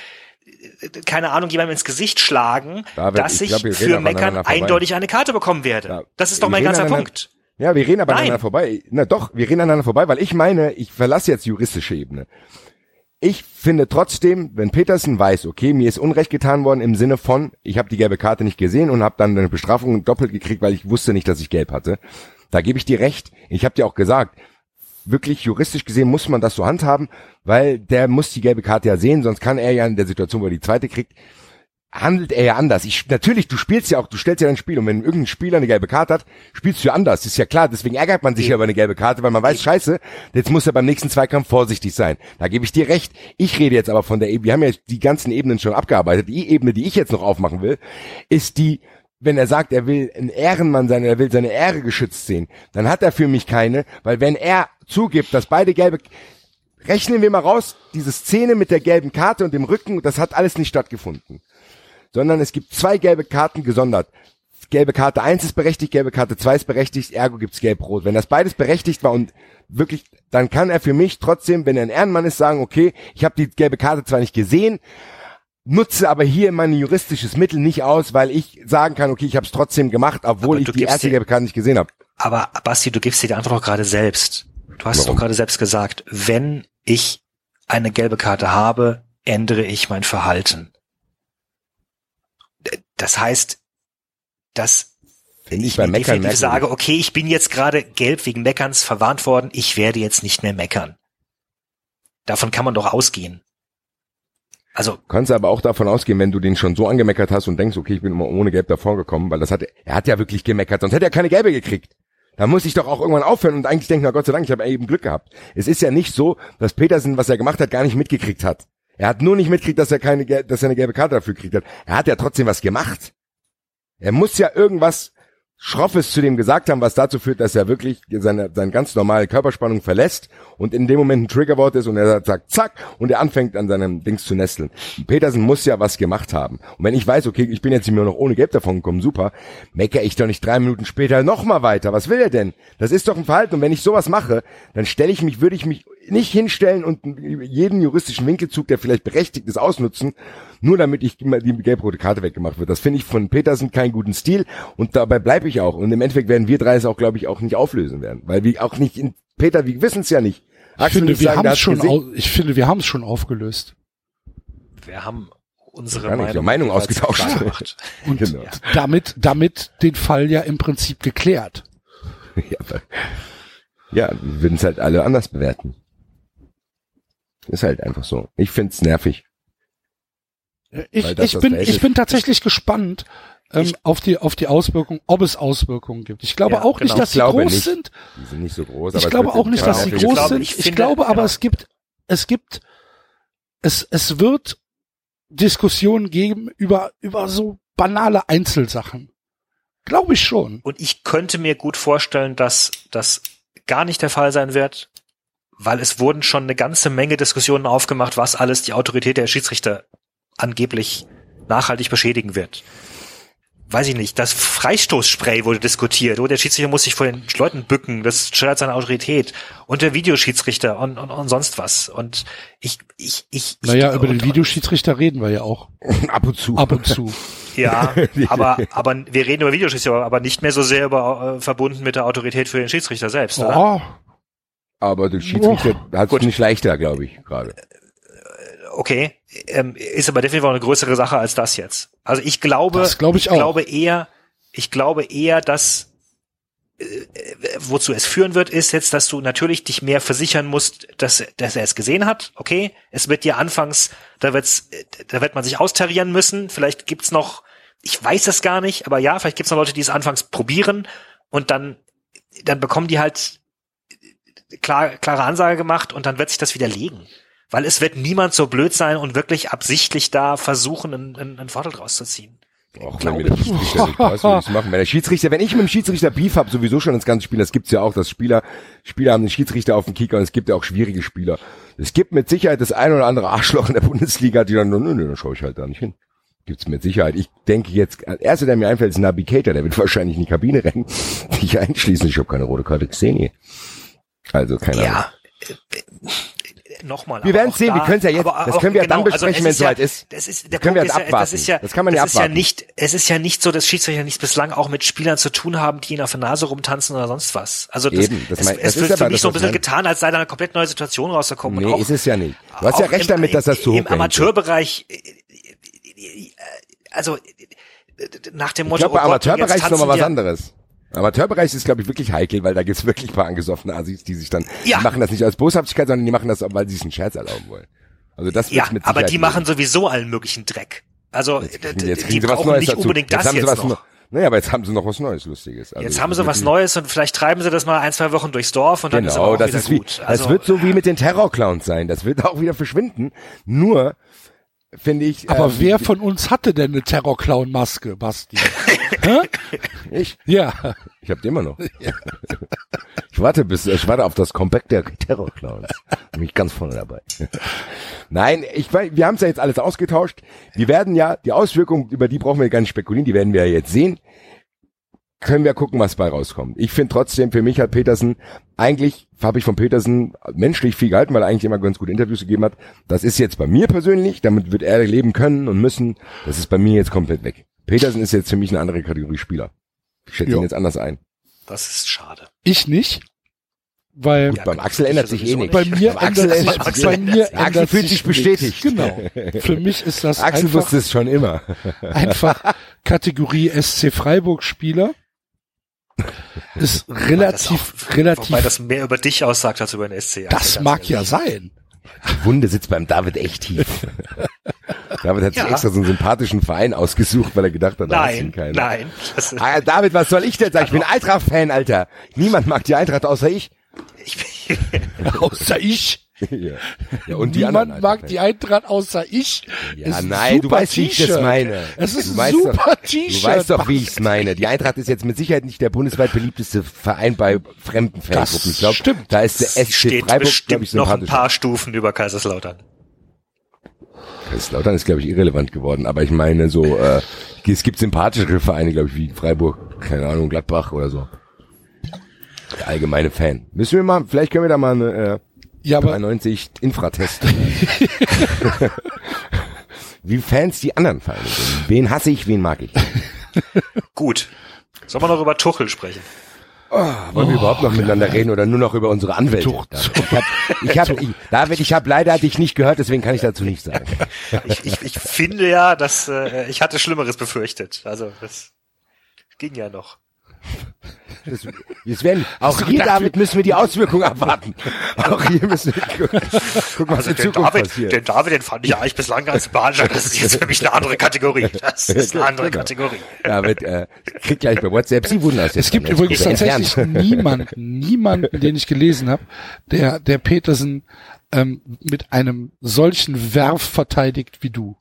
äh, keine Ahnung, jemandem ins Gesicht schlagen, David, dass ich glaub, für Meckern eindeutig eine Karte bekommen werde. Ja, das ist doch mein ganzer Punkt. Ja, wir reden aber Nein. aneinander vorbei. Na doch, wir reden aneinander vorbei, weil ich meine, ich verlasse jetzt juristische Ebene. Ich finde trotzdem, wenn Petersen weiß, okay, mir ist Unrecht getan worden im Sinne von, ich habe die gelbe Karte nicht gesehen und habe dann eine Bestrafung doppelt gekriegt, weil ich wusste nicht, dass ich gelb hatte. Da gebe ich dir recht. Ich habe dir auch gesagt, wirklich juristisch gesehen muss man das so handhaben, weil der muss die gelbe Karte ja sehen, sonst kann er ja in der Situation, wo er die zweite kriegt, handelt er ja anders. Ich, natürlich, du spielst ja auch, du stellst ja dein Spiel und wenn irgendein Spieler eine gelbe Karte hat, spielst du ja anders. Ist ja klar, deswegen ärgert man sich ja über eine gelbe Karte, weil man weiß, scheiße, jetzt muss er beim nächsten Zweikampf vorsichtig sein. Da gebe ich dir recht. Ich rede jetzt aber von der Ebene, wir haben ja die ganzen Ebenen schon abgearbeitet. Die Ebene, die ich jetzt noch aufmachen will, ist die, wenn er sagt, er will ein Ehrenmann sein, er will seine Ehre geschützt sehen, dann hat er für mich keine, weil wenn er zugibt, dass beide gelbe rechnen wir mal raus, diese Szene mit der gelben Karte und dem Rücken, das hat alles nicht stattgefunden. Sondern es gibt zwei gelbe Karten gesondert. Gelbe Karte 1 ist berechtigt, gelbe Karte 2 ist berechtigt, ergo gibt's gelb-rot. Wenn das beides berechtigt war und wirklich, dann kann er für mich trotzdem, wenn er ein Ehrenmann ist, sagen, okay, ich habe die gelbe Karte zwar nicht gesehen, nutze aber hier mein juristisches Mittel nicht aus, weil ich sagen kann, okay, ich habe es trotzdem gemacht, obwohl ich du die erste gelbe Karte nicht gesehen habe. Aber Basti, du gibst dir die Antwort doch gerade selbst. Du hast es Warum? doch gerade selbst gesagt. Wenn ich eine gelbe Karte habe, ändere ich mein Verhalten. Das heißt, dass Finde ich ich bei Meckern definitiv sage, okay, ich bin jetzt gerade gelb wegen Meckerns verwarnt worden, ich werde jetzt nicht mehr meckern. Davon kann man doch ausgehen. Also, kannst aber auch davon ausgehen, wenn du den schon so angemeckert hast und denkst, okay, ich bin immer ohne Gelb davor gekommen, weil das hat, er hat ja wirklich gemeckert, sonst hätte er keine Gelbe gekriegt. Da muss ich doch auch irgendwann aufhören und eigentlich denken, na Gott sei Dank, ich habe eben Glück gehabt. Es ist ja nicht so, dass Petersen, was er gemacht hat, gar nicht mitgekriegt hat. Er hat nur nicht mitgekriegt, dass er keine, dass er eine gelbe Karte dafür gekriegt hat. Er hat ja trotzdem was gemacht. Er muss ja irgendwas Schroffes zu dem gesagt haben, was dazu führt, dass er wirklich seine, seine ganz normale Körperspannung verlässt und in dem Moment ein Triggerwort ist und er sagt zack und er anfängt an seinem Dings zu nesteln. Petersen muss ja was gemacht haben. Und wenn ich weiß, okay, ich bin jetzt mir noch ohne Gelb davon gekommen, super, meckere ich doch nicht drei Minuten später nochmal weiter. Was will er denn? Das ist doch ein Verhalten. Und wenn ich sowas mache, dann stelle ich mich, würde ich mich nicht hinstellen und jeden juristischen Winkelzug, der vielleicht berechtigt ist, ausnutzen, nur damit ich immer die gelb-rote Karte weggemacht wird. Das finde ich von Petersen keinen guten Stil und dabei bleibe ich auch. Und im Endeffekt werden wir drei es auch, glaube ich, auch nicht auflösen werden, weil wir auch nicht in Peter, wir wissen es ja nicht. Ich finde, wird wir sagen, schon, gesehen. au- ich finde, wir haben es schon aufgelöst. Wir haben unsere nicht, Meinung, Meinung ausgetauscht. Und Genau. damit, damit den Fall ja im Prinzip geklärt. Ja, ja, wir würden es halt alle anders bewerten. Ist halt einfach so. Ich find's nervig. Ich, das ich das bin, ich bin tatsächlich gespannt ähm, Ich- auf die auf die Auswirkungen, ob es Auswirkungen gibt. Ich glaube Ja, auch nicht, genau. dass Ich sie groß nicht. sind. Die sind nicht so groß. Ich glaube auch nicht, dass sie. Ich groß glaube, sind. ich Ich, finde, glaube aber, genau. es gibt, es gibt, es, es wird Diskussionen geben über, über so banale Einzelsachen. Glaube ich schon. Und ich könnte mir gut vorstellen, dass das gar nicht der Fall sein wird, weil es wurden schon eine ganze Menge Diskussionen aufgemacht, was alles die Autorität der Schiedsrichter angeblich nachhaltig beschädigen wird. Weiß ich nicht, das Freistoßspray wurde diskutiert, oder der Schiedsrichter muss sich vor den Leuten bücken, das schildert seine Autorität und der Videoschiedsrichter und, und, und sonst was. Und ich, ich, ich, ich Naja, über den Videoschiedsrichter reden wir ja auch. Ab und zu. Ab und zu. Ja, aber, aber wir reden über Videoschiedsrichter, aber nicht mehr so sehr über äh, verbunden mit der Autorität für den Schiedsrichter selbst, oder? Oh, Aber der Schiedsrichter hat es nicht leichter, glaube ich, gerade. Okay, ähm, ist aber definitiv auch eine größere Sache als das jetzt. Also ich glaube, Das glaube ich auch. glaube eher, ich glaube eher, dass äh, wozu es führen wird, ist jetzt, dass du natürlich dich mehr versichern musst, dass, dass er es gesehen hat. Okay, es wird dir anfangs, da wird's, äh, da wird man sich austarieren müssen. Vielleicht gibt's noch, ich weiß es gar nicht, aber ja, vielleicht gibt's noch Leute, die es anfangs probieren und dann, dann bekommen die halt klar, klare Ansage gemacht und dann wird sich das widerlegen. Weil es wird niemand so blöd sein und wirklich absichtlich da versuchen, einen, einen, einen Vorteil draus zu ziehen. Auch wenn mir der Schiedsrichter nicht passt, würde ich's machen. Wenn der Schiedsrichter, wenn ich mit dem Schiedsrichter Beef habe, sowieso schon ins ganze Spiel, das gibt's ja auch, dass Spieler, Spieler haben den Schiedsrichter auf dem Kicker und es gibt ja auch schwierige Spieler. Es gibt mit Sicherheit das ein oder andere Arschloch in der Bundesliga, die dann, nö, nö, dann schaue ich halt da nicht hin. Gibt's mit Sicherheit. Ich denke jetzt, der erste, der mir einfällt, ist Nabi Keita, der wird wahrscheinlich in die Kabine rennen, dich einschließen. Ich habe keine rote Karte gesehen hier. Also, keine Ahnung. Ja. äh, äh, Nochmal. Wir auch sehen, wir da- können's ja jetzt- aber das auch- können wir ja dann genau, also besprechen, es ja- soweit ist. Das ist, der Das können wir Punkt dann ist ja, das abwarten. ist ja, Das kann man ja ist ja abwarten. nicht, es ist ja nicht so, dass Schiedsrichter nicht bislang auch mit Spielern zu tun haben, die ihnen auf der Nase rumtanzen oder sonst was. Also das, Eben, das es, mein- es das ist wird aber für mich das, so ein bisschen ich getan, als sei da eine komplett neue Situation rausgekommen. Nee, und auch, ist es ja nicht. Du hast ja recht im, damit, dass das zu hoch Im Amateurbereich, äh, äh, also äh, nach dem Ich Motto, glaube, bei oh Amateurbereich ist nochmal was wir- anderes. Amateurbereich ist, glaube ich, wirklich heikel, weil da gibt's wirklich ein paar angesoffene Asis, die sich dann, Ja. die machen das nicht aus Boshaftigkeit, sondern die machen das, weil sie sich einen Scherz erlauben wollen. Also das Ja, mit aber Sicherheit die machen sowieso allen möglichen Dreck. Also Jetzt jetzt die kriegen sie was brauchen Neues nicht dazu. unbedingt jetzt das haben sie jetzt was noch. noch. Naja, aber jetzt haben sie noch was Neues, Lustiges. Also Jetzt haben sie was Neues und vielleicht treiben sie das mal ein, zwei Wochen durchs Dorf und dann ist aber Genau, auch das wieder ist wie, gut. Also, das wird so wie mit den Terrorclowns sein. Das wird auch wieder verschwinden. Nur, finde ich. aber ähm, wer von uns hatte denn eine Terrorclown-Maske, Basti? Ich, Ja. ich hab die immer noch. Ich warte bis, ich warte auf das Comeback der Terrorclowns. Bin ich ganz vorne dabei. Nein, ich wir haben es ja jetzt alles ausgetauscht. Wir werden ja, die Auswirkungen, über die brauchen wir gar nicht spekulieren, die werden wir ja jetzt sehen. Können wir gucken, was bei rauskommt. Ich finde trotzdem, für mich hat Petersen, eigentlich habe ich von Petersen menschlich viel gehalten, weil er eigentlich immer ganz gute Interviews gegeben hat. Das ist jetzt bei mir persönlich, damit wird er leben können und müssen. Das ist bei mir jetzt komplett weg. Petersen ist jetzt für mich eine andere Kategorie Spieler. Ich schätze ihn jetzt anders ein. das ist schade. Ich nicht. Weil Gut, beim Axel ändert sich eh nichts. bei mir Beim Axel ändert sich, ändert sich bei eh mir Axel ändert fühlt sich bestätigt. Genau. Für mich ist das Axel einfach, wusste es schon immer. einfach Kategorie SC Freiburg Spieler. Ist relativ, das auch, relativ, Wobei das mehr über dich aussagt als über den SC. das Also ganz mag ja ehrlich. sein. Die Wunde sitzt beim David echt tief. David hat sich Ja. extra so einen sympathischen Verein ausgesucht, weil er gedacht hat, da hast du Nein, keinen. nein. Das, Ah, David, was soll ich denn sagen? Ich bin Eintracht-Fan, Alter. Niemand mag die Eintracht außer ich. ich, Außer ich. ja. ja, und die Niemand anderen mag die Eintracht außer ich. Ja, Ist ein nein, du super weißt, wie ich das meine. Es ist du ein weißt super doch, T-Shirt. Du weißt doch, wie ich es meine. Die Eintracht ist jetzt mit Sicherheit nicht der bundesweit beliebteste Verein bei fremden Fangruppen. Ich glaube, stimmt. da ist der SC steht Freiburg, bestimmt ich, noch ein paar Stufen über Kaiserslautern. Kaiserslautern ist, glaube ich, irrelevant geworden. Aber ich meine so, äh, es gibt sympathischere Vereine, glaube ich, wie Freiburg, keine Ahnung, Gladbach oder so. Der allgemeine Fan. Müssen wir mal, vielleicht können wir da mal eine äh, Ja, aber 93 Infratest. wie Fans die anderen Vereine sind. Wen hasse ich, wen mag ich? Gut. Sollen wir noch über Tuchel sprechen? Wollen wir überhaupt noch miteinander reden oder nur noch über unsere Anwälte? Tuch- Ich hab, ich hab, ich, David, ich habe leider dich nicht gehört, deswegen kann ich dazu nichts sagen. Ich, ich, ich finde ja, dass äh, ich hatte Schlimmeres befürchtet. Also das ging ja noch. Das, das werden, auch hier, David, müssen wir die Auswirkungen abwarten. Auch hier müssen wir gucken, gucken was Also in den Zukunft David, passiert. den David, den fand ich eigentlich bislang ganz sympathisch. Das ist jetzt für mich eine andere Kategorie. Das ist eine andere Genau. Kategorie. David, äh, kriegt gleich bei WhatsApp, Sie aus es gibt übrigens tatsächlich niemanden, niemanden, den ich gelesen habe, der, der Petersen ähm, mit einem solchen Werf verteidigt wie du.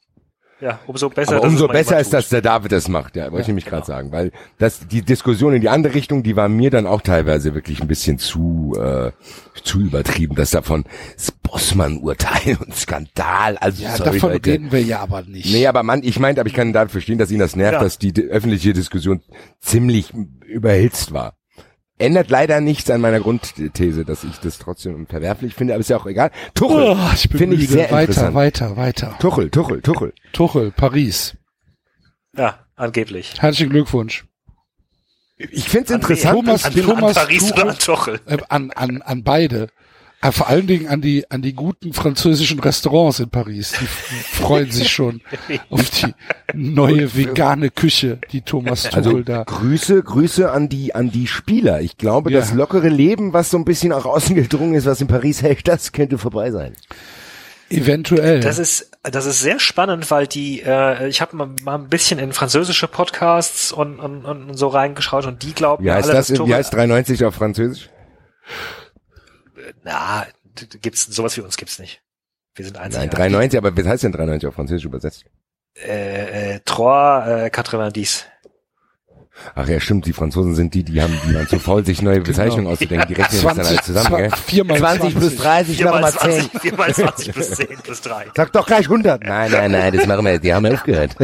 Ja, umso besser. Umso besser ist, dass der David das macht, ja, wollte ich nämlich gerade sagen, weil das die Diskussion in die andere Richtung, die war mir dann auch teilweise wirklich ein bisschen zu äh, zu übertrieben, dass davon das Bossmann-Urteil und Skandal, also Ja, sorry, davon Leute. reden wir ja aber nicht. Nee, aber man, ich meinte, aber ich kann David verstehen, dass ihn das nervt, Ja. dass die di- öffentliche Diskussion ziemlich überhitzt war. Ändert leider nichts an meiner Grundthese, dass ich das trotzdem verwerflich finde, aber ist ja auch egal. Tuchel, Oh, ich bin finde ich sehr weiter, weiter, weiter. Tuchel, Tuchel, Tuchel. Tuchel, Paris. Ja, angeblich. Herzlichen Glückwunsch. Ich finde es An interessant. Thomas- an, Thomas an Paris Tuchel. oder an Tuchel? Äh, an, an, an beide. Äh, vor allen Dingen an die, an die guten französischen Restaurants in Paris. Die freuen sich schon auf die neue vegane Küche, die Thomas Tuchel Also da. Grüße, Grüße an die an die Spieler. Ich glaube, Ja. das lockere Leben, was so ein bisschen auch außen gedrungen ist, was in Paris hält, das könnte vorbei sein. Eventuell. Das ist das ist sehr spannend, weil die äh, ich habe mal, mal ein bisschen in französische Podcasts und, und, und so reingeschaut und die glauben Wie heißt alle, das? dass Wie Tuchel- heißt 93 auf Französisch? Na, gibt's sowas wie uns gibt's nicht. Wir sind Nein, einzigartig. 93, aber was heißt denn 93 auf Französisch übersetzt? Äh, äh, Trois, äh, 90. Ach ja, stimmt, die Franzosen sind die, die haben, die waren zu faul, sich neue Bezeichnungen auszudenken. Die rechnen das dann alle zusammen, gell? 4 mal 20 plus 30, Vier noch mal mal 10. 20, vier mal 20 plus 10 plus 3. Sag doch gleich 100. Nein, nein, nein, das machen wir, die haben aufgehört.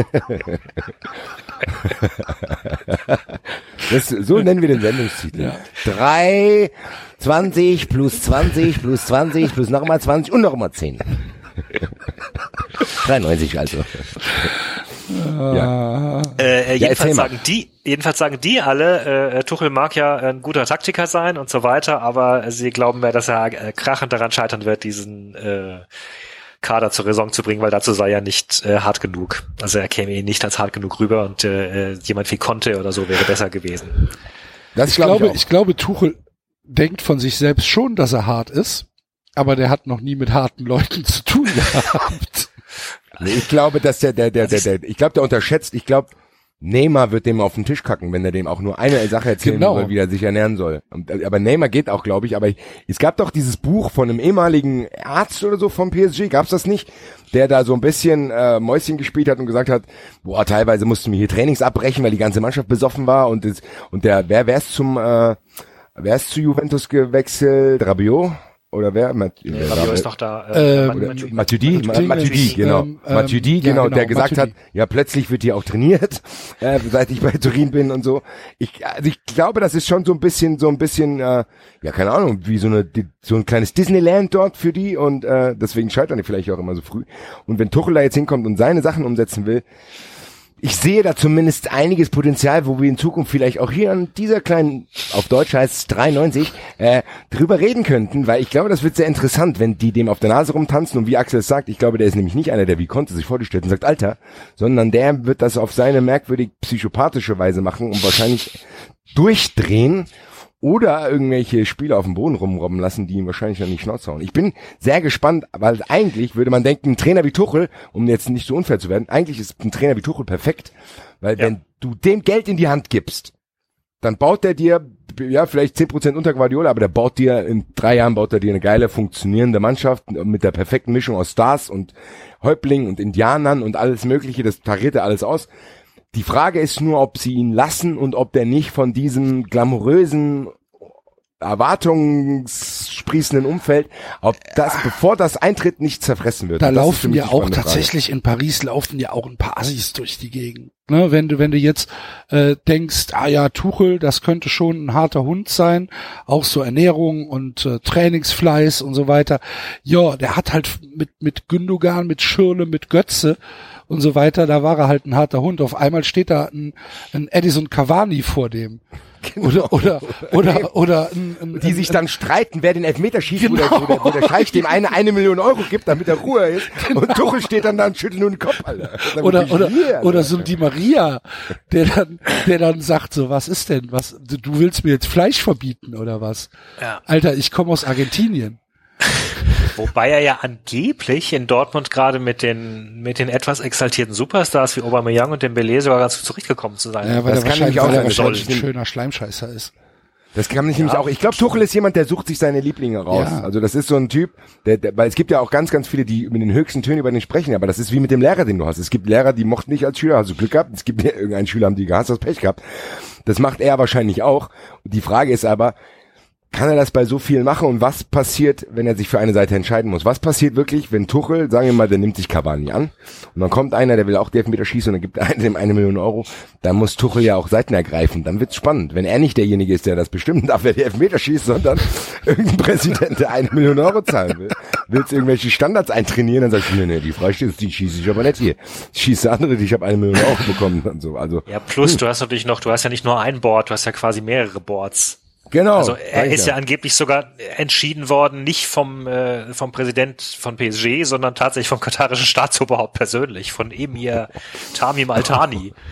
Das, so nennen wir den Sendungstitel. Drei, 20 plus 20 plus 20 plus nochmal 20 und nochmal 10. 93 also. Ja. Äh, äh, Ja, erzähl jedenfalls mal. sagen die, jedenfalls sagen die alle, äh, Tuchel mag ja ein guter Taktiker sein und so weiter, aber sie glauben ja, dass er äh, krachend daran scheitern wird, diesen äh, Kader zur Raison zu bringen, weil dazu sei er nicht äh, hart genug. Also er käme eh nicht als hart genug rüber und äh, äh, jemand wie Conte oder so wäre besser gewesen. Das Ich glaub glaube, auch. ich glaube, Tuchel denkt von sich selbst schon, dass er hart ist, aber der hat noch nie mit harten Leuten zu tun gehabt. Nee, ich glaube, dass der, der, der, der, der ich glaube, der unterschätzt, ich glaube, Neymar wird dem auf den Tisch kacken, wenn er dem auch nur eine Sache erzählen Genau. soll, wie er sich ernähren soll. Äh, aber Neymar geht auch, glaube ich. Aber ich, es gab doch dieses Buch von einem ehemaligen Arzt oder so vom PSG, gab's das nicht? Der da so ein bisschen äh, Mäuschen gespielt hat und gesagt hat, boah, teilweise mussten wir hier Trainings abbrechen, weil die ganze Mannschaft besoffen war und das, und der, wer ist zum, äh, wer ist zu Juventus gewechselt? Rabiot? Oder wer? Mat Nee, wer- Rabiot ist noch da. Äh, Mat- Matuidi, Matuidi, genau. ähm, ähm, Matuidi, ja, genau, genau, der gesagt Matuidi. hat, ja, plötzlich wird hier auch trainiert, äh, seit ich bei Turin bin und so. Ich, also ich glaube, das ist schon so ein bisschen, so ein bisschen, äh, ja, keine Ahnung, wie so eine, so ein kleines Disneyland dort für die und äh, deswegen scheitern die vielleicht auch immer so früh. Und wenn Tuchel da jetzt hinkommt und seine Sachen umsetzen will, ich sehe da zumindest einiges Potenzial, wo wir in Zukunft vielleicht auch hier an dieser kleinen, auf Deutsch heißt es 93, äh, drüber reden könnten, weil ich glaube, das wird sehr interessant, wenn die dem auf der Nase rumtanzen und wie Axel es sagt, ich glaube, der ist nämlich nicht einer, der wie konnte sich vor die stellt und sagt, Alter, sondern der wird das auf seine merkwürdig psychopathische Weise machen und wahrscheinlich durchdrehen oder irgendwelche Spieler auf dem Boden rumrobben lassen, die ihm wahrscheinlich dann nicht Schnauze hauen. Ich bin sehr gespannt, weil eigentlich würde man denken, ein Trainer wie Tuchel, um jetzt nicht so unfair zu werden, eigentlich ist ein Trainer wie Tuchel perfekt, weil Ja. wenn du dem Geld in die Hand gibst, dann baut der dir, ja, vielleicht 10% unter Guardiola, aber der baut dir, in drei Jahren baut er dir eine geile, funktionierende Mannschaft mit der perfekten Mischung aus Stars und Häuptlingen und Indianern und alles mögliche, das tariert er alles aus. Die Frage ist nur, ob sie ihn lassen und ob der nicht von diesem glamourösen, erwartungssprießenden Umfeld, ob das, bevor das eintritt, nicht zerfressen wird. Da laufen ja auch spannende Frage. tatsächlich in Paris laufen ja auch ein paar Assis durch die Gegend. Ne, wenn du wenn du jetzt äh, denkst, ah ja Tuchel, das könnte schon ein harter Hund sein, auch so Ernährung und äh, Trainingsfleiß und so weiter. Ja, der hat halt mit mit Gündogan, mit Schirle, mit Götze und so weiter, da war er halt ein harter Hund. Auf einmal steht da ein, ein Edison Cavani vor dem. Oder oder oder oder ein, ein, Genau. die ein, sich dann streiten, wer den Elfmeter schießt, wo, Genau. der, wo, der, wo der Scheich dem eine eine Million Euro gibt, damit er Ruhe ist. Und Tuchel steht dann da und schüttelt nur den Kopf, Alter. Oder oder hier, Alter. oder so ein Di Maria, der dann der dann sagt so, was ist denn, was du, du willst mir jetzt Fleisch verbieten oder was? Ja. Alter, ich komme aus Argentinien. Wobei er ja angeblich in Dortmund gerade mit den, mit den etwas exaltierten Superstars wie Aubameyang und Dembele sogar ganz gut zurechtgekommen zu sein. Ja, weil das er kann nämlich auch weil er sein, wahrscheinlich ein schöner Schleimscheißer ist. Das kann ich nämlich auch. Ich glaube, Tuchel ist jemand, der sucht sich seine Lieblinge raus. Ja. Also das ist so ein Typ, der, der, weil es gibt ja auch ganz, ganz viele, die mit den höchsten Tönen über den sprechen, aber das ist wie mit dem Lehrer, den du hast. Es gibt Lehrer, die mochten dich als Schüler, hast du Glück gehabt. Es gibt irgendeinen Schüler, haben die gehasst, hast Pech gehabt. Das macht er wahrscheinlich auch. Und die Frage ist aber, kann er das bei so vielen machen und was passiert, wenn er sich für eine Seite entscheiden muss? Was passiert wirklich, wenn Tuchel, sagen wir mal, der nimmt sich Cavani an und dann kommt einer, der will auch die Elfmeter schießen und dann gibt einer dem eine Million Euro, dann muss Tuchel ja auch Seiten ergreifen, dann wird's spannend. Wenn er nicht derjenige ist, der das bestimmen darf, wer die Elfmeter schießt, sondern irgendein Präsident, der eine Million Euro zahlen will, willst irgendwelche Standards eintrainieren, dann sagst du, nee, nee, die Freistoß, die schieße ich aber nicht hier. Ich schieße andere, die ich habe eine Million Euro bekommen und so. Also Ja, plus du hast natürlich noch, du hast ja nicht nur ein Board, du hast ja quasi mehrere Boards. Genau. Also er ist ja angeblich sogar entschieden worden, nicht vom, äh, vom Präsident von PSG, sondern tatsächlich vom katarischen Staatsoberhaupt persönlich, von Emir Tamim Altani.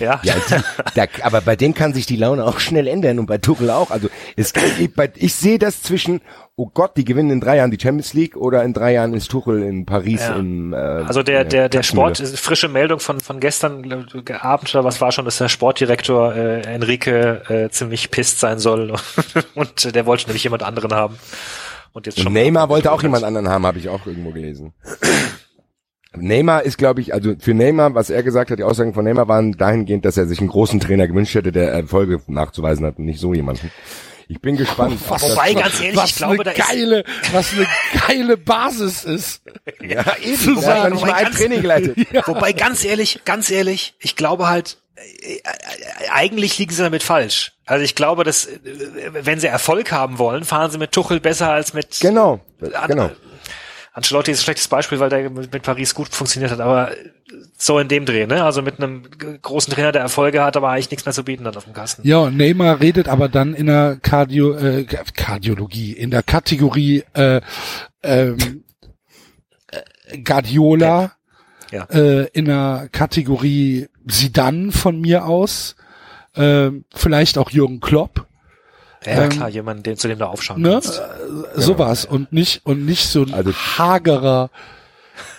Ja, Ja, die, da, aber bei dem kann sich die Laune auch schnell ändern und bei Tuchel auch. Also es, ich, ich sehe das zwischen, oh Gott, die gewinnen in drei Jahren die Champions League oder in drei Jahren ist Tuchel in Paris Ja. im äh, Also der, äh, der, der Sport, frische Meldung von, von gestern glaub, Abend oder was war schon, dass der Sportdirektor äh, Enrique äh, ziemlich pisst sein soll und äh, der wollte nämlich jemand anderen haben. Und jetzt Und schon Neymar wollte auch jemand anderen haben, habe ich auch irgendwo gelesen. Neymar ist, glaube ich, also für Neymar, was er gesagt hat, die Aussagen von Neymar waren dahingehend, dass er sich einen großen Trainer gewünscht hätte, der Erfolge nachzuweisen hat und nicht so jemanden. Ich bin gespannt. Was, Wobei, ganz ehrlich, was ich glaube, eine da ist- geile, was eine geile Basis ist. ja, eben. Zu sagen, noch nicht mal wobei ein ganz- Training geleitet. Wobei, ganz ehrlich, ganz ehrlich, ich glaube halt, äh, äh, eigentlich liegen sie damit falsch. Also ich glaube, dass, äh, wenn sie Erfolg haben wollen, fahren sie mit Tuchel besser als mit Genau, genau. Ancelotti ist ein schlechtes Beispiel, weil der mit Paris gut funktioniert hat, aber so in dem Dreh, ne? Also mit einem großen Trainer, der Erfolge hat, aber eigentlich nichts mehr zu bieten hat auf dem Kasten. Ja, Neymar redet aber dann in der Kardio, äh, Kardiologie, in der Kategorie äh, ähm, äh, Guardiola, Ja. äh, in der Kategorie Sidan von mir aus, äh, vielleicht auch Jürgen Klopp, Ja, Ähm, klar, jemand, den, zu dem du aufschauen ne? kannst. Äh, sowas und nicht und nicht so ein Also- hagerer.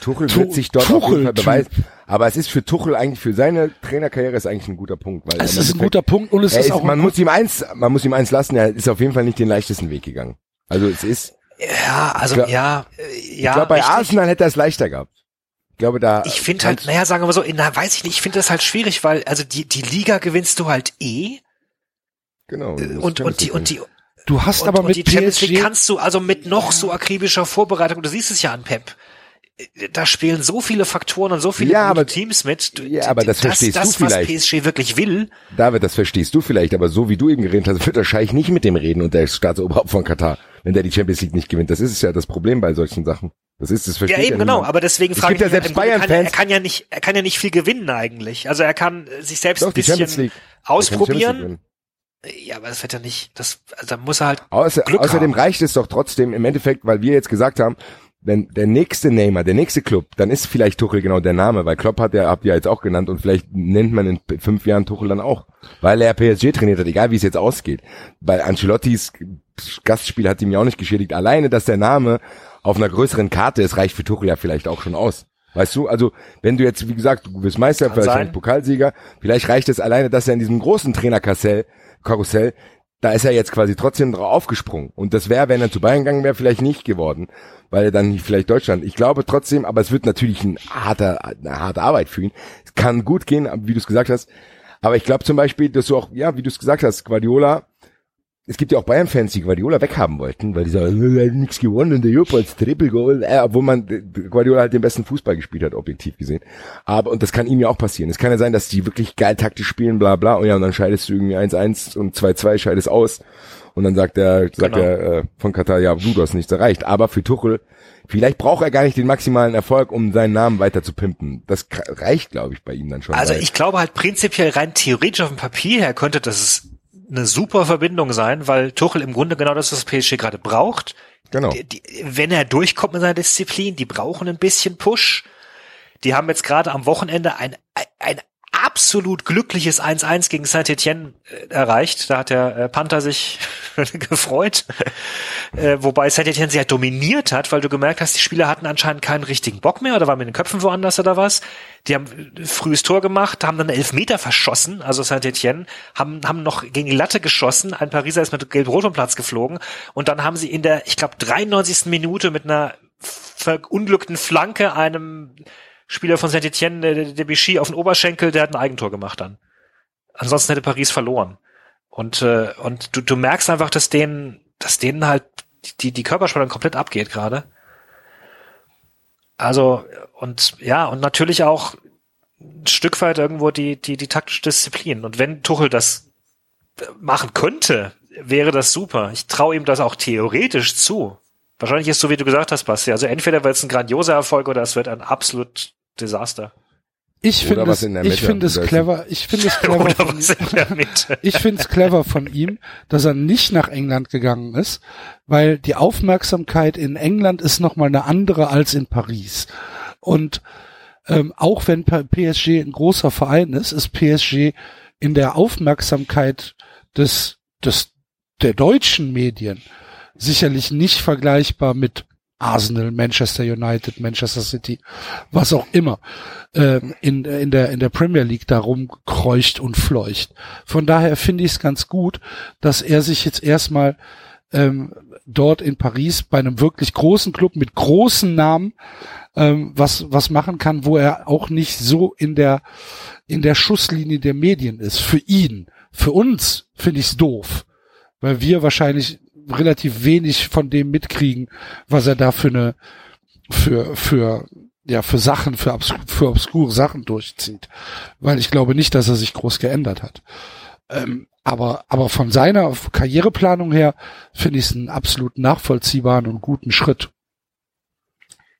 Tuchel Tu- wird sich dort auf jeden Fall Tuchel-Typ. beweisen. Aber es ist für Tuchel eigentlich, für seine Trainerkarriere ist eigentlich ein guter Punkt. Weil Es ist ein guter Punkt und es ist ist, auch man muss ihm eins, man muss ihm eins lassen, er ist auf jeden Fall nicht den leichtesten Weg gegangen. Also es ist, Ja, also glaub- ja, ja. ich glaube bei richtig. Arsenal hätte er es leichter gehabt. Ich glaube da. Ich finde halt, naja, sagen wir mal so, na, weiß ich nicht, ich finde das halt schwierig, weil, also die, die Liga gewinnst du halt eh genau. und, und die, und die, Du hast und, aber und mit die Champions League PSG kannst du also mit noch so akribischer Vorbereitung, du siehst es ja an Pep, da spielen so viele Faktoren und so viele Ja, aber- Teams mit. Du- Ja, aber das verstehst das, du was vielleicht. PSG wirklich will. David, das verstehst du vielleicht, aber so wie du eben geredet hast, wird der Scheich nicht mit dem reden und der Staatsoberhaupt von Katar, wenn der die Champions League nicht gewinnt. Das ist es ja das Problem bei solchen Sachen. Das ist es Ja, versteht eben genau, aber deswegen Es frage ich ja mich, selbst Grunde kann, er, Bayern-Fans- er kann ja nicht, er kann ja nicht viel gewinnen eigentlich. Also er kann äh, sich selbst Doch, ein bisschen League. Er kann die Champions League ausprobieren. Ja, aber das wird ja nicht, das, also da muss er halt Außer, Glück außerdem haben. reicht es doch trotzdem im Endeffekt, weil wir jetzt gesagt haben, wenn der nächste Neymar, der nächste Club, dann ist vielleicht Tuchel genau der Name, weil Klopp hat ja, habt ihr ja jetzt auch genannt und vielleicht nennt man in fünf Jahren Tuchel dann auch, weil er PSG trainiert hat, egal wie es jetzt ausgeht. Bei Ancelottis Gastspiel hat ihm ja auch nicht geschädigt. Alleine, dass der Name auf einer größeren Karte ist, reicht für Tuchel ja vielleicht auch schon aus. Weißt du, also wenn du jetzt, wie gesagt, du bist Meister, Kann vielleicht Pokalsieger, vielleicht reicht es alleine, dass er in diesem großen Trainerkarussell, Karussell, da ist er jetzt quasi trotzdem drauf aufgesprungen. Und das wäre, wenn er zu Bayern gegangen wäre, vielleicht nicht geworden, weil er dann vielleicht Deutschland. Ich glaube trotzdem, aber es wird natürlich ein harter, eine harte Arbeit für ihn. Es kann gut gehen, wie du es gesagt hast. Aber ich glaube zum Beispiel, dass du auch, ja, wie du es gesagt hast, Guardiola, es gibt ja auch Bayern-Fans, die Guardiola weghaben wollten, weil die sagen, er hat nichts gewonnen, der Jupp als Triple Goal, äh, obwohl man äh, Guardiola halt den besten Fußball gespielt hat, objektiv gesehen. Aber, und das kann ihm ja auch passieren. Es kann ja sein, dass die wirklich geil taktisch spielen, bla bla, und ja, und dann scheidest du irgendwie 1-1 und 2-2, scheidest aus. Und dann sagt der, sagt Genau. der äh, von Katar, ja, du, du hast nichts erreicht. Aber für Tuchel, vielleicht braucht er gar nicht den maximalen Erfolg, um seinen Namen weiter zu pimpen. Das reicht, glaube ich, bei ihm dann schon. Also weil- ich glaube halt prinzipiell rein theoretisch auf dem Papier her könnte das eine super Verbindung sein, weil Tuchel im Grunde genau das, was PSG gerade braucht. genau. Die, die, wenn er durchkommt mit seiner Disziplin, die brauchen ein bisschen Push. Die haben jetzt gerade am Wochenende ein, ein, ein absolut glückliches 1-1 gegen Saint-Etienne äh, erreicht. Da hat der äh, Panther sich gefreut. Äh, wobei Saint-Etienne sie halt dominiert hat, weil du gemerkt hast, die Spieler hatten anscheinend keinen richtigen Bock mehr oder waren mit den Köpfen woanders oder was. Die haben frühes Tor gemacht, haben dann elf Meter verschossen, also Saint-Etienne, haben, haben noch gegen die Latte geschossen. Ein Pariser ist mit gelb-rot vom Platz geflogen. Und dann haben sie in der, ich glaube, 93. Minute mit einer verunglückten Flanke einem Spieler von Saint-Etienne, der, der Vichy, auf den Oberschenkel, der hat ein Eigentor gemacht dann. Ansonsten hätte Paris verloren. Und, äh, und du, du merkst einfach, dass denen, dass denen halt die, die Körperspannung komplett abgeht gerade. Also, und ja, und natürlich auch ein Stück weit irgendwo die, die, die taktische Disziplin. Und wenn Tuchel das machen könnte, wäre das super. Ich traue ihm das auch theoretisch zu. Wahrscheinlich ist es so, wie du gesagt hast, Basti. Also entweder wird es ein grandioser Erfolg oder es wird ein absolut Desaster. Ich finde es, ich finde es clever, ich finde es clever von, ich finde es clever von ihm, dass er nicht nach England gegangen ist, weil die Aufmerksamkeit in England ist nochmal eine andere als in Paris. Und ähm, auch wenn PSG ein großer Verein ist, ist PSG in der Aufmerksamkeit des, des, der deutschen Medien sicherlich nicht vergleichbar mit Arsenal, Manchester United, Manchester City, was auch immer ähm, in, in, der, in der Premier League darum kreucht und fleucht. Von daher finde ich es ganz gut, dass er sich jetzt erstmal ähm, dort in Paris bei einem wirklich großen Club mit großen Namen ähm, was was machen kann, wo er auch nicht so in der in der Schusslinie der Medien ist. Für ihn, für uns finde ich es doof, weil wir wahrscheinlich relativ wenig von dem mitkriegen, was er da für eine für für ja für Sachen für obs für obskure Sachen durchzieht, weil ich glaube nicht, dass er sich groß geändert hat. Ähm, aber aber von seiner Karriereplanung her finde ich es einen absolut nachvollziehbaren und guten Schritt.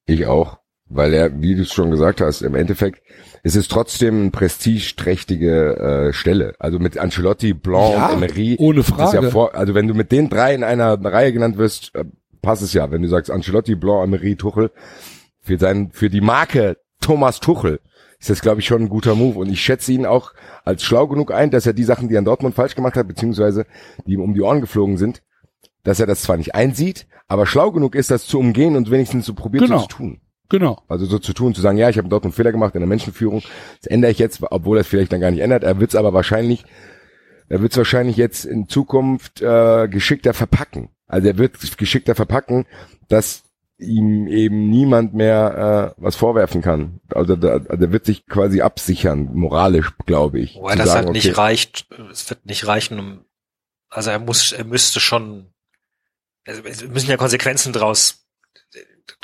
Ich auch, weil er, wie du es schon gesagt hast, im Endeffekt ist es trotzdem eine prestigeträchtige äh, Stelle. Also mit Ancelotti, Blanc Ja, und Emery. ohne ist Frage. Ja vor, also wenn du mit den drei in einer Reihe genannt wirst, äh, passt es ja. Wenn du sagst Ancelotti, Blanc, Emery, Tuchel, für sein, für die Marke Thomas Tuchel ist das, glaube ich, schon ein guter Move. Und ich schätze ihn auch als schlau genug ein, dass er die Sachen, die er in Dortmund falsch gemacht hat, beziehungsweise die ihm um die Ohren geflogen sind, dass er das zwar nicht einsieht, aber schlau genug ist, das zu umgehen und wenigstens so probiert Genau. zu tun. Genau. Also so zu tun, zu sagen, ja, ich habe dort einen Fehler gemacht in der Menschenführung, das ändere ich jetzt, obwohl er es vielleicht dann gar nicht ändert. Er wird es aber wahrscheinlich, er wird es wahrscheinlich jetzt in Zukunft äh, geschickter verpacken. Also er wird es geschickter verpacken, dass ihm eben niemand mehr äh, was vorwerfen kann. Also da, der wird sich quasi absichern, moralisch, glaube ich. Wobei das sagen, halt nicht okay, reicht, es wird nicht reichen, um, also er muss, er müsste schon, also es müssen ja Konsequenzen draus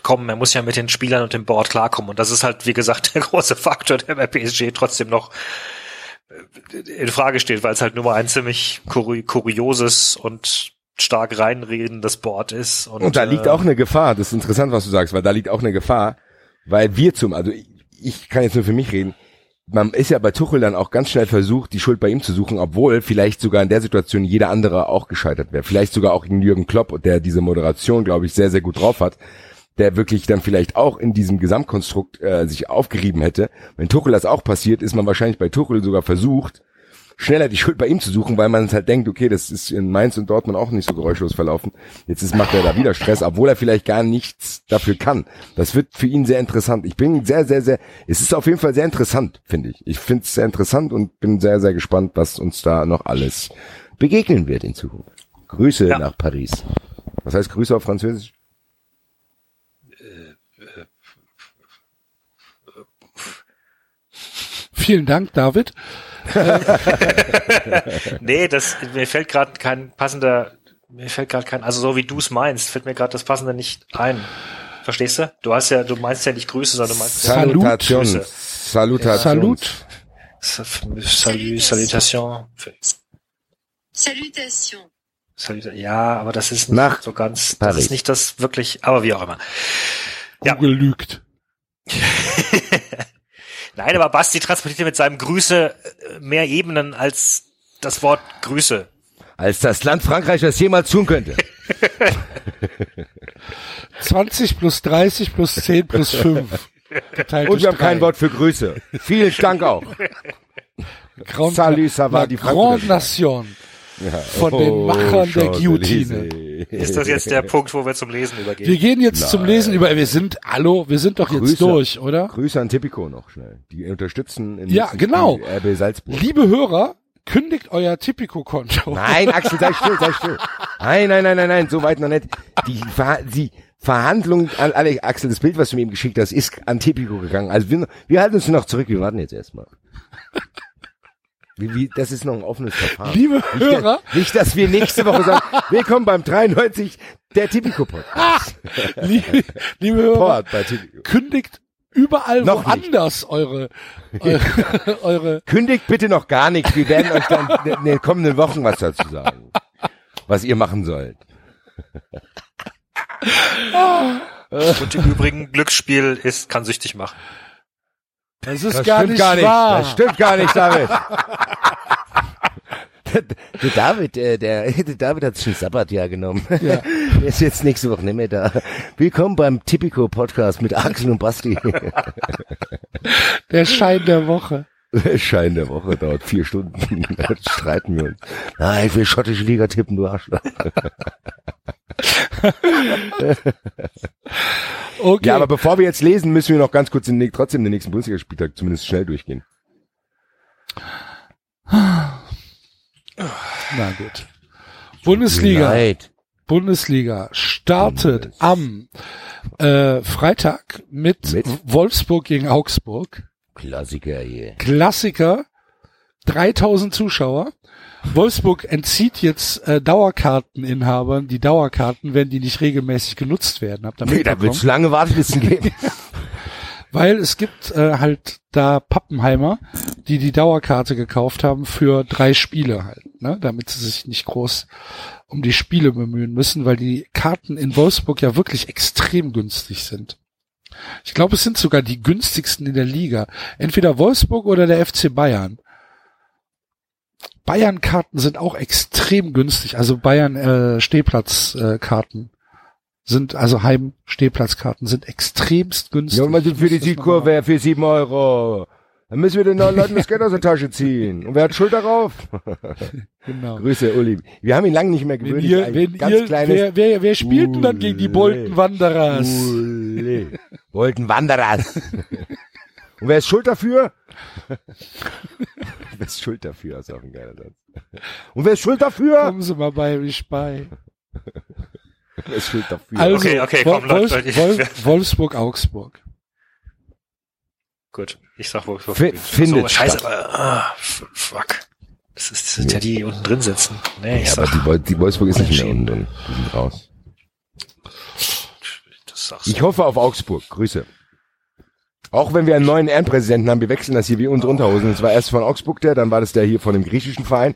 kommen. Er muss ja mit den Spielern und dem Board klarkommen. Und das ist halt, wie gesagt, der große Faktor, der bei PSG trotzdem noch äh, in Frage steht, weil es halt nur mal ein ziemlich kuri kurioses und stark reinredendes Board ist. Und, Und da liegt äh, auch eine Gefahr. Das ist interessant, was du sagst, weil da liegt auch eine Gefahr, weil wir zum, also ich, ich kann jetzt nur für mich reden. Man ist ja bei Tuchel dann auch ganz schnell versucht, die Schuld bei ihm zu suchen, obwohl vielleicht sogar in der Situation jeder andere auch gescheitert wäre. Vielleicht sogar auch gegen Jürgen Klopp, der diese Moderation, glaube ich, sehr, sehr gut drauf hat. Der wirklich dann vielleicht auch in diesem Gesamtkonstrukt äh, sich aufgerieben hätte. Wenn Tuchel das auch passiert, ist man wahrscheinlich bei Tuchel sogar versucht, schneller die Schuld bei ihm zu suchen, weil man halt denkt, okay, das ist in Mainz und Dortmund auch nicht so geräuschlos verlaufen. Jetzt ist, macht er da wieder Stress, obwohl er vielleicht gar nichts dafür kann. Das wird für ihn sehr interessant. Ich bin sehr, sehr, sehr, es ist auf jeden Fall sehr interessant, finde ich. Ich finde es sehr interessant und bin sehr, sehr gespannt, was uns da noch alles begegnen wird in Zukunft. Grüße Ja. nach Paris. Was heißt Grüße auf Französisch? Vielen Dank, David. Nee, das, mir fällt gerade kein passender, mir fällt gerade kein, also so wie du es meinst, fällt mir gerade das passende nicht ein. Verstehst du? Du hast ja, du meinst ja nicht Grüße, sondern du meinst ja Salut. Salutation. Grüße. Salutation. Salut. Salut, Salutation. Salutation. Salut, ja, aber das ist nicht Nach so ganz, das Paris. ist nicht das wirklich, aber wie auch immer. Ja. Google lügt. Nein, aber Basti transportiert mit seinem Grüße äh, mehr Ebenen als das Wort Grüße. Als das Land Frankreich das jemals tun könnte. 20 plus 30 plus 10 plus 5. Geteilt Und wir haben kein. Wort für Grüße. Vielen Dank auch. Grand, Salut, ça va, die Grande Frankfurter. Nation. Von den Machern der Guillotine. Ist das jetzt der Punkt, wo wir zum Lesen übergehen? Wir gehen jetzt zum Lesen über. Wir sind, hallo, wir sind doch jetzt Grüße. durch, oder? Grüße an Tipico noch schnell. Die unterstützen in Ja, genau. RB Salzburg. Liebe Hörer, kündigt euer Tipico-Konto. Nein, Axel, sei still, sei still. Nein, nein, nein, nein, nein, so weit noch nicht. Die, Ver die Verhandlung, an alle, Axel, das Bild, was du mir eben geschickt hast, ist an Tipico gegangen. Also wir, wir halten uns noch zurück, wir warten jetzt erstmal. Wie, wie, das ist noch ein offenes Verfahren. Liebe Nicht, Hörer, nicht, dass wir nächste Woche sagen, willkommen beim 93 der Tipico Podcast. liebe, liebe Hörer, Port bei Tipico. kündigt überall Noch nicht. woanders eure, eure, eure Kündigt bitte noch gar nichts. Wir werden euch dann in den kommenden Wochen was dazu sagen. Was ihr machen sollt. Und im Übrigen, Glücksspiel ist, kann süchtig machen. Das ist Das gar stimmt nicht gar nicht. wahr. Das stimmt gar nicht, David. Der David, äh, der, der David hat sich ein Sabbatjahr genommen. Ja. Der ist jetzt nächste Woche nicht mehr da. Willkommen beim Tipico Podcast mit Axel und Basti. Der Schein der Woche. Der Schein der Woche dauert vier Stunden. Da streiten wir uns. Nein, ich will schottische Liga tippen, du Arschloch. Okay. Ja, aber bevor wir jetzt lesen, müssen wir noch ganz kurz den, trotzdem den nächsten Bundesligaspieltag zumindest schnell durchgehen. Na gut. Bundesliga. Neid. Bundesliga startet am äh, Freitag mit, Mit? Wolfsburg gegen Augsburg. Klassiker hier. Klassiker. 3000 Zuschauer. Wolfsburg entzieht jetzt äh, Dauerkarteninhabern die Dauerkarten, wenn die nicht regelmäßig genutzt werden. Habt Nee, da mitbekommen? wird's lange Wartelisten geben. Weil es gibt äh, halt da Pappenheimer, die die Dauerkarte gekauft haben für drei Spiele halt, ne, damit sie sich nicht groß um die Spiele bemühen müssen, weil die Karten in Wolfsburg ja wirklich extrem günstig sind. Ich glaube, es sind sogar die günstigsten in der Liga. Entweder Wolfsburg oder der FC Bayern. Bayern-Karten sind auch extrem günstig. Also Bayern äh, Stehplatzkarten äh, Karten sind, also Heim-Stehplatzkarten sind extremst günstig. Ja, und was sind für die Südkurve für sieben Euro? Dann müssen wir den neuen Leuten das Geld aus der Tasche ziehen. Und wer hat Schuld darauf? Genau. Grüße, Uli. Wir haben ihn lange nicht mehr Wenn gewöhnt. ihr, Ein wenn ganz ihr, kleines wer, wer, wer spielt denn dann gegen die Ule. Bolton Wanderers? Uli. Wollten Wanderers. Und wer ist schuld dafür? wer ist schuld dafür? ist auch ein geiler Satz. Und wer ist schuld dafür? Kommen Sie mal bei mich bei. Wer ist schuld dafür? Also, Okay, okay, komm, Leute, Wolfs- ich- Wolf- Wolfsburg, Augsburg. Gut, ich sag Wolfsburg. F- findet so, scheiße, statt. aber, ah, f- fuck. Das ist, das sind ja die, die unten drin sitzen. Nee, ich ja, aber sag, die, Wol- die Wolfsburg ist nicht mehr unten drin. Die sind raus. das sagst Ich hoffe auf Augsburg. Grüße. Auch wenn wir einen neuen Ehrenpräsidenten haben, wir wechseln das hier wie unsere Unterhosen. Es war erst von Augsburg der, dann war das der hier von dem griechischen Verein.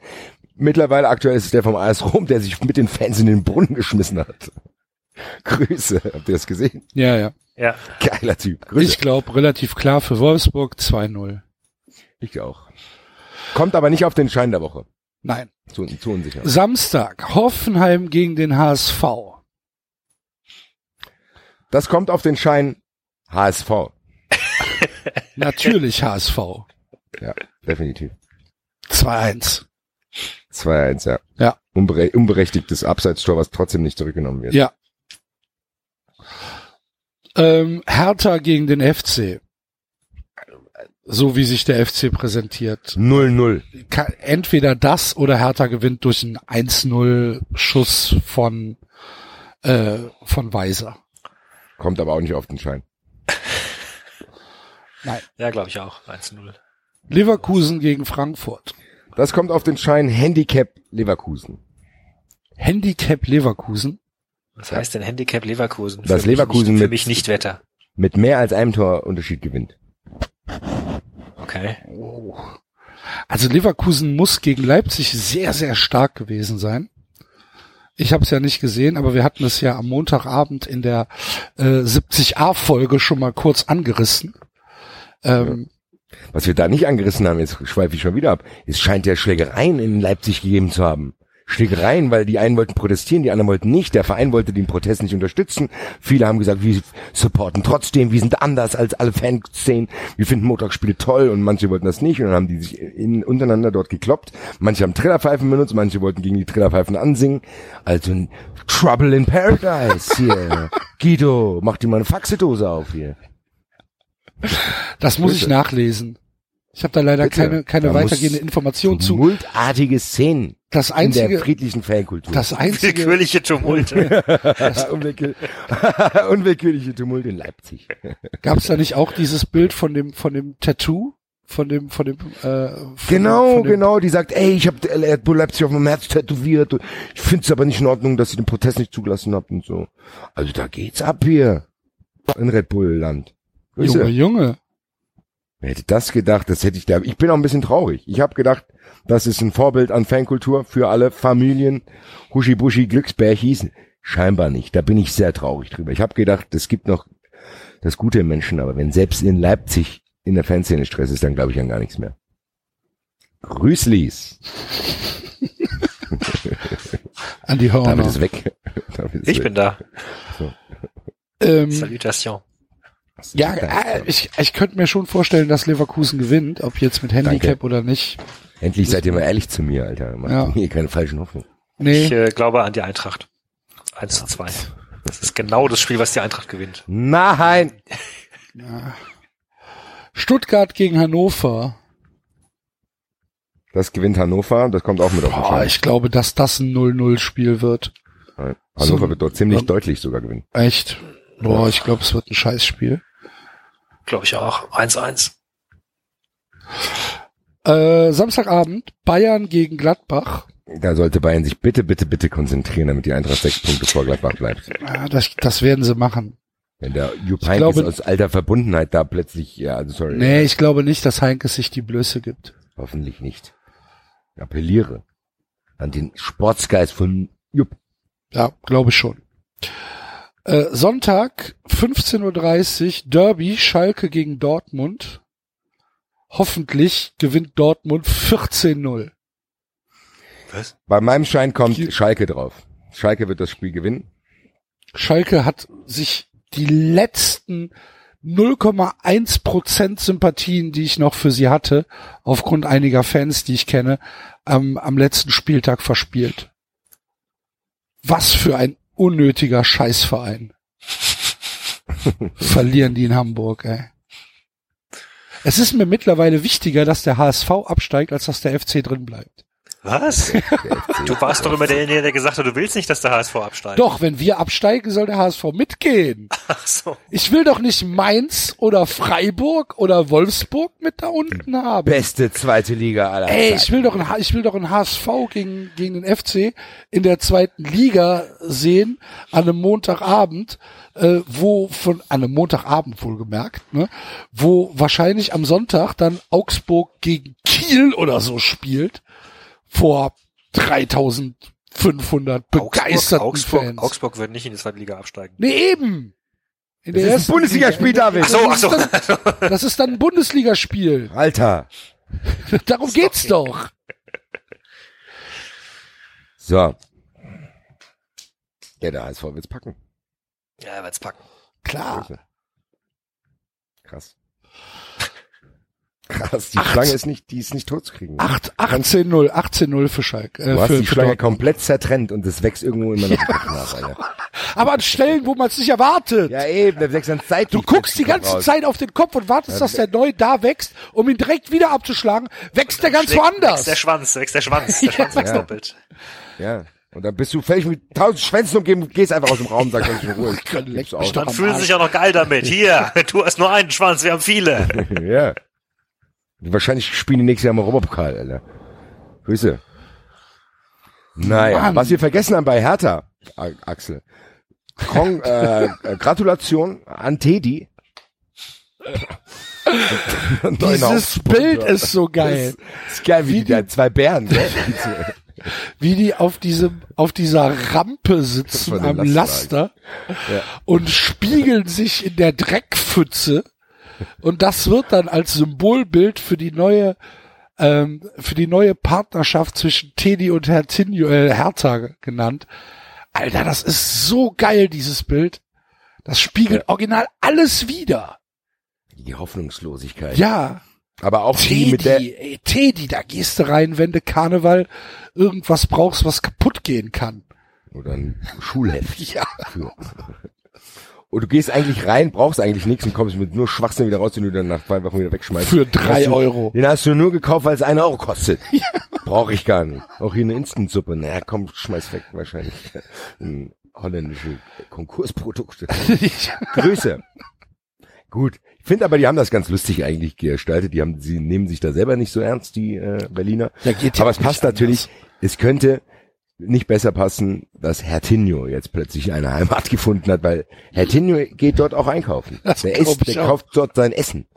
Mittlerweile aktuell ist es der vom AS Rom, der sich mit den Fans in den Brunnen geschmissen hat. Grüße. Habt ihr das gesehen? Ja, ja. Ja, Geiler Typ. Grüße. Ich glaube, relativ klar für Wolfsburg 2-0. Ich auch. Kommt aber nicht auf den Schein der Woche. Nein. Zu, zu unsicher. Samstag, Hoffenheim gegen den HSV. Das kommt auf den Schein HSV. Natürlich HSV. Ja, definitiv. 2-1. 2-1, ja. Ja. Unbere unberechtigtes Abseitstor, was trotzdem nicht zurückgenommen wird. Ja. Ähm, Hertha gegen den FC. So wie sich der FC präsentiert. 0-0. Ka- Entweder das oder Hertha gewinnt durch einen 1-0 Schuss von, äh, von Weiser. Kommt aber auch nicht auf den Schein. Ja, glaube ich auch. 1-0. Leverkusen gegen Frankfurt. Das kommt auf den Schein Handicap Leverkusen. Handicap Leverkusen. Was heißt denn Handicap Leverkusen? Das Für mich Leverkusen nicht, für mit- mich nicht Wetter. Mit mehr als einem Torunterschied gewinnt. Okay. Oh. Also Leverkusen muss gegen Leipzig sehr, sehr stark gewesen sein. Ich habe es ja nicht gesehen, aber wir hatten es ja am Montagabend in der äh, 70a-Folge schon mal kurz angerissen. Ähm, Was wir da nicht angerissen haben, jetzt schweife ich schon wieder ab. Es scheint ja Schlägereien in Leipzig gegeben zu haben. Schlägereien, weil die einen wollten protestieren, die anderen wollten nicht. Der Verein wollte den Protest nicht unterstützen. Viele haben gesagt, wir supporten trotzdem, wir sind anders als alle Fanszenen, wir finden Montagsspiele toll und manche wollten das nicht und dann haben die sich in, untereinander dort gekloppt. Manche haben Trillerpfeifen benutzt, manche wollten gegen die Trillerpfeifen ansingen. Also ein Trouble in Paradise hier. Guido, mach dir mal eine Faxedose auf hier. Das muss ich nachlesen. Ich habe da leider Bitte. keine, keine Da weitergehende Information zu. Tumultartige Szenen Das in der einzige, friedlichen Fankultur. das einzige, Willkürliche Tumulte. Unwillkür unwillkürliche Tumult in Leipzig. gab es da nicht auch dieses Bild von dem, von dem Tattoo? Von dem, von dem, äh, von Genau, dem, von dem, genau. Die sagt, ey, ich habe Red Bull Leipzig auf meinem Herz tätowiert. und Ich finde es aber nicht in Ordnung, dass ihr den Protest nicht zugelassen habt und so. Also da geht's ab hier. In Red Bull Land. Grüße. Junge, Junge. Wer hätte das gedacht? Das hätte ich da. Ich bin auch ein bisschen traurig. Ich habe gedacht, das ist ein Vorbild an Fankultur für alle Familien. Huschi-Buschi Glücksbärchis. Scheinbar nicht. Da bin ich sehr traurig drüber. Ich habe gedacht, es gibt noch das Gute im Menschen, aber wenn selbst in Leipzig in der Fanszene Stress ist, dann glaube ich an gar nichts mehr. Grüßlis. An die David Hörner. ist weg. David ist Ich weg. bin da. Ähm, Salutation. Ja, äh, ich, ich könnte mir schon vorstellen, dass Leverkusen gewinnt, ob jetzt mit Handicap oder nicht. Endlich seid ihr mal ehrlich zu mir, Alter. Macht Ja. mir keine falschen Hoffnungen. Nee. Ich äh, glaube an die Eintracht. 1 zu 2. Das ist genau das Spiel, was die Eintracht gewinnt. Nein! Stuttgart gegen Hannover. Das gewinnt Hannover, das kommt auch mit auf den Boah, ich glaube, dass das ein 0-0-Spiel wird. Nein. Hannover So- wird dort ziemlich Ja. deutlich sogar gewinnen. Echt. Boah, ich glaube, es wird ein Scheißspiel. Glaube ich auch. 1-1. Äh, Samstagabend, Bayern gegen Gladbach. Da sollte Bayern sich bitte, bitte, bitte konzentrieren, damit die Eintracht sechs Punkte vor Gladbach bleibt. Ja, das, das werden sie machen. Wenn der Jupp Ich Heynckes glaube- aus alter Verbundenheit da plötzlich, ja, also sorry. Nee, ich glaube nicht, dass Heinkes sich die Blöße gibt. Hoffentlich nicht. Ich appelliere an den Sportsgeist von Jupp. Ja, glaube ich schon. Äh, Sonntag, 15.30 Uhr, Derby, Schalke gegen Dortmund. Hoffentlich gewinnt Dortmund 14-0. Was? Bei meinem Schein kommt Hier- Schalke drauf. Schalke wird das Spiel gewinnen. Schalke hat sich die letzten 0,1 Prozent Sympathien, die ich noch für sie hatte, aufgrund einiger Fans, die ich kenne, am, am letzten Spieltag verspielt. Was für ein unnötiger Scheißverein. Verlieren die in Hamburg, ey. Es ist mir mittlerweile wichtiger, dass der HSV absteigt, als dass der FC drin bleibt. Was? Du warst doch immer derjenige, der gesagt hat, du willst nicht, dass der HSV absteigt. Doch, wenn wir absteigen, soll der HSV mitgehen. Ach so. Ich will doch nicht Mainz oder Freiburg oder Wolfsburg mit da unten haben. Beste zweite Liga aller Ey, Zeiten. ich will doch ein, ich will doch ein HSV gegen, gegen den FC in der zweiten Liga sehen, an einem Montagabend, äh, wo von, an einem Montagabend wohlgemerkt, ne, wo wahrscheinlich am Sonntag dann Augsburg gegen Kiel oder so spielt, vor 3500 begeisterten Augsburg, Fans. Augsburg wird nicht in die zweite Liga absteigen. Nee, eben. In Das ist ein ersten Bundesligaspiel, Liga. David. Ach so, ach so. Das ist dann, das ist dann ein Bundesligaspiel. Alter. Darum geht's doch. So. Ja, der HSV wird's packen. Ja, er wird's packen. Klar. Krass. Krass, die Acht. Schlange ist nicht, die ist nicht tot zu kriegen. Acht- 18-0, 18-0 für Schalke. Äh, Du hast für, die Schlange komplett zertrennt und es wächst irgendwo immer noch nach, Alter. Aber an Stellen, wo man es nicht erwartet. Ja eben, der wächst an Zeit. Du guckst die ganze Zeit auf den Kopf und wartest, dass der neu da wächst, um ihn direkt wieder abzuschlagen. Wächst der ganz Schlägt- woanders. Wächst der Schwanz, wächst der Schwanz, der Schwanz wächst Ja. doppelt. Ja. Und dann bist du völlig mit tausend Schwänzen umgeben und gehst einfach aus dem Raum, sagst in Ruhe. Dann fühlen sie sich auch noch geil damit. Hier, du hast nur einen Schwanz, wir haben viele. ja. Wahrscheinlich spielen die nächstes Jahr im Europapokal, Alter. Grüße. Naja, Mann. was wir vergessen haben bei Hertha, Axel. Kong, äh, äh, Gratulation an Teddy. Dieses Bild ist so geil. ist geil, wie, Wie die, da zwei Bären, gell? Wie die auf diesem, auf dieser Rampe sitzen am Lastwagen. Laster Ja. und spiegeln sich in der Dreckpfütze. Und das wird dann als Symbolbild für die neue, ähm, für die neue Partnerschaft zwischen Teddy und Hertinho, äh, Hertha genannt. Alter, das ist so geil, dieses Bild. Das spiegelt original alles wieder. Die Hoffnungslosigkeit. Ja. Aber auch die Teddy, mit der, ey, Teddy, da gehst du rein, wenn du Karneval irgendwas brauchst, was kaputt gehen kann. oder ein Schulheft. Ja. Für. Und du gehst eigentlich rein, brauchst eigentlich nichts und kommst mit nur Schwachsinn wieder raus, den du dann nach zwei Wochen wieder wegschmeißt. Für drei Euro. Den hast du nur gekauft, weil es einen Euro kostet. Brauche ich gar nicht. Auch hier eine Instantsuppe. Naja, komm, schmeiß weg wahrscheinlich. Ein holländische Konkursprodukte. Grüße. Gut. Ich finde aber, die haben das ganz lustig eigentlich gestaltet. Die haben, sie nehmen sich da selber nicht so ernst, die äh, Berliner. Ja, geht ja aber es passt natürlich, es könnte nicht besser passen, dass Hertinho jetzt plötzlich eine Heimat gefunden hat, weil Hertinho geht dort auch einkaufen. Das der isst, der auch. kauft dort sein Essen.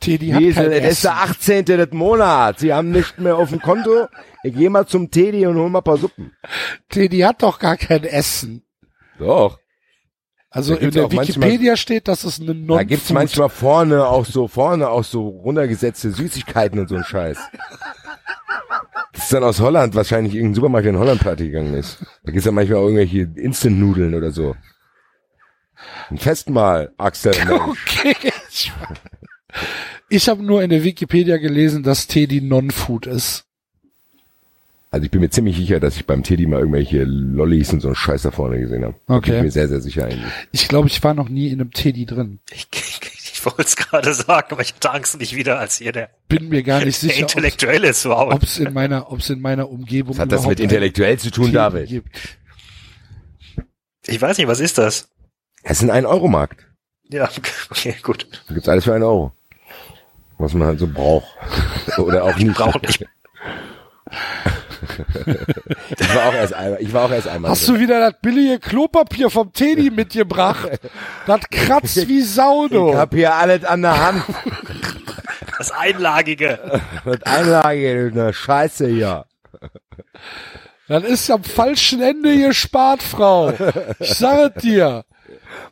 Teddy hat kein das ist der 18. des Monats. Sie haben nicht mehr auf dem Konto. Ich gehe mal zum Teddy und hol mal ein paar Suppen. Teddy hat doch gar kein Essen. Doch. Also in der auch manchmal- Wikipedia steht, dass es eine non Da gibt's manchmal vorne auch so, vorne auch so runtergesetzte Süßigkeiten und so ein Scheiß. Das ist dann aus Holland wahrscheinlich irgendein Supermarkt, in Holland pleite gegangen ist. Da gibt's ja manchmal auch irgendwelche Instant-Nudeln oder so. Ein Festmahl, Axel. Okay. Ich habe nur in der Wikipedia gelesen, dass Teddy Non-Food ist. Also ich bin mir ziemlich sicher, dass ich beim Teddy mal irgendwelche Lollis und so einen Scheiß da vorne gesehen habe. Okay. Bin ich mir sehr, sehr sicher eigentlich. Ich glaube, ich war noch nie in einem Teddy drin. Ich, ich wollte es gerade sagen, aber ich hatte Angst nicht wieder als hier der, Bin mir gar nicht sicher, Intellektuelle zu Hause. ob es in meiner, ob es in meiner Umgebung Was hat das mit überhaupt intellektuell zu tun, Teddy David? gibt. Ich weiß nicht, was ist das? Es ist ein 1-Euro-Markt. Ja, okay, gut. Da gibt's alles für einen Euro. Was man halt so braucht. Oder auch nicht. Brauchen nicht. Ich war auch erst einmal, ich war auch erst einmal. Hast drin. du wieder das billige Klopapier vom Teddy mitgebracht? Das kratzt wie Sau, Ich hab hier alles an der Hand. Das Einlagige. Mit Einlage, eine Scheiße hier. Das ist am falschen Ende gespart, Frau. Ich sage dir.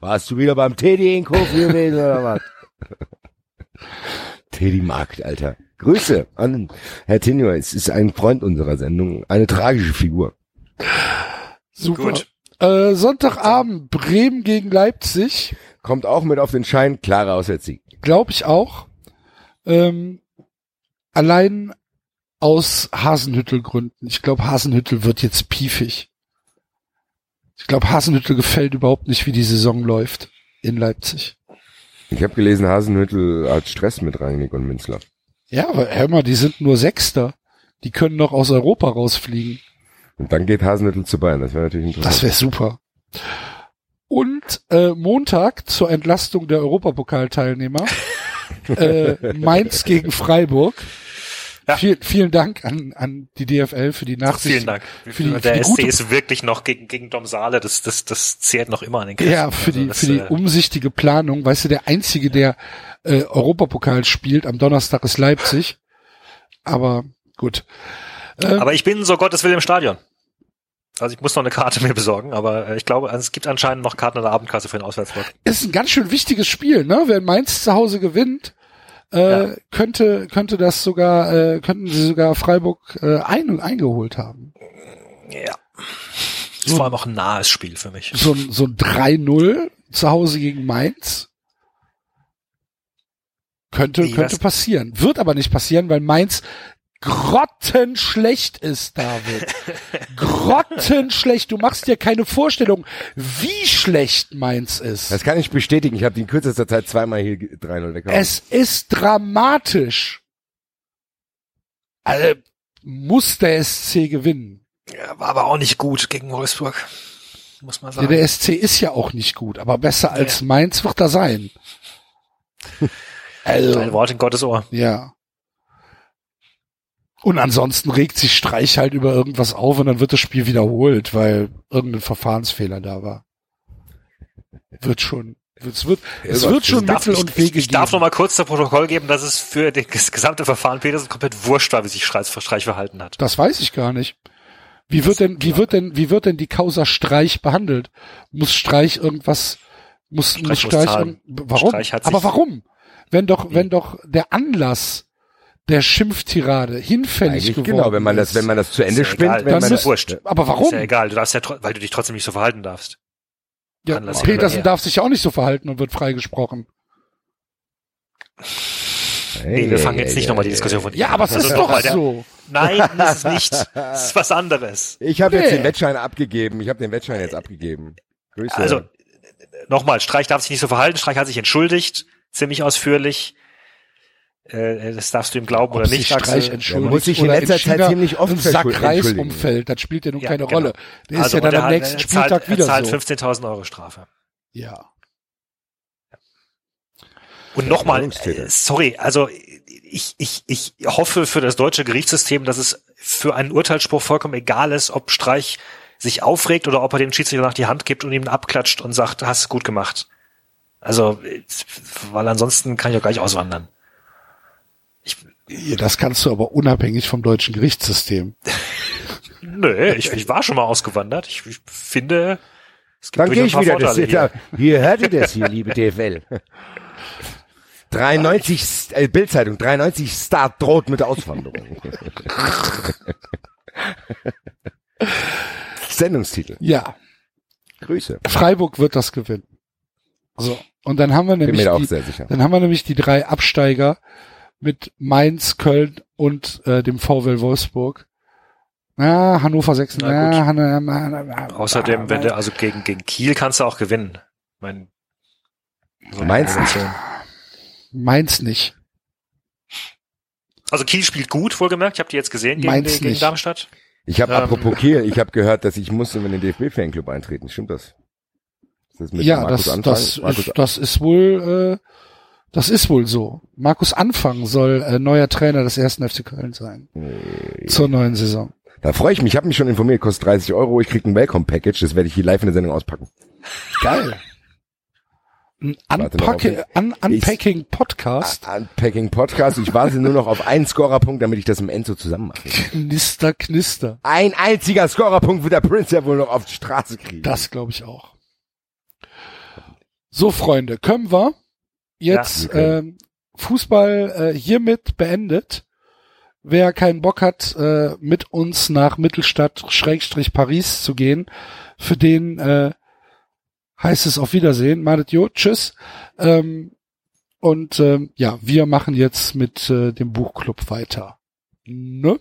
Warst du wieder beim Teddy in Kurve gewesen oder was? Teddy Markt, Alter. Grüße an Herr Tinio. Es ist ein Freund unserer Sendung. Eine tragische Figur. Super. Gut. Äh, Sonntagabend Bremen gegen Leipzig. Kommt auch mit auf den Schein. Klarer Auswärtssieg. Glaube ich auch. Ähm, allein aus Hasenhüttel-Gründen. Ich glaube, Hasenhüttel wird jetzt piefig. Ich glaube, Hasenhüttel gefällt überhaupt nicht, wie die Saison läuft in Leipzig. Ich habe gelesen, Hasenhüttel hat Stress mit Rangnick und Münzler. Ja, aber hör mal, die sind nur Sechster. Die können noch aus Europa rausfliegen. Und dann geht Hasenhüttel zu Bayern. Das wäre natürlich Das interessant. wäre super. Und äh, Montag zur Entlastung der Europapokalteilnehmer äh, Mainz gegen Freiburg. Ja. Viel, vielen Dank an, an die DFL für die Nachsicht. Vielen Dank. Für die, für der die SC ist wirklich noch gegen, gegen Dom Saale, das, das, das zehrt noch immer an den Kräften. ja, für die, Also das, für die äh, umsichtige Planung. Weißt du, der einzige, der äh, Europapokal spielt am Donnerstag ist Leipzig. Aber gut. Ähm, Aber ich bin so Gottes Willen im Stadion. Also ich muss noch eine Karte mir besorgen, aber äh, ich glaube, es gibt anscheinend noch Karten an der Abendkasse für den Auswärtsblock. ist ein ganz schön wichtiges Spiel, ne? Wenn Mainz zu Hause gewinnt, äh, Ja. könnte könnte das sogar äh, könnten sie sogar Freiburg äh, ein eingeholt haben. Ja. Ist vor allem auch ein nahes Spiel für mich. So ein so ein 3-0 zu Hause gegen Mainz. Könnte, könnte passieren. Wird aber nicht passieren, weil Mainz grottenschlecht ist, David. grottenschlecht. Du machst dir keine Vorstellung, wie schlecht Mainz ist. Das kann ich bestätigen. Ich habe die in kürzester Zeit zweimal hier 3-0 weggehauen. Es ist dramatisch. Also, muss der SC gewinnen. Ja, war aber auch nicht gut gegen Wolfsburg. Muss man Ja, sagen. der SC ist ja auch nicht gut, aber besser als Mainz wird er sein. Ein also, Wort in Gottes Ohr. ja. Und ansonsten regt sich Streich halt über irgendwas auf und dann wird das Spiel wiederholt, weil irgendein Verfahrensfehler da war. Wird schon, es wird, es Ja, wird schon darf, Mittel und Wege ich, ich darf geben. noch mal kurz das Protokoll geben, dass es für das gesamte Verfahren Petersen komplett wurscht war, wie sich Streich, Streich verhalten hat. Das weiß ich gar nicht. Wie wird denn, wie wird denn, wie wird denn die Causa Streich behandelt? Muss Streich irgendwas, muss, Streich muss muss Streich, irgend- warum? Streich Aber warum? Wenn doch, wenn doch der Anlass der Schimpftirade hinfällig Eigentlich geworden genau, wenn man das, wenn man das zu Ende Ist ja spinnt, egal, wenn dann man das, wurscht. aber warum? Ist ja egal, du darfst ja, weil du dich trotzdem nicht so verhalten darfst. Ja, Anlass Petersen darf sich ja auch nicht so verhalten und wird freigesprochen. Nee, wir fangen jetzt nicht nochmal die Diskussion von Ja, aber es ist doch so. Nein, das ist nicht. Das ist was anderes. Ich habe jetzt Nee. den Wettschein abgegeben. Ich habe den Wettschein jetzt abgegeben. Grüße. Also, nochmal, Streich darf sich nicht so verhalten. Streich hat sich entschuldigt, ziemlich ausführlich. Äh, das darfst du ihm glauben Ob oder nicht, Streich entschuldigt muss sich in letzter Zeit China ziemlich oft ein Sack verschuld- Reis entschuldigen. umfällt, das spielt ja nun Ja, keine genau. Rolle. Der ist Also, ja dann er am nächsten er Spieltag zahlt, wieder Er zahlt so. 15.000 Euro Strafe. Ja. Und nochmal, äh, sorry, also ich, ich, ich hoffe für das deutsche Gerichtssystem, dass es für einen Urteilsspruch vollkommen egal ist, ob Streich sich aufregt oder ob er dem Schiedsrichter nach die Hand gibt und ihm abklatscht und sagt, hast du gut gemacht. Also, äh, weil ansonsten kann ich auch gleich auswandern. Ich, Ja, Das kannst du aber unabhängig vom deutschen Gerichtssystem. nö, ich, ich war schon mal ausgewandert. Ich, ich finde, es gibt Dann gehe ich ein paar wieder. Das Vorteile ja, hier hört ihr das hier, liebe DFL. 93, äh, Bildzeitung, 93 Start droht mit Auswanderung. Sendungstitel. Ja, Grüße. Freiburg wird das gewinnen. So. Und dann haben wir Bin nämlich mir da auch die, sehr sicher. dann haben wir nämlich die drei Absteiger mit Mainz, Köln und äh, dem VW Wolfsburg. Ah, Hannover 6. Na gut. Han- ah, ah, Außerdem, wenn du, also gegen, gegen Kiel kannst du auch gewinnen. Mein, so Mainz nicht. Mainz nicht. Also Kiel spielt gut, wohlgemerkt. Ich habe die jetzt gesehen gegen, Mainz gegen nicht. Darmstadt. Ich habe Ähm. apropos Kiel, ich habe gehört, dass ich muss in den DFB-Fanclub eintreten. Stimmt das? Ist das mit ja, Markus das, Anfang? das, Markus, ist, das ist wohl, äh, das ist wohl so. Markus Anfang soll äh, neuer Trainer des ersten FC Köln sein. Zur neuen Saison. da freue ich mich. Ich habe mich schon informiert. Kostet 30 Euro. Ich krieg ein Welcome-Package. Das werde ich hier live in der Sendung auspacken. Geil. Ein Unpacking, un Unpacking Podcast. Unpacking Podcast. Ich warte nur noch auf einen Scorerpunkt, damit ich das im Enzo zusammen mache. Knister, knister. Ein einziger Scorerpunkt wird der Prince ja wohl noch auf die Straße kriegen. Das glaube ich auch. So, Freunde, können wir jetzt Ja, ähm, Fußball äh, hiermit beendet. Wer keinen Bock hat, äh, mit uns nach Mittelstadt Schrägstrich Paris zu gehen, für den äh, heißt es auf Wiedersehen. Madet jo, tschüss. Ähm, und ähm, ja, wir machen jetzt mit äh, dem Buchclub weiter. Ne?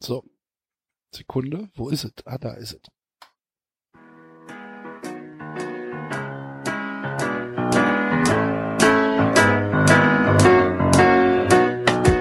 So. Sekunde, wo ist es? Ah, da ist es.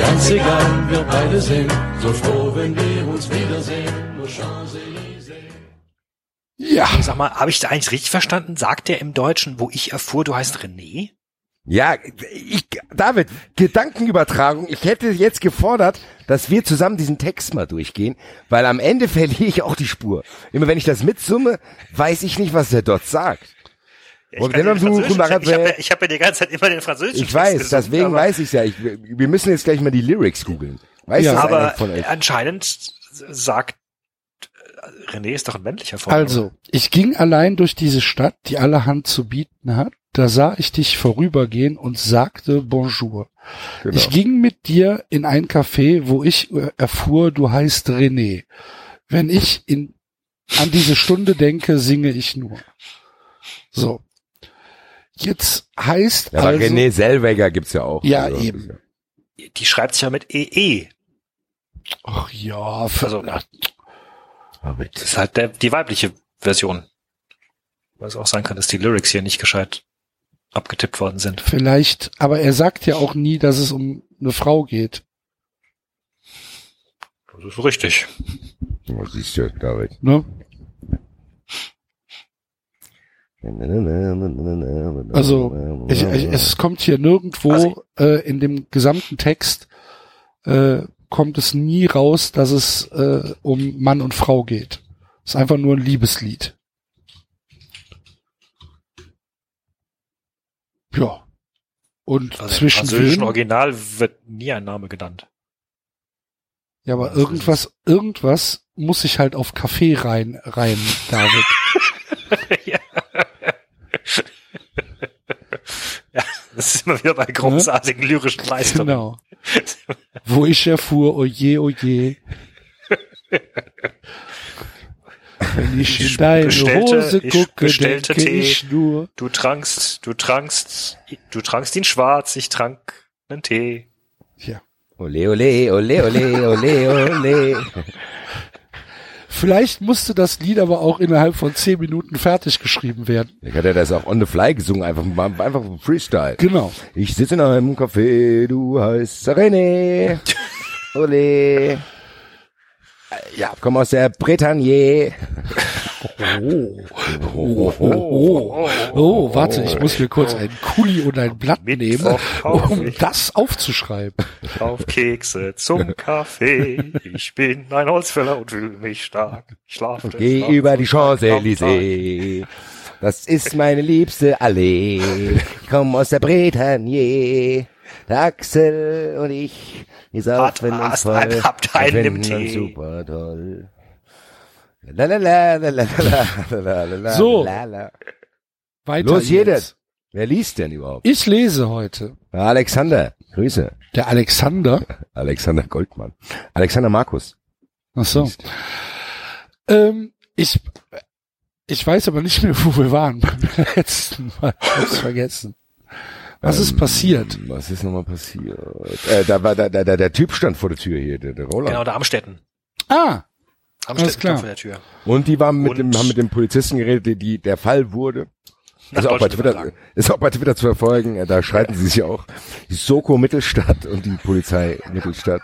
ganz egal, wir beide sind so froh, wenn wir uns wiedersehen. Nur Champs-Élysées. Ja. Sag mal, habe ich da eigentlich richtig verstanden? Sagt der im Deutschen, wo ich erfuhr, du heißt René? Ja, ich, David, Gedankenübertragung. Ich hätte jetzt gefordert, dass wir zusammen diesen Text mal durchgehen, weil am Ende verliere ich auch die Spur. Immer wenn ich das mitsumme, weiß ich nicht, was der dort sagt. Ich, Und kann checken. ich habe ja, ich hab ja die ganze Zeit immer den französischen Ich weiß, gesungen, deswegen weiß ich's ja. Ich, wir müssen jetzt gleich mal die Lyrics googeln. Weiß Ja. das Aber von euch? anscheinend sagt äh, René ist doch ein männlicher Vorname. Also, ich ging allein durch diese Stadt, die allerhand zu bieten hat. Da sah ich dich vorübergehen und sagte Bonjour. Genau. Ich ging mit dir in ein Café, wo ich äh, erfuhr, du heißt René. Wenn ich in, an diese Stunde denke, singe ich nur. So. Jetzt heißt Ja, aber also, René Selweger gibt's ja auch. Ja, Also, eben. Die schreibt sich ja mit EE. ach ja, für, Also- Das ist halt der, die weibliche Version. Weil es auch sein kann, dass die Lyrics hier nicht gescheit abgetippt worden sind. vielleicht, aber er sagt ja auch nie, dass es um eine Frau geht. Das ist richtig. Oh, siehst du, David. Ne? Also, Ich, ich, es kommt hier nirgendwo äh, in dem gesamten Text äh, kommt es nie raus, dass es äh, um Mann und Frau geht. Es ist einfach nur ein Liebeslied. Ja. Und Also Im zwischen französischen wem? Original wird nie ein Name genannt. Ja, aber irgendwas, irgendwas muss ich halt auf Kaffee rein, rein, David. ja. ja, das ist immer wieder bei großartigen lyrischen Leistungen. Genau. Wo ich erfuhr, oje, oje. Wenn ich in deine bestellte- Hose ich gucke, bestellte denke Tee. ich nur. Du trankst, du trankst, du trankst ihn schwarz, ich trank einen Tee. Ja. Ole, ole, ole, ole, ole, ole. Vielleicht musste das Lied aber auch innerhalb von zehn Minuten fertig geschrieben werden. Ich hatte das auch on the fly gesungen, einfach, einfach Freestyle. Genau. Ich sitze in einem Café, du heißt René. Ole. Ja, komm aus der Bretagne. Oh, oh, oh, oh, warte, ich muss mir kurz einen Kuli und ein Blatt nehmen, um ich. das aufzuschreiben. Auf Kekse zum Kaffee. Ich bin ein Holzfäller und fühle mich stark. Ich schlafe. des Geh über die. Champs-Élysées. Das ist meine liebste Allee. Komm aus der Bretagne. Der Axel und ich, wir saufen uns voll. habt einen wir im finden uns Tee. super toll. So. Weiter Los, jeder. jetzt. Wer liest denn überhaupt? Ich lese heute. Alexander. Grüße. Der Alexander. Alexander Goldmann. Alexander Markus. Ach so. Ähm, ich, ich weiß aber nicht mehr, wo wir waren beim letzten Mal. Ich hab's vergessen. Was ist Ähm, passiert? Was ist nochmal passiert? Äh, da war da, da, da, der Typ stand vor der Tür hier, der, der Roller. Genau, der Amstetten. Ah, Alles klar. vor der Tür. Und die waren mit Und- dem, haben mit dem Polizisten geredet, die, die der Fall wurde. Ist auch, bei Twitter, ist auch bei Twitter zu verfolgen, äh, da streiten sie sich ja auch. Die Soko Mittelstadt und die Polizei Mittelstadt.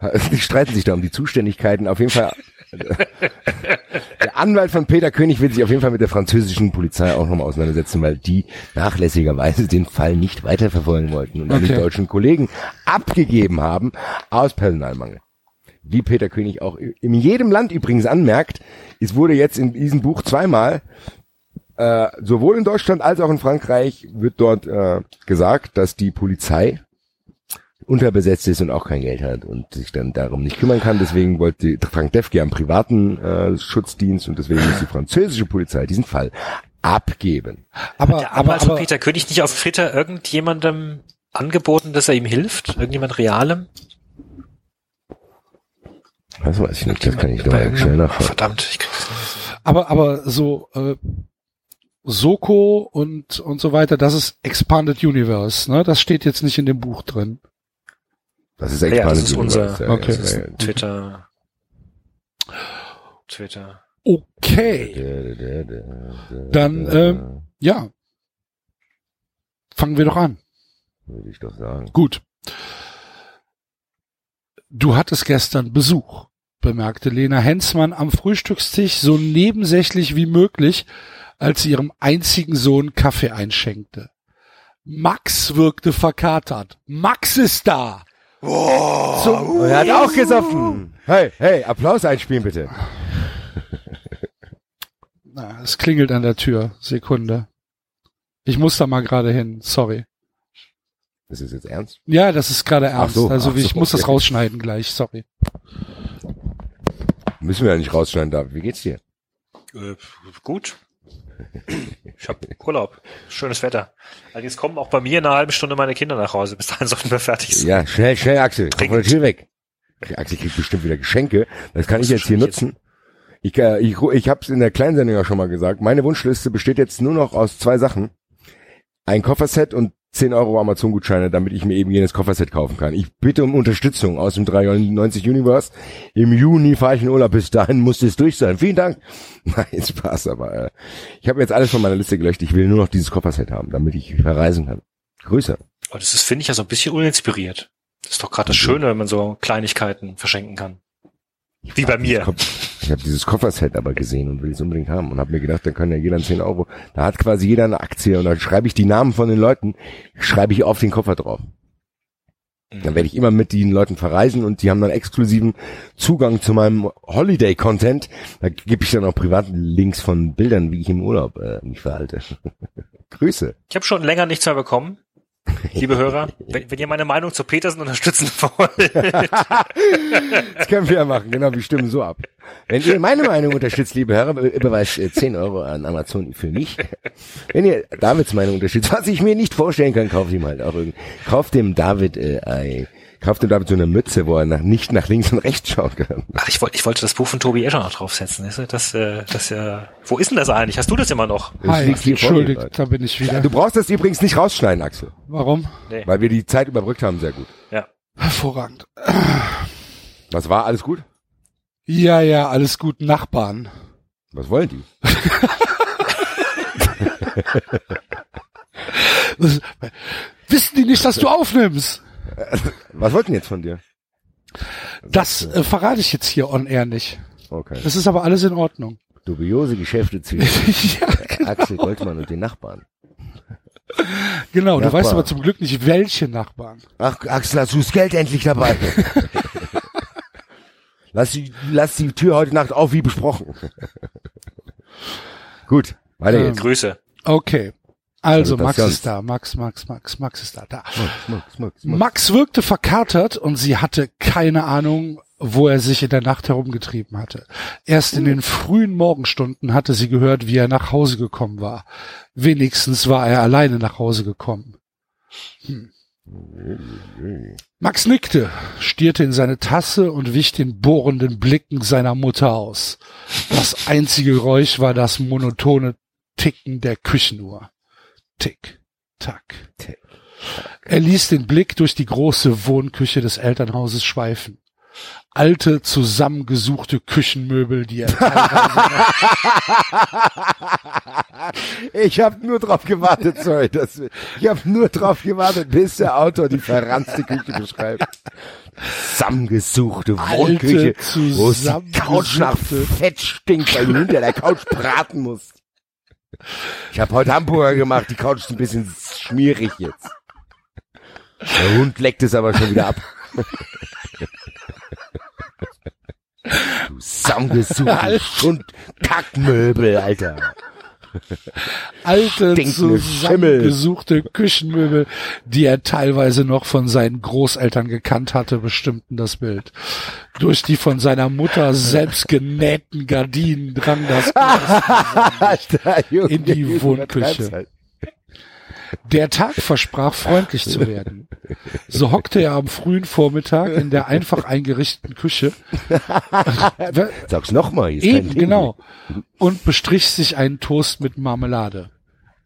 Die streiten sich da um die Zuständigkeiten. Auf jeden Fall, der Anwalt von Peter König will sich auf jeden Fall mit der französischen Polizei auch nochmal auseinandersetzen, weil die nachlässigerweise den Fall nicht weiterverfolgen wollten und an die Okay. deutschen Kollegen abgegeben haben aus Personalmangel. Wie Peter König auch in jedem Land übrigens anmerkt, es wurde jetzt in diesem Buch zweimal äh, sowohl in Deutschland als auch in Frankreich wird dort äh, gesagt, dass die Polizei unterbesetzt ist und auch kein Geld hat und sich dann darum nicht kümmern kann. Deswegen wollte Frank Defke einen privaten äh, Schutzdienst und deswegen muss die französische Polizei diesen Fall abgeben. aber, Der aber, Anwalt von aber, Peter König nicht auf Twitter irgendjemandem angeboten, dass er ihm hilft? Irgendjemand Realem? Das weiß ich nicht, das kann ich mal schnell nachschauen. Verdammt, ich krieg's nicht. aber, aber so, äh, Soko und, und so weiter, das ist Expanded Universe, ne? Das steht jetzt nicht in dem Buch drin. Das ist Ja, das Expanded ist Universe, unser- ja, okay. Das ist Twitter. Twitter. Okay. Dann, ähm, Ja. Fangen wir doch an. würde ich doch sagen. Gut. Du hattest gestern Besuch, bemerkte Lena Hensmann am Frühstückstisch so nebensächlich wie möglich, als sie ihrem einzigen Sohn Kaffee einschenkte. Max wirkte verkatert. Max ist da! Und er hat auch gesoffen. Hey, hey, Applaus einspielen bitte. Na, es klingelt an der Tür. Sekunde. Ich muss da mal gerade hin, sorry. Das ist jetzt ernst? Ja, das ist gerade ernst. so, also ach ich so, muss das okay. rausschneiden gleich, sorry. Müssen wir ja nicht rausschneiden, David. Wie geht's dir? Äh, gut. Ich habe Urlaub. Schönes Wetter. Also jetzt kommen auch bei mir in einer halben Stunde meine Kinder nach Hause. Bis dahin sollten wir fertig sein. Ja, schnell, schnell, Axel. Komm von der Tür weg. Axel kriegt bestimmt wieder Geschenke. Das kann ich jetzt hier nutzen. Ich, äh, ich, ich habe es in der Kleinsendung ja schon mal gesagt. Meine Wunschliste besteht jetzt nur noch aus zwei Sachen. Ein Kofferset und 10 Euro Amazon-Gutscheine, damit ich mir eben jenes Kofferset kaufen kann. Ich bitte um Unterstützung aus dem 93 Universe. Im Juni fahre ich in Urlaub. Bis dahin muss es durch sein. Vielen Dank. Nein, Spaß, aber äh, ich habe jetzt alles von meiner Liste gelöscht. Ich will nur noch dieses Kofferset haben, damit ich verreisen kann. Grüße. Aber das ist, finde ich, ja so ein bisschen uninspiriert. Das ist doch gerade das Schöne, wenn man so Kleinigkeiten verschenken kann. Wie bei mir. Ich habe dieses Kofferset aber gesehen und will es unbedingt haben und habe mir gedacht, dann kann ja jeder 10 Euro. Da hat quasi jeder eine Aktie und dann schreibe ich die Namen von den Leuten, schreibe ich auf den Koffer drauf. Dann werde ich immer mit den Leuten verreisen und die haben dann exklusiven Zugang zu meinem Holiday-Content. Da gebe ich dann auch private Links von Bildern, wie ich im Urlaub äh, mich verhalte. Grüße. Ich habe schon länger nichts mehr bekommen. Liebe Hörer, wenn, wenn ihr meine Meinung zu Petersen unterstützen wollt, Das können wir ja machen, genau, wir stimmen so ab. Wenn ihr meine Meinung unterstützt, liebe Hörer, überweist äh, 10 Euro an Amazon für mich. Wenn ihr Davids Meinung unterstützt, was ich mir nicht vorstellen kann, kauft ihm halt auch irgendwie. Kauft dem David äh, ein, kauft dem David so eine Mütze, wo er nach, nicht nach links und rechts schauen kann. Ach, ich wollte, ich wollte das Buch von Tobi Escher noch draufsetzen. Ist das, äh, das ja, wo ist denn das eigentlich? Hast du das immer noch? Hi, entschuldigt, da bin ich wieder. Du brauchst das übrigens nicht rausschneiden, Axel, Warum? Nee. weil wir die Zeit überbrückt haben, sehr gut. Ja. Hervorragend. Was war, alles gut? Ja, ja, alles gut, Nachbarn. Was wollen die? Wissen die nicht, dass du aufnimmst? Was wollten jetzt von dir? Das äh, verrate ich jetzt hier on air nicht. Okay. Das ist aber alles in Ordnung. Dubiose Geschäfte zwischen ja, Axel Goldmann und den Nachbarn. genau. Du Nachbar. weißt aber zum Glück nicht, welche Nachbarn. Ach, Axel, hast du das Geld endlich dabei? lass, die, lass die Tür heute Nacht auf, wie besprochen. Gut, weiter Ähm. Grüße. Okay. Also, Max ist da. Max, Max, Max, Max ist da. Da. Max, Max, Max, Max. Max wirkte verkatert und sie hatte keine Ahnung, wo er sich in der Nacht herumgetrieben hatte. Erst in den frühen Morgenstunden hatte sie gehört, wie er nach Hause gekommen war. Wenigstens war er alleine nach Hause gekommen. Hm. Max nickte, stierte in seine Tasse und wich den bohrenden Blicken seiner Mutter aus. Das einzige Geräusch war das monotone Ticken der Küchenuhr. Tick, tack. Tick, Er ließ den Blick durch die große Wohnküche des Elternhauses schweifen. Alte, zusammengesuchte Küchenmöbel, die er Ich habe nur drauf gewartet, sorry. Das, ich habe nur drauf gewartet, bis der Autor die verranzte Küche beschreibt. Zusammengesuchte Wohnküche, wo es die Couch nach Fett stinkt, weil du hinter der Couch braten musst. Ich habe heute Hamburger gemacht, die Couch ist ein bisschen schmierig jetzt. Der Hund leckt es aber schon wieder ab. Du zusammengesuchte Schund Kackmöbel, Alter. Alte, zusammengesuchte Küchenmöbel, die er teilweise noch von seinen Großeltern gekannt hatte, bestimmten das Bild. Durch die von seiner Mutter selbst genähten Gardinen drang das In die halt. Der Tag versprach freundlich zu werden. So hockte er am frühen Vormittag in der einfach eingerichteten Küche. Sag's nochmal, Eben, Ding. genau. Und bestrich sich einen Toast mit Marmelade.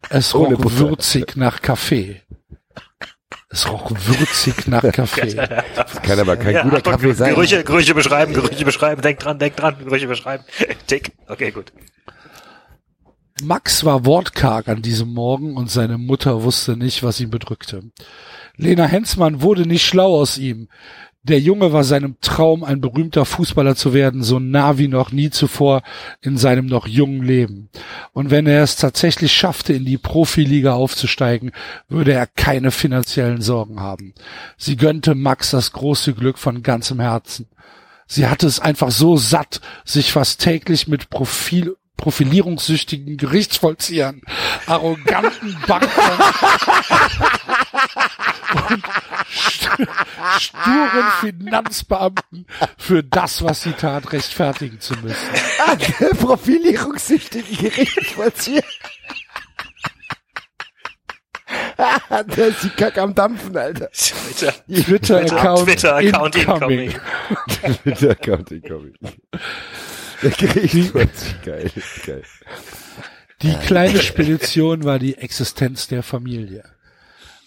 Es Ohne roch Butter. würzig nach Kaffee. Es roch würzig nach Kaffee. Kann aber kein Ja, guter Achtung, Kaffee sein. Gerüche, Gerüche beschreiben, Gerüche beschreiben, denk dran, denk dran, Gerüche beschreiben. Tick. Okay, gut. Max war wortkarg an diesem Morgen und seine Mutter wusste nicht, was ihn bedrückte. Lena Hensmann wurde nicht schlau aus ihm. Der Junge war seinem Traum, ein berühmter Fußballer zu werden, so nah wie noch nie zuvor in seinem noch jungen Leben. Und wenn er es tatsächlich schaffte, in die Profiliga aufzusteigen, würde er keine finanziellen Sorgen haben. Sie gönnte Max das große Glück von ganzem Herzen. Sie hatte es einfach so satt, sich fast täglich mit Profil profilierungssüchtigen Gerichtsvollziehern, arroganten Bankern und st sturen Finanzbeamten für das, was sie tat, rechtfertigen zu müssen. Profilierungssüchtigen Gerichtsvollzieher. Der ist die Kack am Dampfen, Alter. Twitter. Twitter-Account Twitter-Account incoming. incoming. Twitter Account incoming. Der Gerichtsvollzieher, geil, geil. Die kleine Spedition war die Existenz der Familie.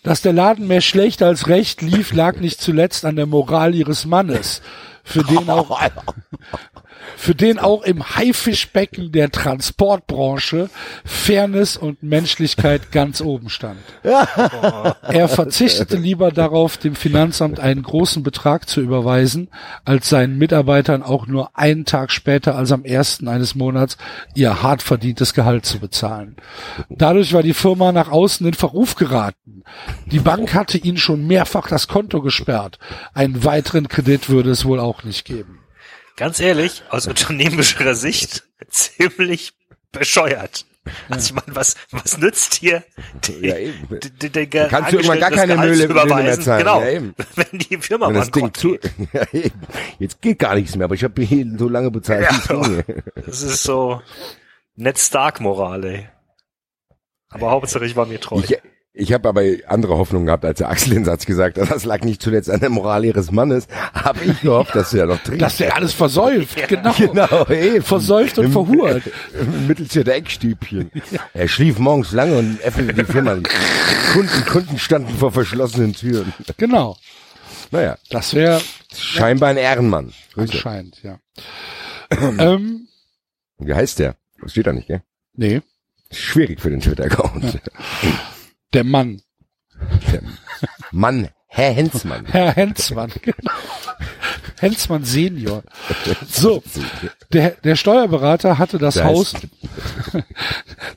Dass der Laden mehr schlecht als recht lief, lag nicht zuletzt an der Moral ihres Mannes, für den auch, für den auch im Haifischbecken der Transportbranche Fairness und Menschlichkeit ganz oben stand. Er verzichtete lieber darauf, dem Finanzamt einen großen Betrag zu überweisen, als seinen Mitarbeitern auch nur einen Tag später als am ersten eines Monats ihr hart verdientes Gehalt zu bezahlen. Dadurch war die Firma nach außen in Verruf geraten. Die Bank hatte ihnen schon mehrfach das Konto gesperrt. Einen weiteren Kredit würde es wohl auch nicht geben. Ganz ehrlich, aus unternehmerischer Sicht ziemlich bescheuert. Also ich meine, was, was nützt hier die, Ja, eben. die, die, kannst du irgendwann gar keine? Löhne mehr zahlen. Genau. Ja, eben. Wenn die Firma Wenn das Ding zu, ja, eben. Jetzt geht gar nichts mehr, aber ich habe hier so lange bezahlt. ging. Das ist so Ned Stark-Moral, ey. Aber Hauptsache ich war mir treu. Ich, ich habe aber andere Hoffnungen gehabt, als der Axel den Satz gesagt hat. Das lag nicht zuletzt an der Moral ihres Mannes. Habe ich gehofft, dass er noch trinkt. Dass der alles versäuft, genau. Genau, eben. Versäuft und Im- verhurt. Mittels der Eckstübchen. Er schlief morgens lange und öffnete die Firma. Kunden, Kunden standen vor verschlossenen Türen. Genau. Naja, Das wäre scheinbar ein Ehrenmann. Grüße. anscheinend, ja. ähm, Wie heißt der? Das steht da nicht, gell? nee, Schwierig für den Twitter-Account. der Mann. Mann, Herr Hensmann. Herr Hensmann, genau. Hensmann Senior. So, der, der Steuerberater hatte das Der Haus,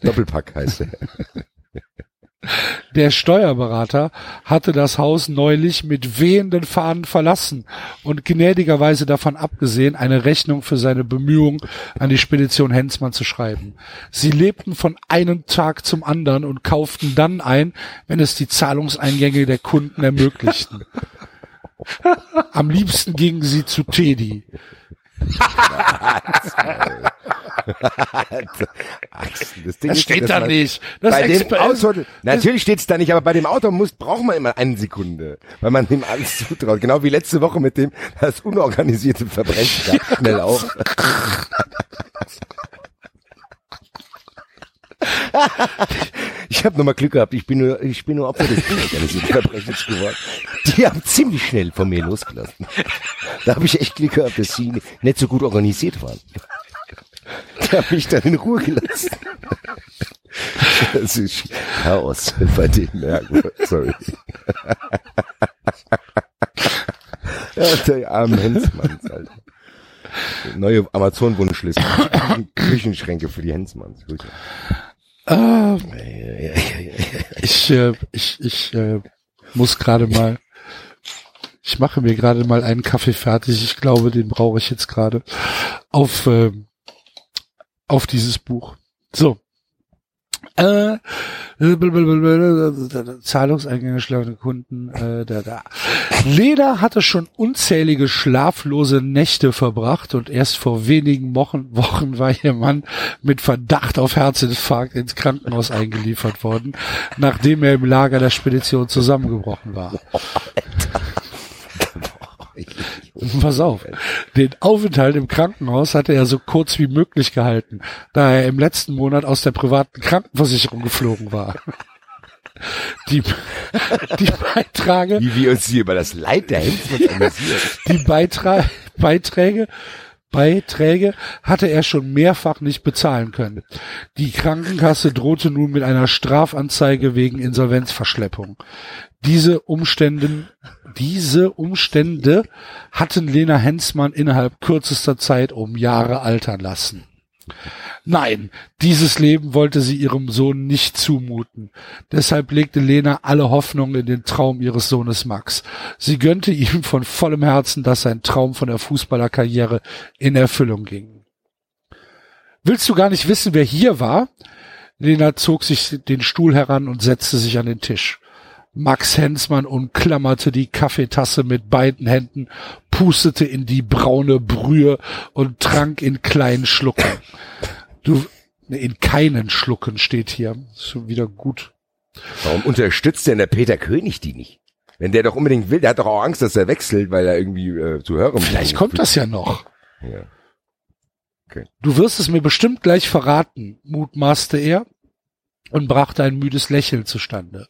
Doppelpack heißt er. Der Steuerberater hatte das Haus neulich mit wehenden Fahnen verlassen und gnädigerweise davon abgesehen, eine Rechnung für seine Bemühungen an die Spedition Hensmann zu schreiben. Sie lebten von einem Tag zum anderen und kauften dann ein, wenn es die Zahlungseingänge der Kunden ermöglichten. Am liebsten gingen sie zu Teddy. Das Ding Das steht da nicht. Das bei dem Auto, natürlich steht's da nicht, aber bei dem Auto muss, braucht man immer eine Sekunde, weil man dem alles zutraut. Genau wie letzte Woche mit dem, das unorganisierte Verbrechen schnell auf. Ich habe nochmal Glück gehabt. Ich bin nur, ich bin nur Opfer des Verbrechens geworden. Die haben ziemlich schnell von mir losgelassen. Da habe ich echt Glück gehabt, dass sie nicht so gut organisiert waren. Die haben mich dann in Ruhe gelassen. Das ist Chaos bei denen. Ja, sorry. Ja, der arme Hensmanns, Alter. Neue Amazon-Wunschliste. Küchenschränke für die Hensmanns. Gut. Ah, ich, äh, ich, ich äh, muss gerade mal, ich mache mir gerade mal einen Kaffee fertig. Ich glaube, den brauche ich jetzt gerade auf äh, auf dieses Buch. So. Äh, Zahlungseingänge schlagende Kunden. Äh, da, da. Leda hatte schon unzählige schlaflose Nächte verbracht und erst vor wenigen Wochen, Wochen war ihr Mann mit Verdacht auf Herzinfarkt ins Krankenhaus eingeliefert worden, nachdem er im Lager der Spedition zusammengebrochen war. Pass auf. Den Aufenthalt im Krankenhaus hatte er so kurz wie möglich gehalten, da er im letzten Monat aus der privaten Krankenversicherung geflogen war. Die, die Beiträge, Wie wir uns hier über das Leid der amüsieren. die Beitra Beiträge, Beiträge hatte er schon mehrfach nicht bezahlen können. Die Krankenkasse drohte nun mit einer Strafanzeige wegen Insolvenzverschleppung. Diese Umständen, diese Umstände hatten Lena Hensmann innerhalb kürzester Zeit um Jahre altern lassen. Nein, dieses Leben wollte sie ihrem Sohn nicht zumuten. Deshalb legte Lena alle Hoffnung in den Traum ihres Sohnes Max. Sie gönnte ihm von vollem Herzen, dass sein Traum von der Fußballerkarriere in Erfüllung ging. Willst du gar nicht wissen, wer hier war? Lena zog sich den Stuhl heran und setzte sich an den Tisch. Max Hensmann umklammerte die Kaffeetasse mit beiden Händen, pustete in die braune Brühe und trank in kleinen Schlucken. Du, in keinen Schlucken steht hier. Ist schon wieder gut. Warum unterstützt denn der Peter König die nicht? Wenn der doch unbedingt will, der hat doch auch Angst, dass er wechselt, weil er irgendwie äh, zu hören Vielleicht kommt das ja noch. Ja. Du wirst es mir bestimmt gleich verraten, mutmaßte er und brachte ein müdes Lächeln zustande.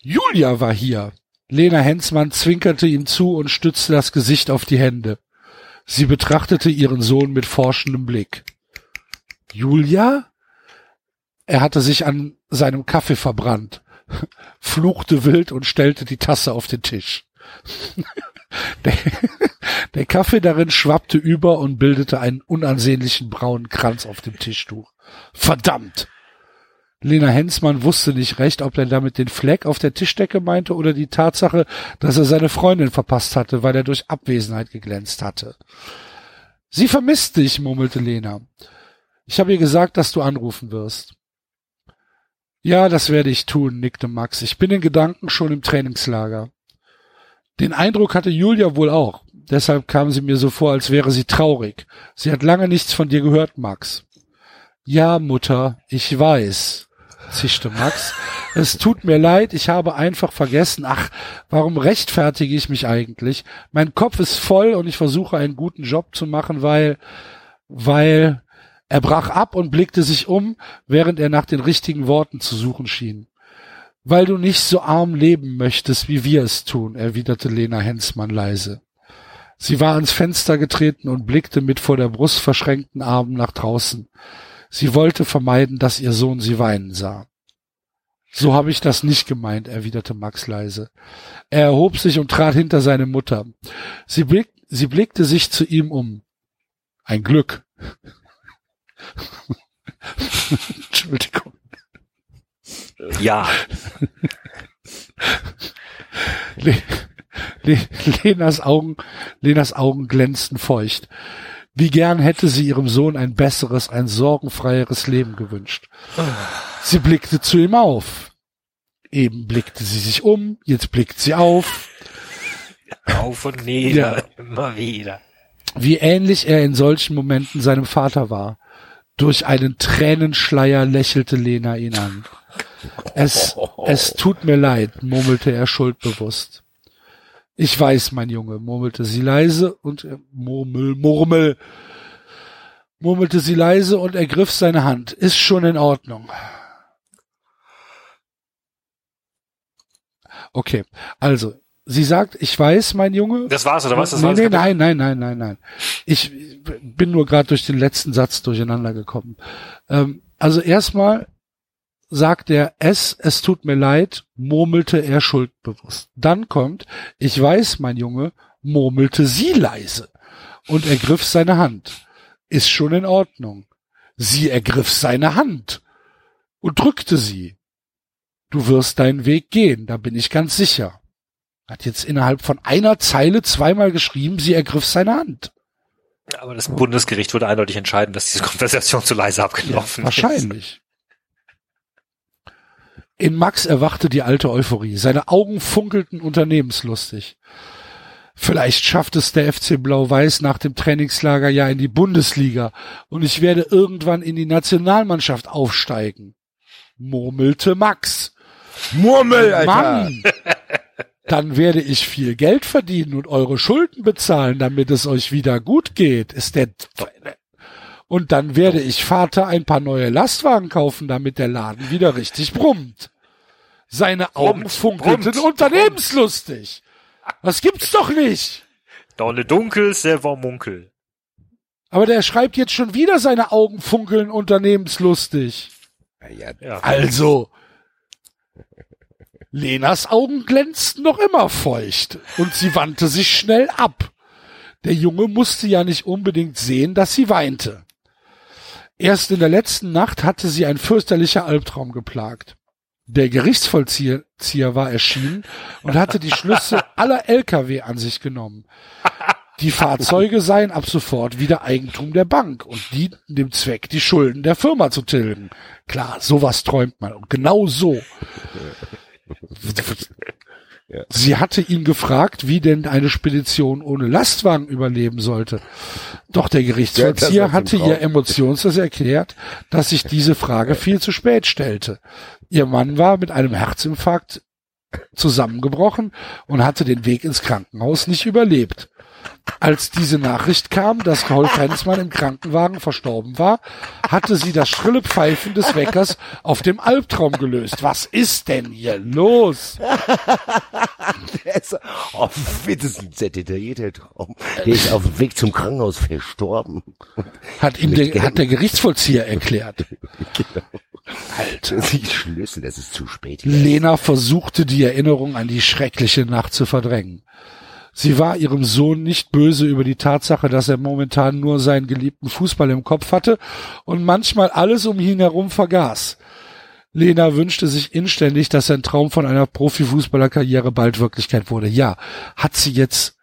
Julia war hier. Lena Hensmann zwinkerte ihm zu und stützte das Gesicht auf die Hände. Sie betrachtete ihren Sohn mit forschendem Blick. Julia? Er hatte sich an seinem Kaffee verbrannt, fluchte wild und stellte die Tasse auf den Tisch. Der, der Kaffee darin schwappte über und bildete einen unansehnlichen braunen Kranz auf dem Tischtuch. Verdammt! Lena Hensmann wusste nicht recht, ob er damit den Fleck auf der Tischdecke meinte oder die Tatsache, dass er seine Freundin verpasst hatte, weil er durch Abwesenheit geglänzt hatte. Sie vermisst dich, murmelte Lena. Ich habe ihr gesagt, dass du anrufen wirst. Ja, das werde ich tun, nickte Max. Ich bin in Gedanken schon im Trainingslager. Den Eindruck hatte Julia wohl auch. Deshalb kam sie mir so vor, als wäre sie traurig. Sie hat lange nichts von dir gehört, Max. Ja, Mutter, ich weiß, zischte Max. Es tut mir leid, ich habe einfach vergessen. Ach, warum rechtfertige ich mich eigentlich? Mein Kopf ist voll und ich versuche einen guten Job zu machen, weil, weil, er brach ab und blickte sich um, während er nach den richtigen Worten zu suchen schien. Weil du nicht so arm leben möchtest, wie wir es tun, erwiderte Lena Hensmann leise. Sie war ans Fenster getreten und blickte mit vor der Brust verschränkten Armen nach draußen. Sie wollte vermeiden, dass ihr Sohn sie weinen sah. So habe ich das nicht gemeint, erwiderte Max leise. Er erhob sich und trat hinter seine Mutter. Sie, blick, sie blickte sich zu ihm um. Ein Glück. Entschuldigung. Ja. Le Le Lenas Augen, Lenas Augen glänzten feucht. Wie gern hätte sie ihrem Sohn ein besseres, ein sorgenfreieres Leben gewünscht. Sie blickte zu ihm auf. Eben blickte sie sich um, jetzt blickt sie auf. Auf und nieder, Ja. immer wieder. Wie ähnlich er in solchen Momenten seinem Vater war. Durch einen Tränenschleier lächelte Lena ihn an. Es, es tut mir leid, murmelte er schuldbewusst. Ich weiß, mein Junge, murmelte sie leise und Murmel, Murmel, murmelte sie leise und ergriff seine Hand. Ist schon in Ordnung. Okay, also, sie sagt, ich weiß, mein Junge. Das war's, oder was? Das nee, war das nee, nein, nein, nein, nein, nein. Ich bin nur gerade durch den letzten Satz durcheinander gekommen. Ähm, also erstmal sagt er es, es tut mir leid, murmelte er schuldbewusst. Dann kommt, ich weiß, mein Junge, murmelte sie leise und ergriff seine Hand. Ist schon in Ordnung. Sie ergriff seine Hand und drückte sie. Du wirst deinen Weg gehen, da bin ich ganz sicher. Hat jetzt innerhalb von einer Zeile zweimal geschrieben, sie ergriff seine Hand. Aber das Bundesgericht würde eindeutig entscheiden, dass diese Konversation zu leise abgelaufen ist. Wahrscheinlich. In Max erwachte die alte Euphorie. Seine Augen funkelten unternehmenslustig. Vielleicht schafft es der FC Blau-Weiß nach dem Trainingslager ja in die Bundesliga und ich werde irgendwann in die Nationalmannschaft aufsteigen. Murmelte Max. Murmel, Alter. Mann! Dann werde ich viel Geld verdienen und eure Schulden bezahlen, damit es euch wieder gut geht. Ist der und dann werde ich Vater ein paar neue Lastwagen kaufen, damit der Laden wieder richtig brummt. Seine Augen funkelten unternehmenslustig. Das gibt's doch nicht. Dolle dunkel, selber munkel. Aber der schreibt jetzt schon wieder seine Augen funkeln unternehmenslustig. Ja, Ja. Also, Lenas Augen glänzten noch immer feucht und sie wandte sich schnell ab. Der Junge musste ja nicht unbedingt sehen, dass sie weinte. Erst in der letzten Nacht hatte sie ein fürchterlicher Albtraum geplagt. Der Gerichtsvollzieher Zieher war erschienen und hatte die Schlüssel aller LKW an sich genommen. Die Fahrzeuge seien ab sofort wieder Eigentum der Bank und dienten dem Zweck, die Schulden der Firma zu tilgen. Klar, sowas träumt man. Und genau so. Sie hatte ihn gefragt, wie denn eine Spedition ohne Lastwagen überleben sollte. Doch der Ja, Gerichtsvollzieher war hatte ihr emotionslos erklärt, dass sich diese Frage viel zu spät stellte. Ihr Mann war mit einem Herzinfarkt zusammengebrochen und hatte den Weg ins Krankenhaus nicht überlebt. Als diese Nachricht kam, dass Rolf Hensmann im Krankenwagen verstorben war, hatte sie das schrille Pfeifen des Weckers auf dem Albtraum gelöst. Was ist denn hier los? Ist, oh, das ist ein sehr detaillierter Traum. Der ist auf dem Weg zum Krankenhaus verstorben. Hat ihm der, hat der Gerichtsvollzieher erklärt. Alter. Das ist die Schlüssel, das ist zu spät. Lena versuchte die Erinnerung an die schreckliche Nacht zu verdrängen. Sie war ihrem Sohn nicht böse über die Tatsache, dass er momentan nur seinen geliebten Fußball im Kopf hatte und manchmal alles um ihn herum vergaß. Lena wünschte sich inständig, dass sein Traum von einer Profifußballerkarriere bald Wirklichkeit wurde. Ja, hat sie jetzt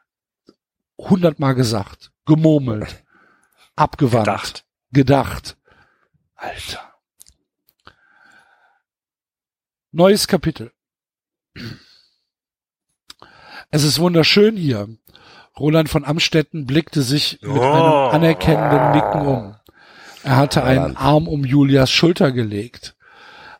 hundertmal gesagt, gemurmelt, abgewandt, Gedacht. gedacht. Alter. Neues Kapitel. Es ist wunderschön hier. Roland von Amstetten blickte sich mit Oh. einem anerkennenden Nicken um. Er hatte einen. Arm um Julias Schulter gelegt.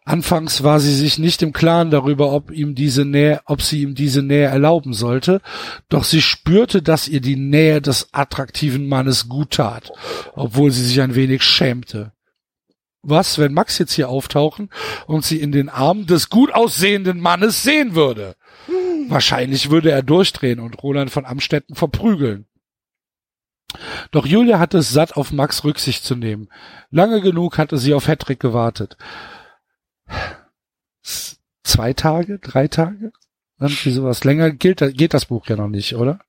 Anfangs war sie sich nicht im Klaren darüber, ob ihm diese Nähe, ob sie ihm diese Nähe erlauben sollte, doch sie spürte, dass ihr die Nähe des attraktiven Mannes gut tat, obwohl sie sich ein wenig schämte. Was, wenn Max jetzt hier auftauchen und sie in den Armen des gut aussehenden Mannes sehen würde? Wahrscheinlich würde er durchdrehen und Roland von Amstetten verprügeln. Doch Julia hatte es satt, auf Max Rücksicht zu nehmen. Lange genug hatte sie auf Hedrick gewartet. Zwei Tage? Drei Tage? Irgendwie sowas. Länger gilt, geht das Buch ja noch nicht, oder?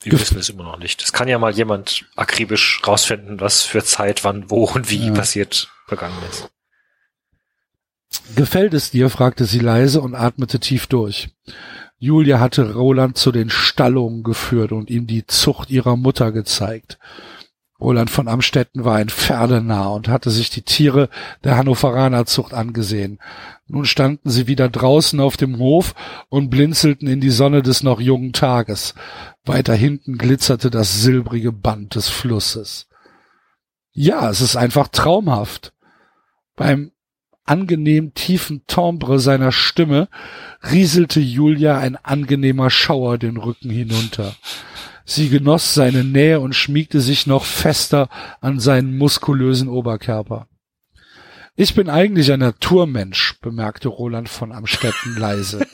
Wir wissen es immer noch nicht. Es kann ja mal jemand akribisch rausfinden, was für Zeit, wann, wo und wie Ja. passiert vergangen ist. Gefällt es dir? fragte sie leise und atmete tief durch. Julia hatte Roland zu den Stallungen geführt und ihm die Zucht ihrer Mutter gezeigt. Roland von Amstetten war ein Pferdenah und hatte sich die Tiere der Hannoveranerzucht angesehen. Nun standen sie wieder draußen auf dem Hof und blinzelten in die Sonne des noch jungen Tages. Weiter hinten glitzerte das silbrige Band des Flusses. Ja, es ist einfach traumhaft. Beim angenehm tiefen Timbre seiner Stimme rieselte Julia ein angenehmer Schauer den Rücken hinunter. Sie genoss seine Nähe und schmiegte sich noch fester an seinen muskulösen Oberkörper. Ich bin eigentlich ein Naturmensch, bemerkte Roland von Amstetten leise.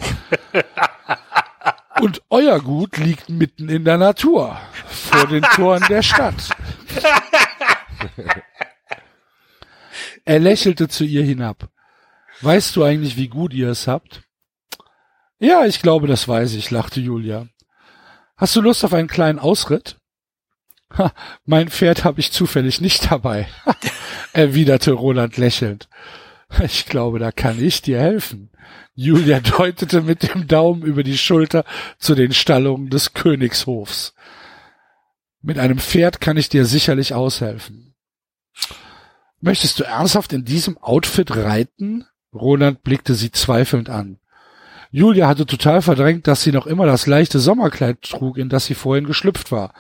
Und euer Gut liegt mitten in der Natur, vor den Toren der Stadt. Er lächelte zu ihr hinab. Weißt du eigentlich, wie gut ihr es habt? Ja, ich glaube, das weiß ich, lachte Julia. Hast du Lust auf einen kleinen Ausritt? Ha, mein Pferd habe ich zufällig nicht dabei, erwiderte Roland lächelnd. Ich glaube, da kann ich dir helfen. Julia deutete mit dem Daumen über die Schulter zu den Stallungen des Königshofs. Mit einem Pferd kann ich dir sicherlich aushelfen. Möchtest du ernsthaft in diesem Outfit reiten? Roland blickte sie zweifelnd an. Julia hatte total verdrängt, dass sie noch immer das leichte Sommerkleid trug, in das sie vorhin geschlüpft war.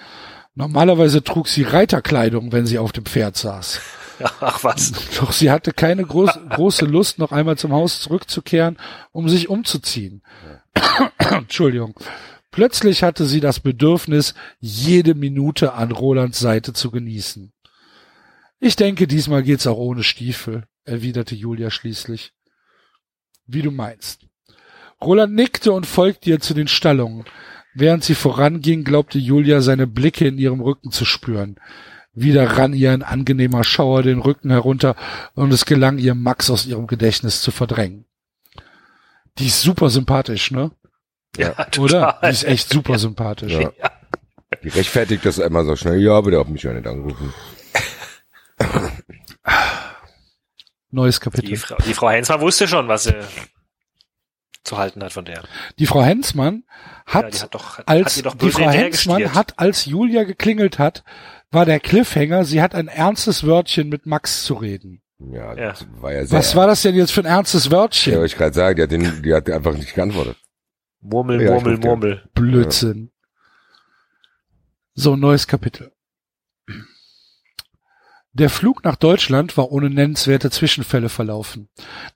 Normalerweise trug sie Reiterkleidung, wenn sie auf dem Pferd saß. Ach was. Doch sie hatte keine groß, große Lust, noch einmal zum Haus zurückzukehren, um sich umzuziehen. Entschuldigung. Plötzlich hatte sie das Bedürfnis, jede Minute an Rolands Seite zu genießen. Ich denke, diesmal geht's auch ohne Stiefel, erwiderte Julia schließlich. Wie du meinst. Roland nickte und folgte ihr zu den Stallungen. Während sie voranging, glaubte Julia seine Blicke in ihrem Rücken zu spüren. Wieder rann ihr ein angenehmer Schauer den Rücken herunter und es gelang ihr, Max aus ihrem Gedächtnis zu verdrängen. Die ist super sympathisch, ne? Ja, total. Oder? Die ist echt super sympathisch. Ja. Die rechtfertigt das immer so schnell. Ja, aber der hat mich ja nicht angerufen. Neues Die Kapitel. Frau, die Frau Hensmann wusste schon, was sie zu halten hat von der. Die Frau Hensmann hat, Ja, die hat doch- hat als doch die böse Frau Hensmann hat, als Julia geklingelt hat, war der Cliffhanger, sie hat ein ernstes Wörtchen mit Max zu reden. Ja, Ja. das war ja sehr. Was war das denn jetzt für ein ernstes Ja, Wörtchen? wollte ich gerade sagen, die hat, den, die hat einfach nicht geantwortet. Murmel, Ja, Murmel. Murmel. Blödsinn. So, neues Kapitel. Der Flug nach Deutschland war ohne nennenswerte Zwischenfälle verlaufen.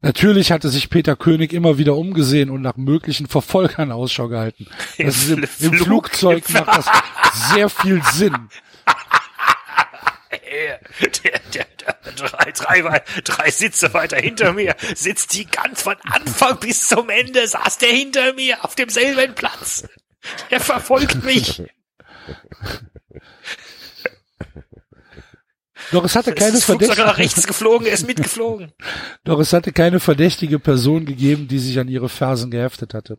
Natürlich hatte sich Peter König immer wieder umgesehen und nach möglichen Verfolgern Ausschau gehalten. Im, im Flug- Flugzeug im- macht das sehr viel Sinn. Der, der, der, drei, drei, drei Sitze weiter hinter mir sitzt die ganz von Anfang bis zum Ende, saß der hinter mir auf demselben Platz. Der verfolgt mich. Doch es hatte keine Flugzeug nach verdächtige, rechts geflogen, er ist mitgeflogen. doch es hatte keine verdächtige Person gegeben, die sich an ihre Fersen geheftet hatte.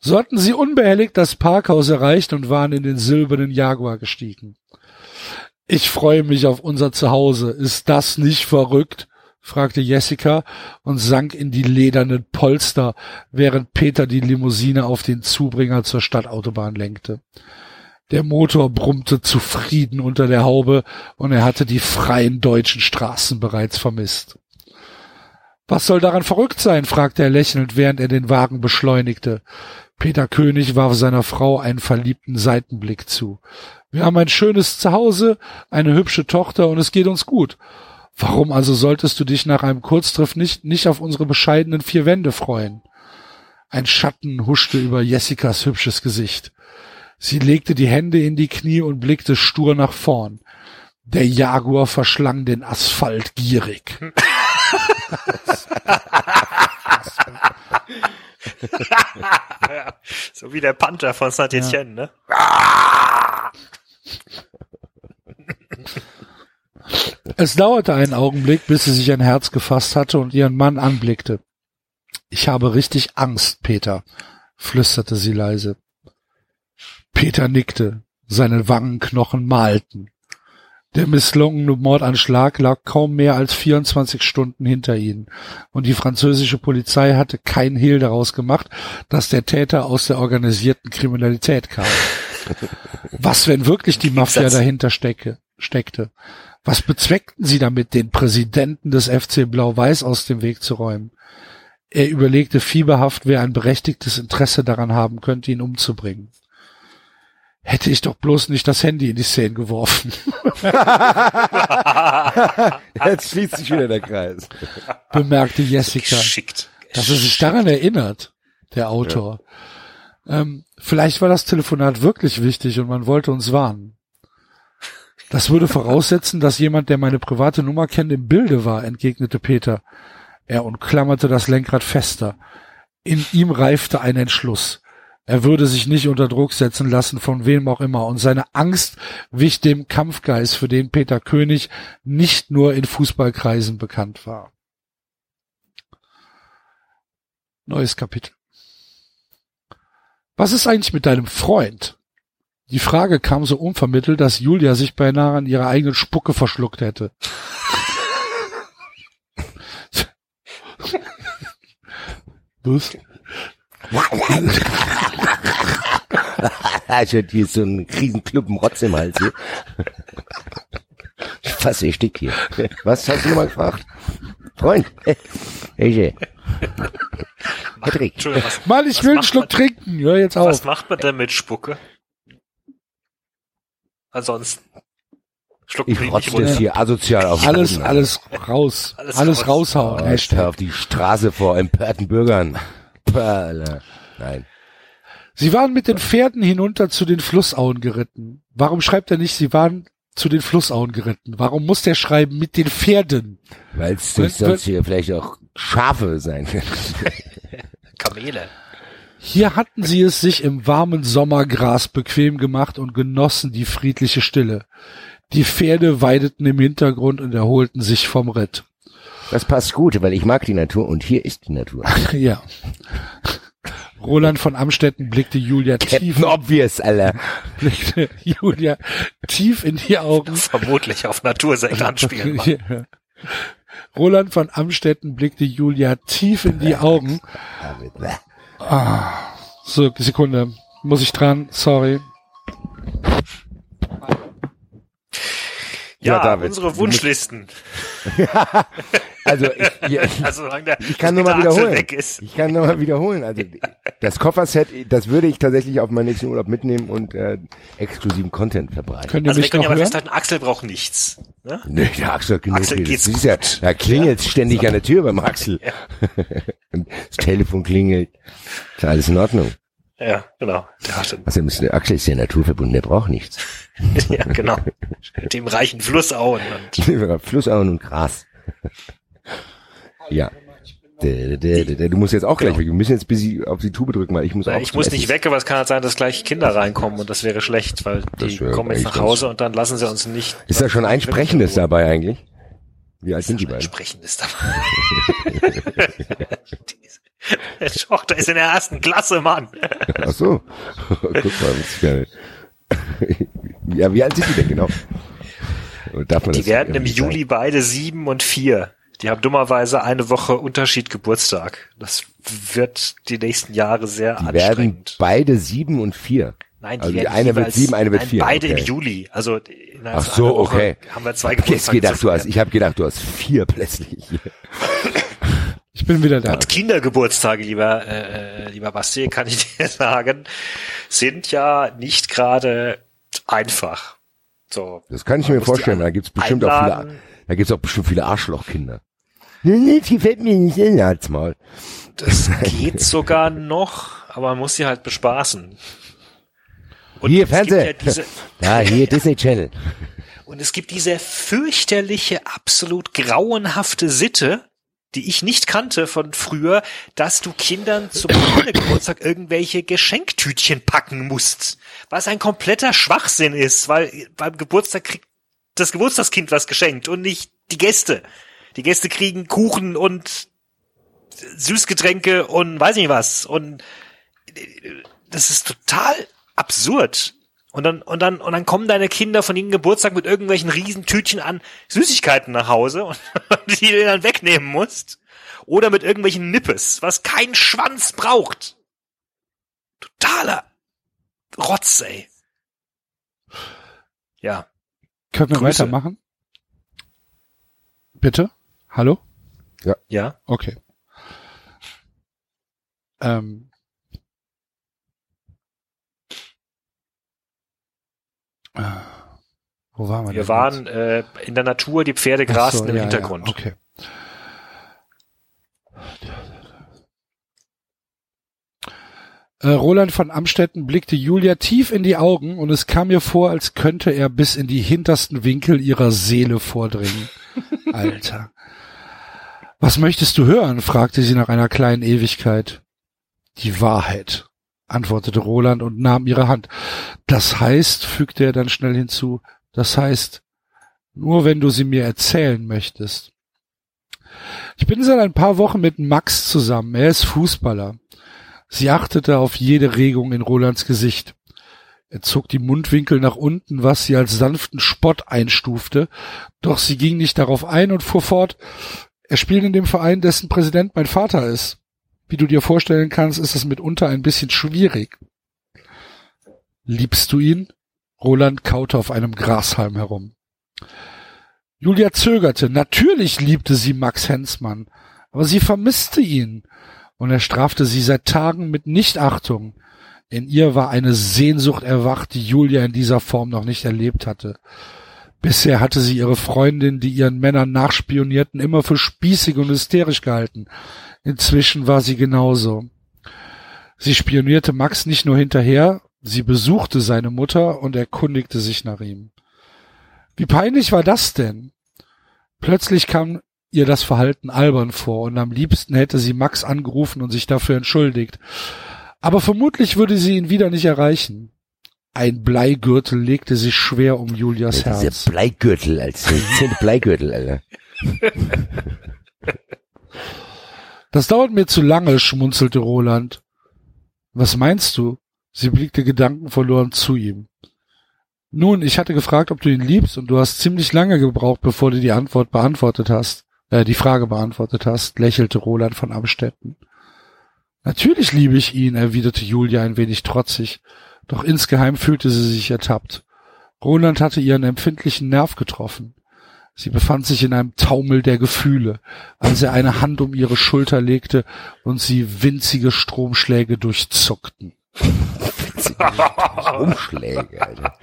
So hatten sie unbehelligt das Parkhaus erreicht und waren in den silbernen Jaguar gestiegen. Ich freue mich auf unser Zuhause. Ist das nicht verrückt? fragte Jessica und sank in die ledernen Polster, während Peter die Limousine auf den Zubringer zur Stadtautobahn lenkte. Der Motor brummte zufrieden unter der Haube und er hatte die freien deutschen Straßen bereits vermisst. Was soll daran verrückt sein? fragte er lächelnd, während er den Wagen beschleunigte. Peter König warf seiner Frau einen verliebten Seitenblick zu. Wir haben ein schönes Zuhause, eine hübsche Tochter und es geht uns gut. Warum also solltest du dich nach einem Kurztriff nicht, nicht auf unsere bescheidenen vier Wände freuen? Ein Schatten huschte über Jessicas hübsches Gesicht. Sie legte die Hände in die Knie und blickte stur nach vorn. Der Jaguar verschlang den Asphalt gierig. Ja, so wie der Panther von Saint-Etienne, ne? Es dauerte einen Augenblick, bis sie sich ein Herz gefasst hatte und ihren Mann anblickte. Ich habe richtig Angst, Peter, flüsterte sie leise. Peter nickte, seine Wangenknochen malten. Der misslungene Mordanschlag lag kaum mehr als 24 Stunden hinter ihnen, und die französische Polizei hatte kein Hehl daraus gemacht, dass der Täter aus der organisierten Kriminalität kam. Was, wenn wirklich die Mafia dahinter stecke, steckte? Was bezweckten sie damit, den Präsidenten des FC Blau-Weiß aus dem Weg zu räumen? Er überlegte fieberhaft, wer ein berechtigtes Interesse daran haben könnte, ihn umzubringen. Hätte ich doch bloß nicht das Handy in die Szene geworfen. Jetzt schließt sich wieder der Kreis. bemerkte Jessica, Geschickt. dass er sich daran erinnert, der Autor. Ähm, vielleicht war das Telefonat wirklich wichtig und man wollte uns warnen. Das würde voraussetzen, dass jemand, der meine private Nummer kennt, im Bilde war, entgegnete Peter. Er umklammerte das Lenkrad fester. In ihm reifte ein Entschluss. Er würde sich nicht unter Druck setzen lassen, von wem auch immer, und seine Angst wich dem Kampfgeist, für den Peter König nicht nur in Fußballkreisen bekannt war. Neues Kapitel. Was ist eigentlich mit deinem Freund? Die Frage kam so unvermittelt, dass Julia sich beinahe an ihrer eigenen Spucke verschluckt hätte. Was? Ich hatte hier so einen Riesenknuppen Rotz im Hals hier. Ich fasse, ich stick hier. Was hast du nochmal gefragt? Freund. Welche? Patrick. Was, Mann, ich was will einen macht Schluck man- trinken. Hör jetzt was auf. macht man denn mit Spucke? Ansonsten. Schluck Ich rotze das hier asozial auf Alles, Boden, alles raus. Alles Alles, raus. raushauen. Ich auf die Straße vor empörten Bürgern. Perle. Nein. Sie waren mit den Pferden hinunter zu den Flussauen geritten. Warum schreibt er nicht, sie waren zu den Flussauen geritten? Warum muss der schreiben mit den Pferden? Weil es Wird- sonst hier vielleicht auch Schafe sein können. Kamele. Hier hatten sie es sich im warmen Sommergras bequem gemacht und genossen die friedliche Stille. Die Pferde weideten im Hintergrund und erholten sich vom Ritt. Das passt gut, weil ich mag die Natur und hier ist die Natur. Ja. Roland von Amstetten blickte Julia tief, Captain Obvious, Alter. blickte Julia tief in die Augen. Vermutlich auf Natursekt anspielen. Mann. Ja. Roland von Amstetten blickte Julia tief in die Augen Ah, so, Sekunde. Muss ich dran? Sorry. Ja, Ja, David, unsere Wunschlisten. Also ich, ja, ich, Also der, ich kann nur mal wiederholen. weg ist. Ich kann nur mal wiederholen. Also das Kofferset, das würde ich tatsächlich auf meinen nächsten Urlaub mitnehmen und äh, exklusiven Content verbreiten. Könnt ihr Also wir können ja mal festhalten, Axel braucht nichts. Ne? Nee, der Axel hat genug Axel redet. geht's Das ist ja, da klingelt ständig an der Tür beim Axel. Und das Telefon klingelt. Ist alles in Ordnung. Ja, genau. Also der Axel ist ja naturverbunden, der braucht nichts. ja, genau. Dem reichen Flussauen und Flussauen und Gras. ja. Der- der- der- der- Du musst jetzt auch gleich weg. Wir müssen jetzt bis sie auf die Tube drücken, weil ich muss auch ich muss Essen. nicht weg, aber es kann halt sein, dass gleich Kinder reinkommen und das wäre schlecht, weil Das die kommen jetzt nach Hause und dann lassen sie uns nicht. Ist da schon ein Sprechendes dabei eigentlich? Wie alt sind die beiden? Sprechendes dabei. Die Tochter ist in der ersten Klasse, Mann. Ach so. Guck mal, das ist geil. ja, wie alt sind die denn genau? Die werden im Juli beide sieben und vier. Die haben dummerweise eine Woche Unterschied Geburtstag. Das wird die nächsten Jahre sehr? Die werden anstrengend. beide sieben und vier. Nein, die also die werden eine wird sieben, eine wird nein, vier, Beide okay. im Juli. Also Ach von so, einer Woche okay. Haben wir zwei Ich hab jetzt Geburtstage gedacht, du hast, ich habe gedacht, du hast vier plötzlich. Ich bin wieder da. Und Kindergeburtstage, lieber, äh, lieber Basti, kann ich dir sagen, sind ja nicht gerade einfach. So. Das kann ich mir vorstellen. Da gibt's bestimmt auch viele, einladen. da gibt's auch bestimmt viele Arschlochkinder. Nee, nee, die fällt mir nicht in, halt's mal. Das geht sogar noch, aber man muss sie halt bespaßen. Und Hier, Fernseher. Ja diese, Ja, hier, Disney Channel. und es gibt diese fürchterliche, absolut grauenhafte Sitte, die ich nicht kannte von früher, dass du Kindern zum Kindergeburtstag irgendwelche Geschenktütchen packen musst. Was ein kompletter Schwachsinn ist, weil beim Geburtstag kriegt das Geburtstagskind was geschenkt und nicht die Gäste. Die Gäste kriegen Kuchen und Süßgetränke und weiß nicht was. Und das ist total absurd. Und dann, und dann, und dann kommen deine Kinder von ihrem Geburtstag mit irgendwelchen riesen Tütchen an Süßigkeiten nach Hause und die du dann wegnehmen musst. Oder mit irgendwelchen Nippes, was kein Schwanz braucht. Totaler Rotz, ey. Ja. Können wir Grüße. weitermachen? Bitte? Hallo? Ja. Okay. Ähm. Wo waren wir Wir waren äh, in der Natur, die Pferde grasten so, im ja, Hintergrund. Ja, okay. Äh, Roland von Amstetten blickte Julia tief in die Augen und es kam mir vor, als könnte er bis in die hintersten Winkel ihrer Seele vordringen. Alter. Was möchtest du hören? fragte sie nach einer kleinen Ewigkeit. Die Wahrheit, antwortete Roland und nahm ihre Hand. Das heißt, fügte er dann schnell hinzu, das heißt, nur wenn du sie mir erzählen möchtest. Ich bin seit ein paar Wochen mit Max zusammen. Er ist Fußballer. Sie achtete auf jede Regung in Rolands Gesicht. Er zog die Mundwinkel nach unten, was sie als sanften Spott einstufte, doch sie ging nicht darauf ein und fuhr fort, er spielt in dem Verein, dessen Präsident mein Vater ist. Wie du dir vorstellen kannst, ist es mitunter ein bisschen schwierig. Liebst du ihn? Roland kaute auf einem Grashalm herum. Julia zögerte. Natürlich liebte sie Max Hensmann, aber sie vermisste ihn und er strafte sie seit Tagen mit Nichtachtung. In ihr war eine Sehnsucht erwacht, die Julia in dieser Form noch nicht erlebt hatte. Bisher hatte sie ihre Freundin, die ihren Männern nachspionierten, immer für spießig und hysterisch gehalten. Inzwischen war sie genauso. Sie spionierte Max nicht nur hinterher, sie besuchte seine Mutter und erkundigte sich nach ihm. Wie peinlich war das denn? Plötzlich kam ihr das Verhalten albern vor und am liebsten hätte sie Max angerufen und sich dafür entschuldigt. Aber vermutlich würde sie ihn wieder nicht erreichen. Ein Bleigürtel legte sich schwer um Julias Ja, Herz. dieser Bleigürtel, als zehnte Bleigürtel, Alter. Das dauert mir zu lange, schmunzelte Roland. Was meinst du? Sie blickte gedankenverloren zu ihm. Nun, ich hatte gefragt, ob du ihn liebst, und du hast ziemlich lange gebraucht, bevor du die Antwort beantwortet hast, äh, die Frage beantwortet hast, lächelte Roland von Amstetten. Natürlich liebe ich ihn, erwiderte Julia ein wenig trotzig, doch insgeheim fühlte sie sich ertappt. Roland hatte ihren empfindlichen Nerv getroffen. Sie befand sich in einem Taumel der Gefühle, als er eine Hand um ihre Schulter legte und sie winzige Stromschläge durchzuckten. Umschläge, Alter.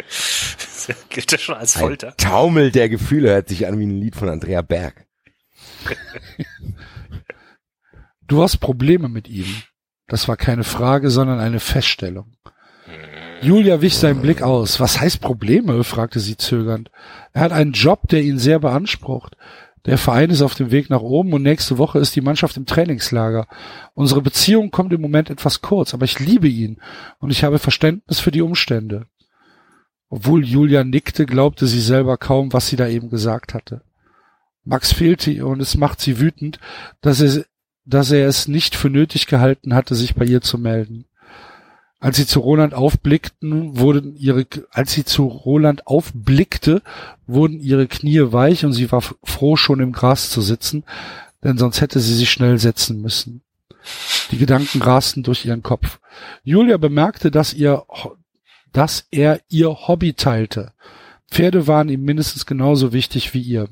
Gilt das schon als Ein Folter? Taumel der Gefühle hört sich an wie ein Lied von Andrea Berg. Du hast Probleme mit ihm. Das war keine Frage, sondern eine Feststellung. Julia wich seinen Blick aus. Was heißt Probleme? fragte sie zögernd. Er hat einen Job, der ihn sehr beansprucht. Der Verein ist auf dem Weg nach oben und nächste Woche ist die Mannschaft im Trainingslager. Unsere Beziehung kommt im Moment etwas kurz, aber ich liebe ihn und ich habe Verständnis für die Umstände. Obwohl Julia nickte, glaubte sie selber kaum, was sie da eben gesagt hatte. Max fehlte ihr und es macht sie wütend, dass er, dass er es nicht für nötig gehalten hatte, sich bei ihr zu melden. Als sie zu Roland aufblickten, wurden ihre, als sie zu Roland aufblickte, wurden ihre Knie weich und sie war froh, schon im Gras zu sitzen, denn sonst hätte sie sich schnell setzen müssen. Die Gedanken rasten durch ihren Kopf. Julia bemerkte, dass ihr, dass er ihr Hobby teilte. Pferde waren ihm mindestens genauso wichtig wie ihr.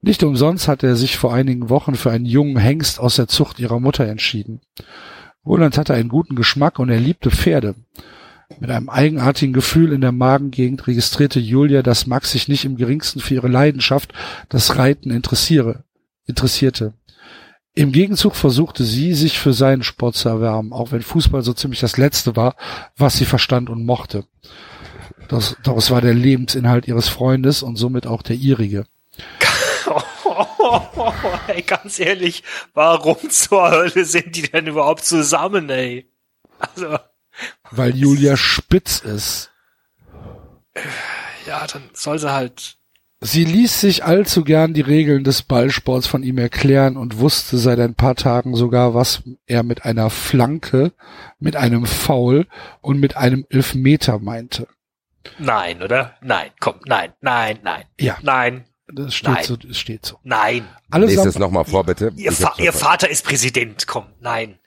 Nicht umsonst hatte er sich vor einigen Wochen für einen jungen Hengst aus der Zucht ihrer Mutter entschieden. Roland hatte einen guten Geschmack und er liebte Pferde. Mit einem eigenartigen Gefühl in der Magengegend registrierte Julia, dass Max sich nicht im geringsten für ihre Leidenschaft, das Reiten, interessiere, interessierte. Im Gegenzug versuchte sie, sich für seinen Sport zu erwärmen, auch wenn Fußball so ziemlich das Letzte war, was sie verstand und mochte. Das, doch war der Lebensinhalt ihres Freundes und somit auch der ihrige. ey, ganz ehrlich, warum zur Hölle sind die denn überhaupt zusammen, ey? Also, Weil Julia spitz ist. ja, dann soll sie halt. Sie ließ sich allzu gern die Regeln des Ballsports von ihm erklären und wusste seit ein paar Tagen sogar, was er mit einer Flanke, mit einem Foul und mit einem Elfmeter meinte. Nein, oder? Nein, komm, nein, nein, nein. Ja. Nein, Das steht Nein. so, das steht so. nein. Alles ab, das nochmal vor, bitte. Ihr, Fa ihr. Vater ist Präsident, komm, nein.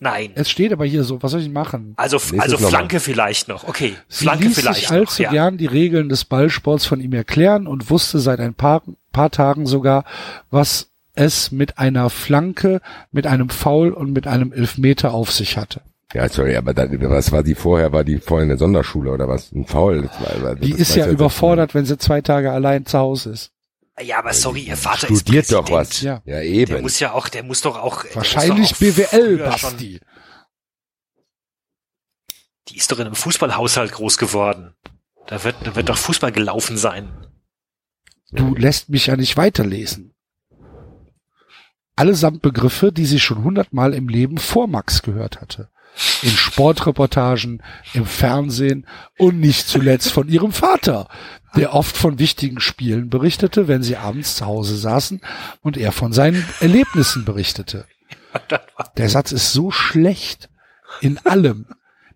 Nein. es steht aber hier so, was soll ich machen? Also, also es noch. Flanke vielleicht noch. Okay, Sie Flanke ließ vielleicht sich noch. allzu Ja. gern die Regeln des Ballsports von ihm erklären und wusste seit ein paar, paar Tagen sogar, was es mit einer Flanke, mit einem Foul und mit einem Elfmeter auf sich hatte. Ja, sorry, aber da, was war die vorher? War die vorher in der Sonderschule oder was? Ein war, Die ist ja überfordert, wenn sie zwei Tage allein zu Hause ist. Ja, aber sorry, ihr nicht. Vater ist Studiert Präsident. doch was. Ja. Ja, Der eben. muss ja auch, der muss doch auch. der Wahrscheinlich doch auch BWL, Basti. Die ist doch in einem Fußballhaushalt groß geworden. Da wird, da wird doch Fußball gelaufen sein. Du lässt mich ja nicht weiterlesen. Allesamt Begriffe, die sie schon hundertmal im Leben vor Max gehört hatte. In Sportreportagen, im Fernsehen und nicht zuletzt von ihrem Vater, der oft von wichtigen Spielen berichtete, wenn sie abends zu Hause saßen und er von seinen Erlebnissen berichtete. Der Satz ist so schlecht in allem.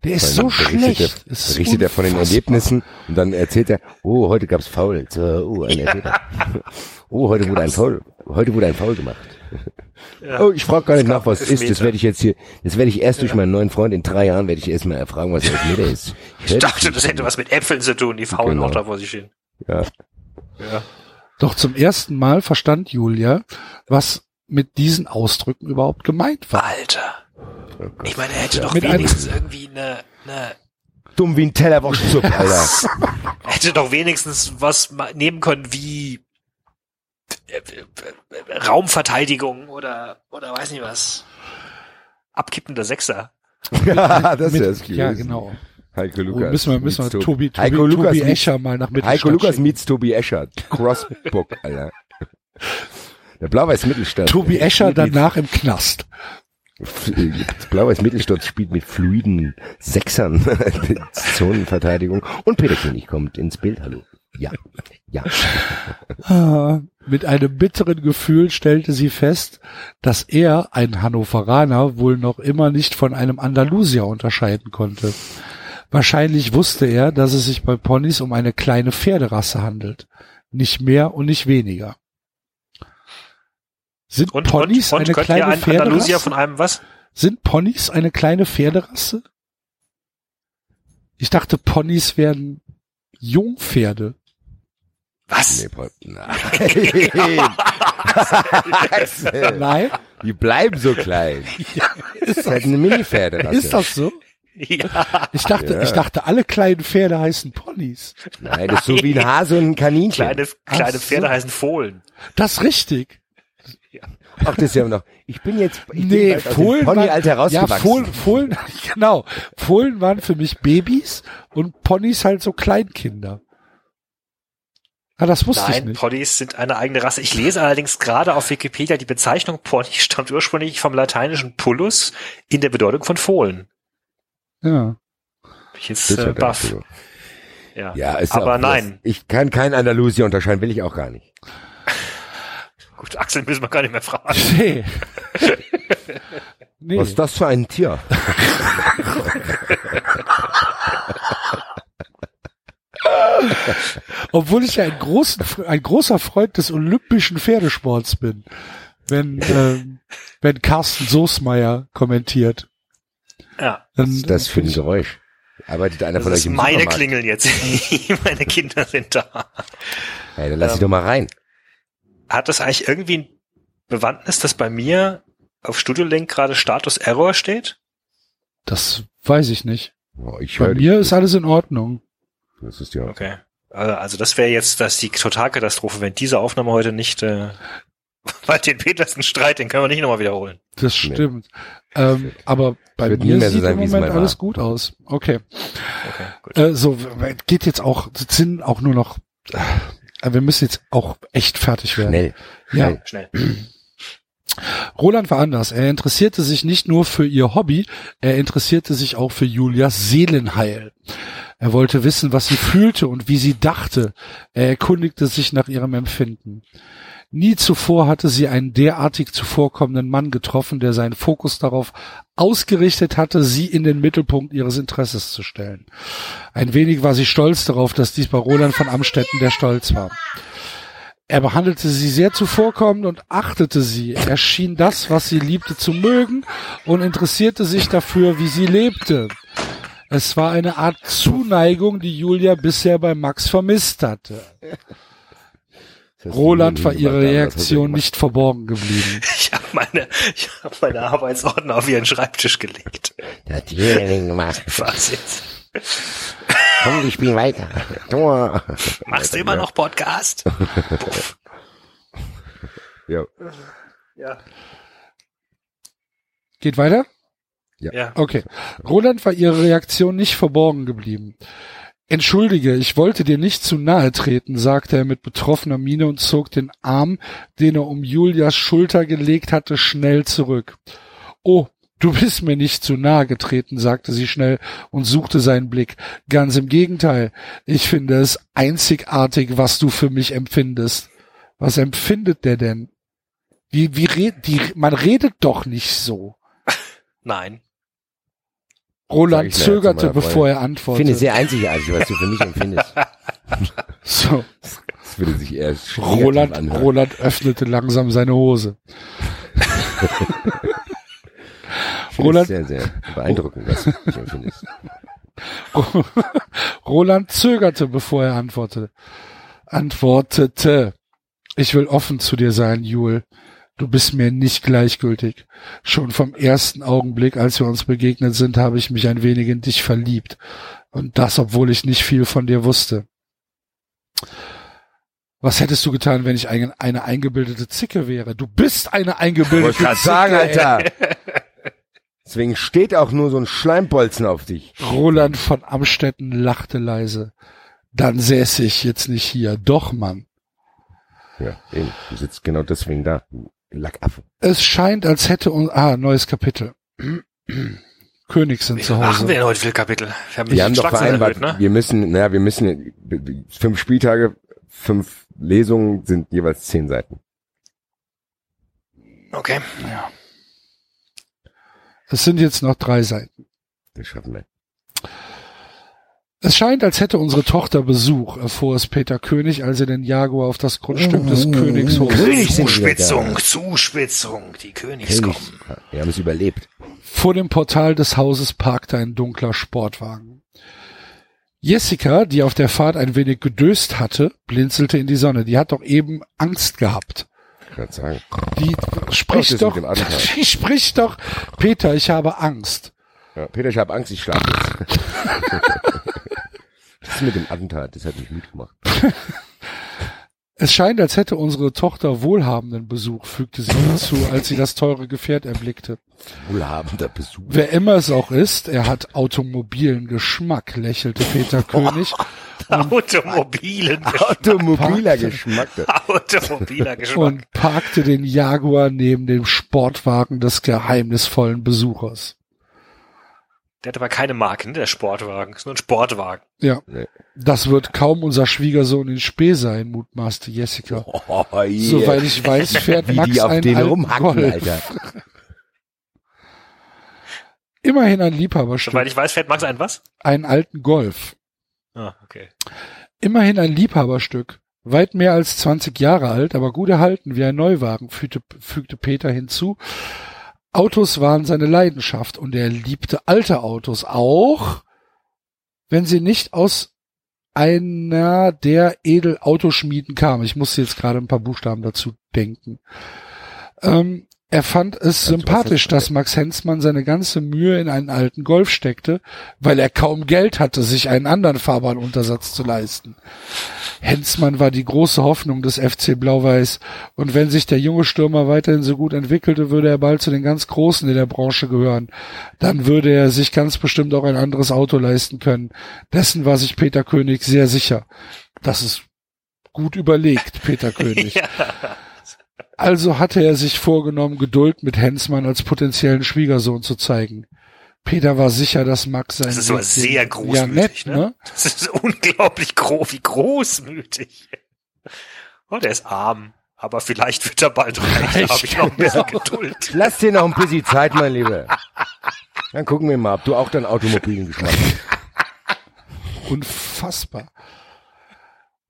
Der ist so schlecht. Er, ist berichtet er von den. Erlebnissen und dann erzählt er, oh, heute gab's Foul. So, oh, ein Elfmeter. Oh, heute wurde ein Foul. Heute wurde ein Foul gemacht. Oh, ich frage gar nicht nach, was es ist. Das werde ich jetzt hier, das werde ich erst durch meinen neuen Freund in drei Jahren werde ich erst mal erfragen, was Elfmeter ist. Ich dachte, das hätte was mit Äpfeln zu tun, die faulen Genau. auch da vor sich hin. Ja. Ja. Doch zum ersten Mal verstand Julia, was mit diesen Ausdrücken überhaupt gemeint war. Alter. Ich meine, er hätte doch Mit wenigstens irgendwie eine, eine, Dumm wie ein Tellerwurstsuppe, Alter. er hätte doch wenigstens was nehmen können wie Raumverteidigung oder, oder weiß nicht was. Abkippender Sechser. ja, das ist das ja, genau. Heiko Oh, Lukas. müssen wir, müssen wir Tobi- Tobi, Tobi, Heiko Lukas Tobi meets- Escher mal nach Mittelstadt Heiko Lukas schicken. meets Tobi Escher. Crossbook, Alter. Der Blau-Weiß Mittelstadt. Tobi Escher spielt mit- danach im Knast. Blau-Weiß Mittelstadt spielt mit fluiden Sechsern Zonenverteidigung und Peter König kommt ins Bild. Hallo. Ja. Ja. Ah, Mit einem bitteren Gefühl stellte sie fest, dass er, ein Hannoveraner, wohl noch immer nicht von einem Andalusier unterscheiden konnte. Wahrscheinlich wusste er, dass es sich bei Ponys um eine kleine Pferderasse handelt. Nicht mehr und nicht weniger. Sind Und, Ponys und, und eine kleine einen Andalusier Pferderasse? von einem was? Sind Ponys eine kleine Pferderasse? Ich dachte, Ponys wären Jungpferde. Was? Nee, Paul, nein. Nein? Die bleiben so klein. Ist Das ist halt eine Mini-Pferde. Ist das so? Ja. Ich dachte, Ja. ich dachte, alle kleinen Pferde heißen Ponys. Nein, das ist so wie ein Hase und ein Kaninchen. Kleine, kleine Ach Pferde so. heißen Fohlen. Das ist richtig. Ach, das ist ja noch. Ich bin jetzt, ich nee, bin bald aus dem Fohlen Ponyalter waren, ja, rausgewachsen. Fohlen, Fohlen, genau. Fohlen waren für mich Babys und Ponys halt so Kleinkinder. Ah, das wusste ich Nein, nicht. Ponys sind eine eigene Rasse. Ich lese allerdings gerade auf Wikipedia, die Bezeichnung Pony stammt ursprünglich vom lateinischen Pullus in der Bedeutung von Fohlen. Ja. Bin Ich jetzt äh, ja baff. Ja. Ja, ist Aber auch, nein. Das, ich kann kein Andalusier unterscheiden, will ich auch gar nicht. Gut, Axel müssen wir gar nicht mehr fragen. Nee. nee. Was ist das für ein Tier? Obwohl ich ja ein, großen, ein großer Freund des olympischen Pferdesports bin. Wenn, ähm, wenn Carsten Soßmeier kommentiert. Ja. Dann, Was ist das für ein Geräusch? Arbeitet einer Das von euch ist im meine Supermarkt? Klingeln jetzt. meine Kinder sind da. Hey, dann lass sie Ähm, doch mal rein. Hat das eigentlich irgendwie ein Bewandtnis, dass bei mir auf Studiolink gerade Status Error steht? Das weiß ich nicht. Oh, ich Bei mir ist alles in Ordnung. Das ist ja. Okay. Also also das wäre jetzt das die Totalkatastrophe, wenn diese Aufnahme heute nicht, äh, weil den Petersen Streit, den können wir nicht nochmal wiederholen. Das Nee. stimmt. Ähm, aber bei Wird mir sieht sein, im Moment mal war. alles gut aus. Okay. Okay, gut. Äh, so, geht jetzt auch, sind auch nur noch, äh, wir müssen jetzt auch echt fertig werden. Schnell. Ja. Schnell. Roland war anders. Er interessierte sich nicht nur für ihr Hobby, er interessierte sich auch für Julias Seelenheil. Er wollte wissen, was sie fühlte und wie sie dachte. Er erkundigte sich nach ihrem Empfinden. Nie zuvor hatte sie einen derartig zuvorkommenden Mann getroffen, der seinen Fokus darauf ausgerichtet hatte, sie in den Mittelpunkt ihres Interesses zu stellen. Ein wenig war sie stolz darauf, dass dies bei Roland von Amstetten der Stolz war. Er behandelte sie sehr zuvorkommend und achtete sie. Er schien das, was sie liebte, zu mögen und interessierte sich dafür, wie sie lebte. Es war eine Art Zuneigung, die Julia bisher bei Max vermisst hatte. Roland war ihre Reaktion nicht verborgen geblieben. Ich habe meine, ich habe meine Arbeitsordner auf ihren Schreibtisch gelegt. Der hat Training gemacht. Was jetzt? Komm, wir spielen weiter. Tor. Machst du immer noch Podcast? Ja. Ja. Geht weiter? Ja. Okay. Roland war ihre Reaktion nicht verborgen geblieben. Entschuldige, ich wollte dir nicht zu nahe treten, sagte er mit betroffener Miene und zog den Arm, den er um Julias Schulter gelegt hatte, schnell zurück. Oh, du bist mir nicht zu nahe getreten, sagte sie schnell und suchte seinen Blick. Ganz im Gegenteil. Ich finde es einzigartig, was du für mich empfindest. Was empfindet der denn? Wie, wie red, die, man redet doch nicht so. Nein. Roland ich zögerte, bevor er Ich antwortete. finde es sehr einzigartig, was du für mich empfindest. so, Das würde sich eher Roland, anhören. Roland öffnete langsam seine Hose. Ich finde Roland- sehr, sehr beeindruckend, was du empfindest. Roland zögerte, bevor er antwortete. Antwortete. Ich will offen zu dir sein, Jule. Du bist mir nicht gleichgültig. Schon vom ersten Augenblick, als wir uns begegnet sind, habe ich mich ein wenig in dich verliebt. Und das, obwohl ich nicht viel von dir wusste. Was hättest du getan, wenn ich ein, eine eingebildete Zicke wäre? Du bist eine eingebildete Wollte gerade Zicke. sagen, ey. Alter. Deswegen steht auch nur so ein Schleimbolzen auf dich. Roland von Amstetten lachte leise. Dann säße ich jetzt nicht hier. Doch, Mann. Ja, eben. Du sitzt genau deswegen da. Lackaffe. Es scheint, als hätte uns, ah, neues Kapitel. König sind Wie zu viel machen wir Hause. denn heute viele Kapitel? Wir haben, Wir haben doch vereinbart, erhöht, ne? wir müssen, naja, wir müssen, fünf Spieltage, fünf Lesungen sind jeweils zehn Seiten. Okay. Es sind jetzt noch drei Seiten. Das schaffen wir. Es scheint, als hätte unsere Tochter Besuch, erfuhr es Peter König, als er den Jaguar auf das Grundstück des Königshofs König Zuspitzung. Zuspitzung, die Königs König. kommen. Wir haben es überlebt. Vor dem Portal des Hauses parkte ein dunkler Sportwagen. Jessica, die auf der Fahrt ein wenig gedöst hatte, blinzelte in die Sonne. Die hat doch eben Angst gehabt. Ich kann sagen. Die spricht doch, die spricht doch, Peter, ich habe Angst. Ja, Peter, ich habe Angst, ich schlafe jetzt. ist mit dem Attentat, das hat mich müde gemacht. Es scheint, als hätte unsere Tochter wohlhabenden Besuch, fügte sie hinzu, als sie das teure Gefährt erblickte. Wohlhabender Besuch. Wer immer es auch ist, er hat automobilen Geschmack, lächelte Peter König Automobilen Automobiler Geschmack. Automobiler Geschmack. und parkte den Jaguar neben dem Sportwagen des geheimnisvollen Besuchers. Der hat aber keine Marke, ne, der Sportwagen. Ist nur ein Sportwagen. Ja, Nee. das wird kaum unser Schwiegersohn in Spee sein, mutmaßte Jessica. Oh, yeah. Soweit ich weiß, fährt Wie Max die auf einen den rumhacken, Golf. Alter. Immerhin ein Liebhaberstück. Soweit ich weiß, fährt Max ein was? einen alten Golf. Ah, okay. Immerhin ein Liebhaberstück. Weit mehr als 20 Jahre alt, aber gut erhalten wie ein Neuwagen, fügte, fügte Peter hinzu. Autos waren seine Leidenschaft und er liebte alte Autos auch, wenn sie nicht aus einer der Edelautoschmieden kamen. Ich musste jetzt gerade ein paar Buchstaben dazu denken. Ähm, er fand es sympathisch, dass Max Hensmann seine ganze Mühe in einen alten Golf steckte, weil er kaum Geld hatte, sich einen anderen Fahrbahnuntersatz zu leisten. Hensmann war die große Hoffnung des FC Blau-Weiß und wenn sich der junge Stürmer weiterhin so gut entwickelte, würde er bald zu den ganz Großen in der Branche gehören. Dann würde er sich ganz bestimmt auch ein anderes Auto leisten können. Dessen war sich Peter König sehr sicher. Das ist gut überlegt, Peter König. Ja. Also hatte er sich vorgenommen, Geduld mit Hensmann als potenziellen Schwiegersohn zu zeigen. Peter war sicher, dass Max sein Das ist aber sehr Ja, großmütig, nett, ne? ne? Das ist unglaublich groß, wie großmütig. Oh, der ist arm. Aber vielleicht wird er bald reich. Da habe ich noch ein bisschen Geduld. Lass dir noch ein bisschen Zeit, mein Lieber. Dann gucken wir mal, ob du auch deinen automobilen Geschmack hast. Unfassbar.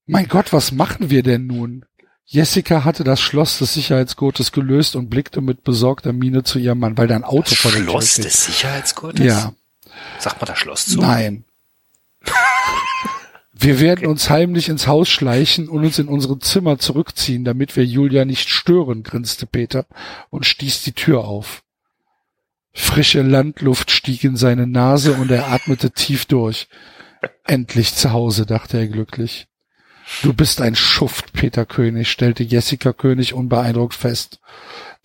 Mein Gott, was machen wir denn nun? Jessica hatte das Schloss des Sicherheitsgurtes gelöst und blickte mit besorgter Miene zu ihrem Mann, weil da ein Auto Das vor der Tür Schloss steht. des Sicherheitsgurtes? Ja, Sagt man das Schloss zu? nein. Wir werden uns heimlich ins Haus schleichen und uns in unsere Zimmer zurückziehen, damit wir Julia nicht stören, grinste Peter und stieß die Tür auf. Frische Landluft stieg in seine Nase und er atmete tief durch. Endlich zu Hause, dachte er glücklich. Du bist ein Schuft, Peter König, stellte Jessica König unbeeindruckt fest.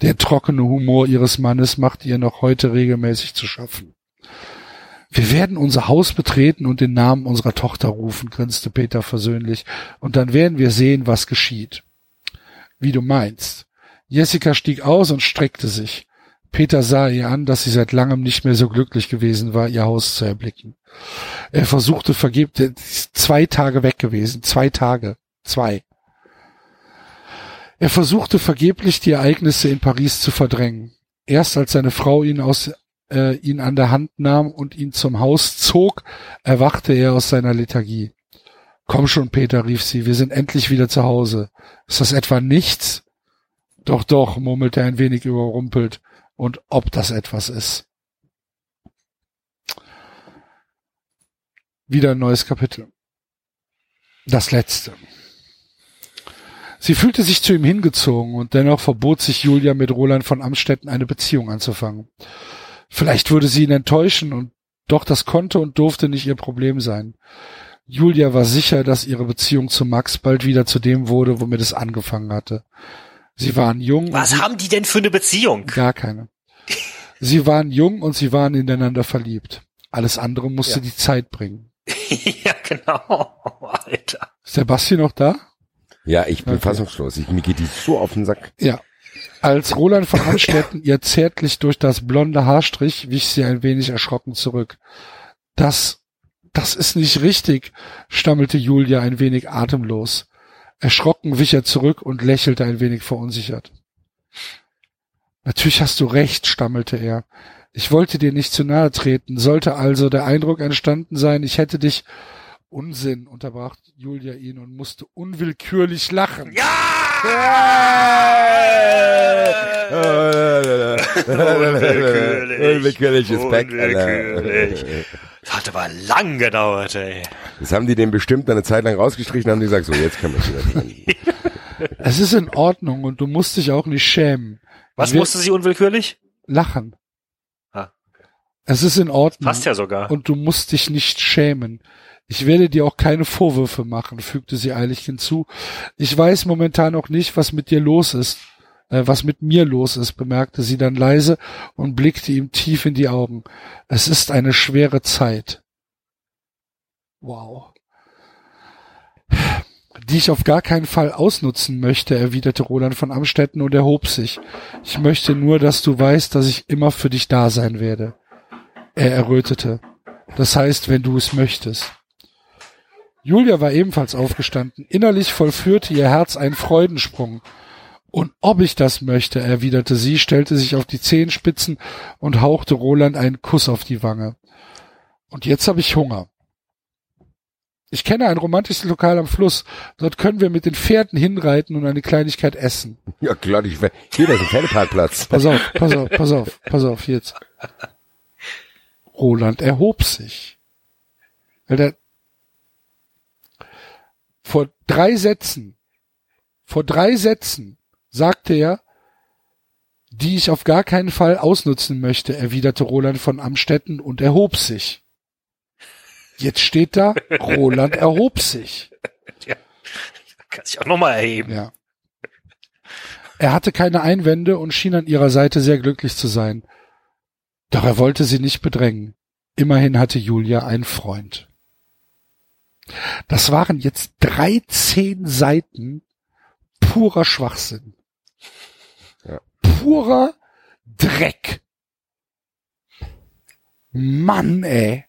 Der trockene Humor ihres Mannes macht ihr noch heute regelmäßig zu schaffen. Wir werden unser Haus betreten und den Namen unserer Tochter rufen, grinste Peter versöhnlich, und dann werden wir sehen, was geschieht. Wie du meinst. Jessica stieg aus und streckte sich. Peter sah ihr an, dass sie seit langem nicht mehr so glücklich gewesen war, ihr Haus zu erblicken. Er versuchte vergeblich, zwei Tage weg gewesen, zwei Tage, zwei. Er versuchte vergeblich, die Ereignisse in Paris zu verdrängen. Erst als seine Frau ihn aus äh, ihn an der Hand nahm und ihn zum Haus zog, erwachte er aus seiner Lethargie. Komm schon, Peter, rief sie, wir sind endlich wieder zu Hause. Ist das etwa nichts? Doch, doch, murmelte er ein wenig überrumpelt. Und ob das etwas ist. Wieder ein neues Kapitel. Das letzte. Sie fühlte sich zu ihm hingezogen und dennoch verbot sich Julia mit Roland von Amstetten eine Beziehung anzufangen. Vielleicht würde sie ihn enttäuschen und doch das konnte und durfte nicht ihr Problem sein. Julia war sicher, dass ihre Beziehung zu Max bald wieder zu dem wurde, womit es angefangen hatte. Sie waren jung. Was sie- haben die denn für eine Beziehung? Gar keine. Sie waren jung und sie waren ineinander verliebt. Alles andere musste Ja. die Zeit bringen. ja, genau. Alter. Ist der Basti noch da? Ja, ich bin Okay. fassungslos. Ich, mir geht die so auf den Sack. Ja. Als Roland von Amstetten ihr zärtlich durch das blonde Haar strich, wich sie ein wenig erschrocken zurück. Das, das ist nicht richtig, stammelte Julia ein wenig atemlos. Erschrocken wich er zurück und lächelte ein wenig verunsichert. Natürlich hast du recht, stammelte er. Ich wollte dir nicht zu nahe treten, sollte also der Eindruck entstanden sein, ich hätte dich Unsinn, unterbrach Julia ihn und musste unwillkürlich lachen. Unwillkürliches Back, Unwillkürlich. Das hat aber lang gedauert, ey. Das haben die dem bestimmt eine Zeit lang rausgestrichen, haben die gesagt, so, jetzt können wir es wieder dran. Es ist in Ordnung und du musst dich auch nicht schämen. Was Wir- musste sie unwillkürlich? Lachen. Ah, Es ist in Ordnung. Passt ja sogar. Und du musst dich nicht schämen. Ich werde dir auch keine Vorwürfe machen, fügte sie eilig hinzu. Ich weiß momentan auch nicht, was mit dir los ist, äh, was mit mir los ist, bemerkte sie dann leise und blickte ihm tief in die Augen. Es ist eine schwere Zeit. Wow. Die ich auf gar keinen Fall ausnutzen möchte, erwiderte Roland von Amstetten und erhob sich. Ich möchte nur, dass du weißt, dass ich immer für dich da sein werde. Er errötete. Das heißt, wenn du es möchtest. Julia war ebenfalls aufgestanden. Innerlich vollführte ihr Herz einen Freudensprung. Und ob ich das möchte, erwiderte sie, stellte sich auf die Zehenspitzen und hauchte Roland einen Kuss auf die Wange. Und jetzt habe ich Hunger. Ich kenne ein romantisches Lokal am Fluss. Dort können wir mit den Pferden hinreiten und eine Kleinigkeit essen. Ja, klar, ich, hier, da ist ein Pferdeparkplatz. Pass auf, pass auf, pass auf, pass auf, jetzt. Roland erhob sich. Weil der vor drei Sätzen, vor drei Sätzen sagte er, die ich auf gar keinen Fall ausnutzen möchte, erwiderte Roland von Amstetten und erhob sich. Jetzt steht da, Roland erhob sich. Kann sich auch nochmal erheben. Ja. Er hatte keine Einwände und schien an ihrer Seite sehr glücklich zu sein. Doch er wollte sie nicht bedrängen. Immerhin hatte Julia einen Freund. Das waren jetzt 13 Seiten purer Schwachsinn. Ja. Purer Dreck. Mann, ey.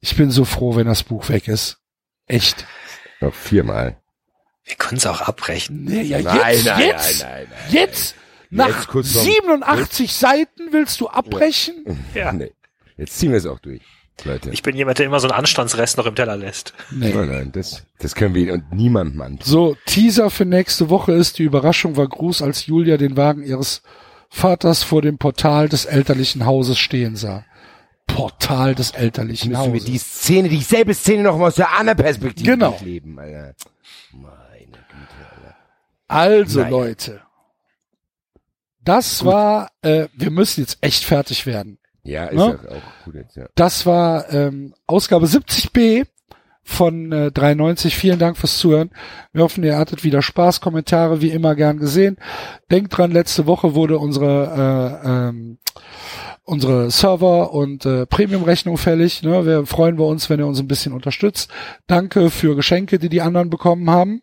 Ich bin so froh, wenn das Buch weg ist. Echt. Noch viermal. Wir können es auch abbrechen. Nee, ja, Nein, jetzt, nein, jetzt, nein, nein, nein. jetzt, nach Jetzt kurz vorm- 87 Seiten willst du abbrechen? Ja. Nee. Jetzt ziehen wir es auch durch, Leute. Ich bin jemand, der immer so einen Anstandsrest noch im Teller lässt. Nee. nein, nein, das, das können wir und niemandem antun. So, Teaser für nächste Woche ist, die Überraschung war groß, als Julia den Wagen ihres Vaters vor dem Portal des elterlichen Hauses stehen sah. Portal des elterlichen Müssen wir Hauses. die Szene, dieselbe Szene noch mal aus der anderen Perspektive Genau. durchleben, Alter. Meine Güte, Alter. Also Naja. Leute, das war, äh, wir müssen jetzt echt fertig werden. Ja, ist Ne? auch, auch gut jetzt, ja. Das war ähm, Ausgabe 70b von äh, 93. Vielen Dank fürs Zuhören. Wir hoffen, ihr hattet wieder Spaß. Kommentare wie immer gern gesehen. Denkt dran, letzte Woche wurde unsere äh, ähm, unsere Server und äh, Premium-Rechnung fällig. Ne? Wir freuen wir uns, wenn ihr uns ein bisschen unterstützt. Danke für Geschenke, die die anderen bekommen haben.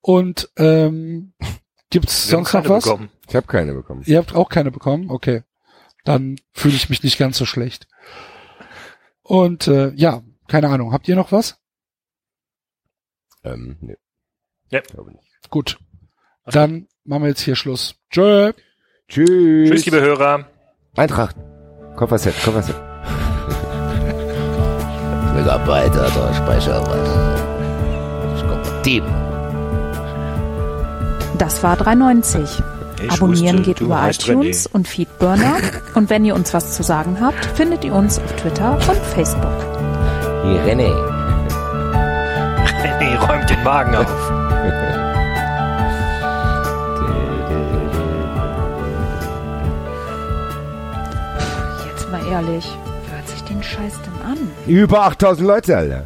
Und ähm, gibt's Wir sonst noch keine was? bekommen. Ich habe keine bekommen. Ihr habt auch keine bekommen? Okay. Dann fühle ich mich nicht ganz so schlecht. Und äh, ja, keine Ahnung. Habt ihr noch was? Ähm, nee. Ja. Glaube nicht. Gut. Dann machen wir jetzt hier Schluss. Tschö. Tschüss. Tschüss, liebe Hörer. Eintracht. Kofferset, Kofferset. Megabyte, Alter, Speicher, Alter. Ich komm Team. Das war 390. Ich Abonnieren wusste, geht über iTunes und Feedburner. und wenn ihr uns was zu sagen habt, findet ihr uns auf Twitter und Facebook. Hier, René. René räumt den Magen auf. Jetzt mal ehrlich, wer hört sich den Scheiß denn an? Über 8000 Leute, Alter.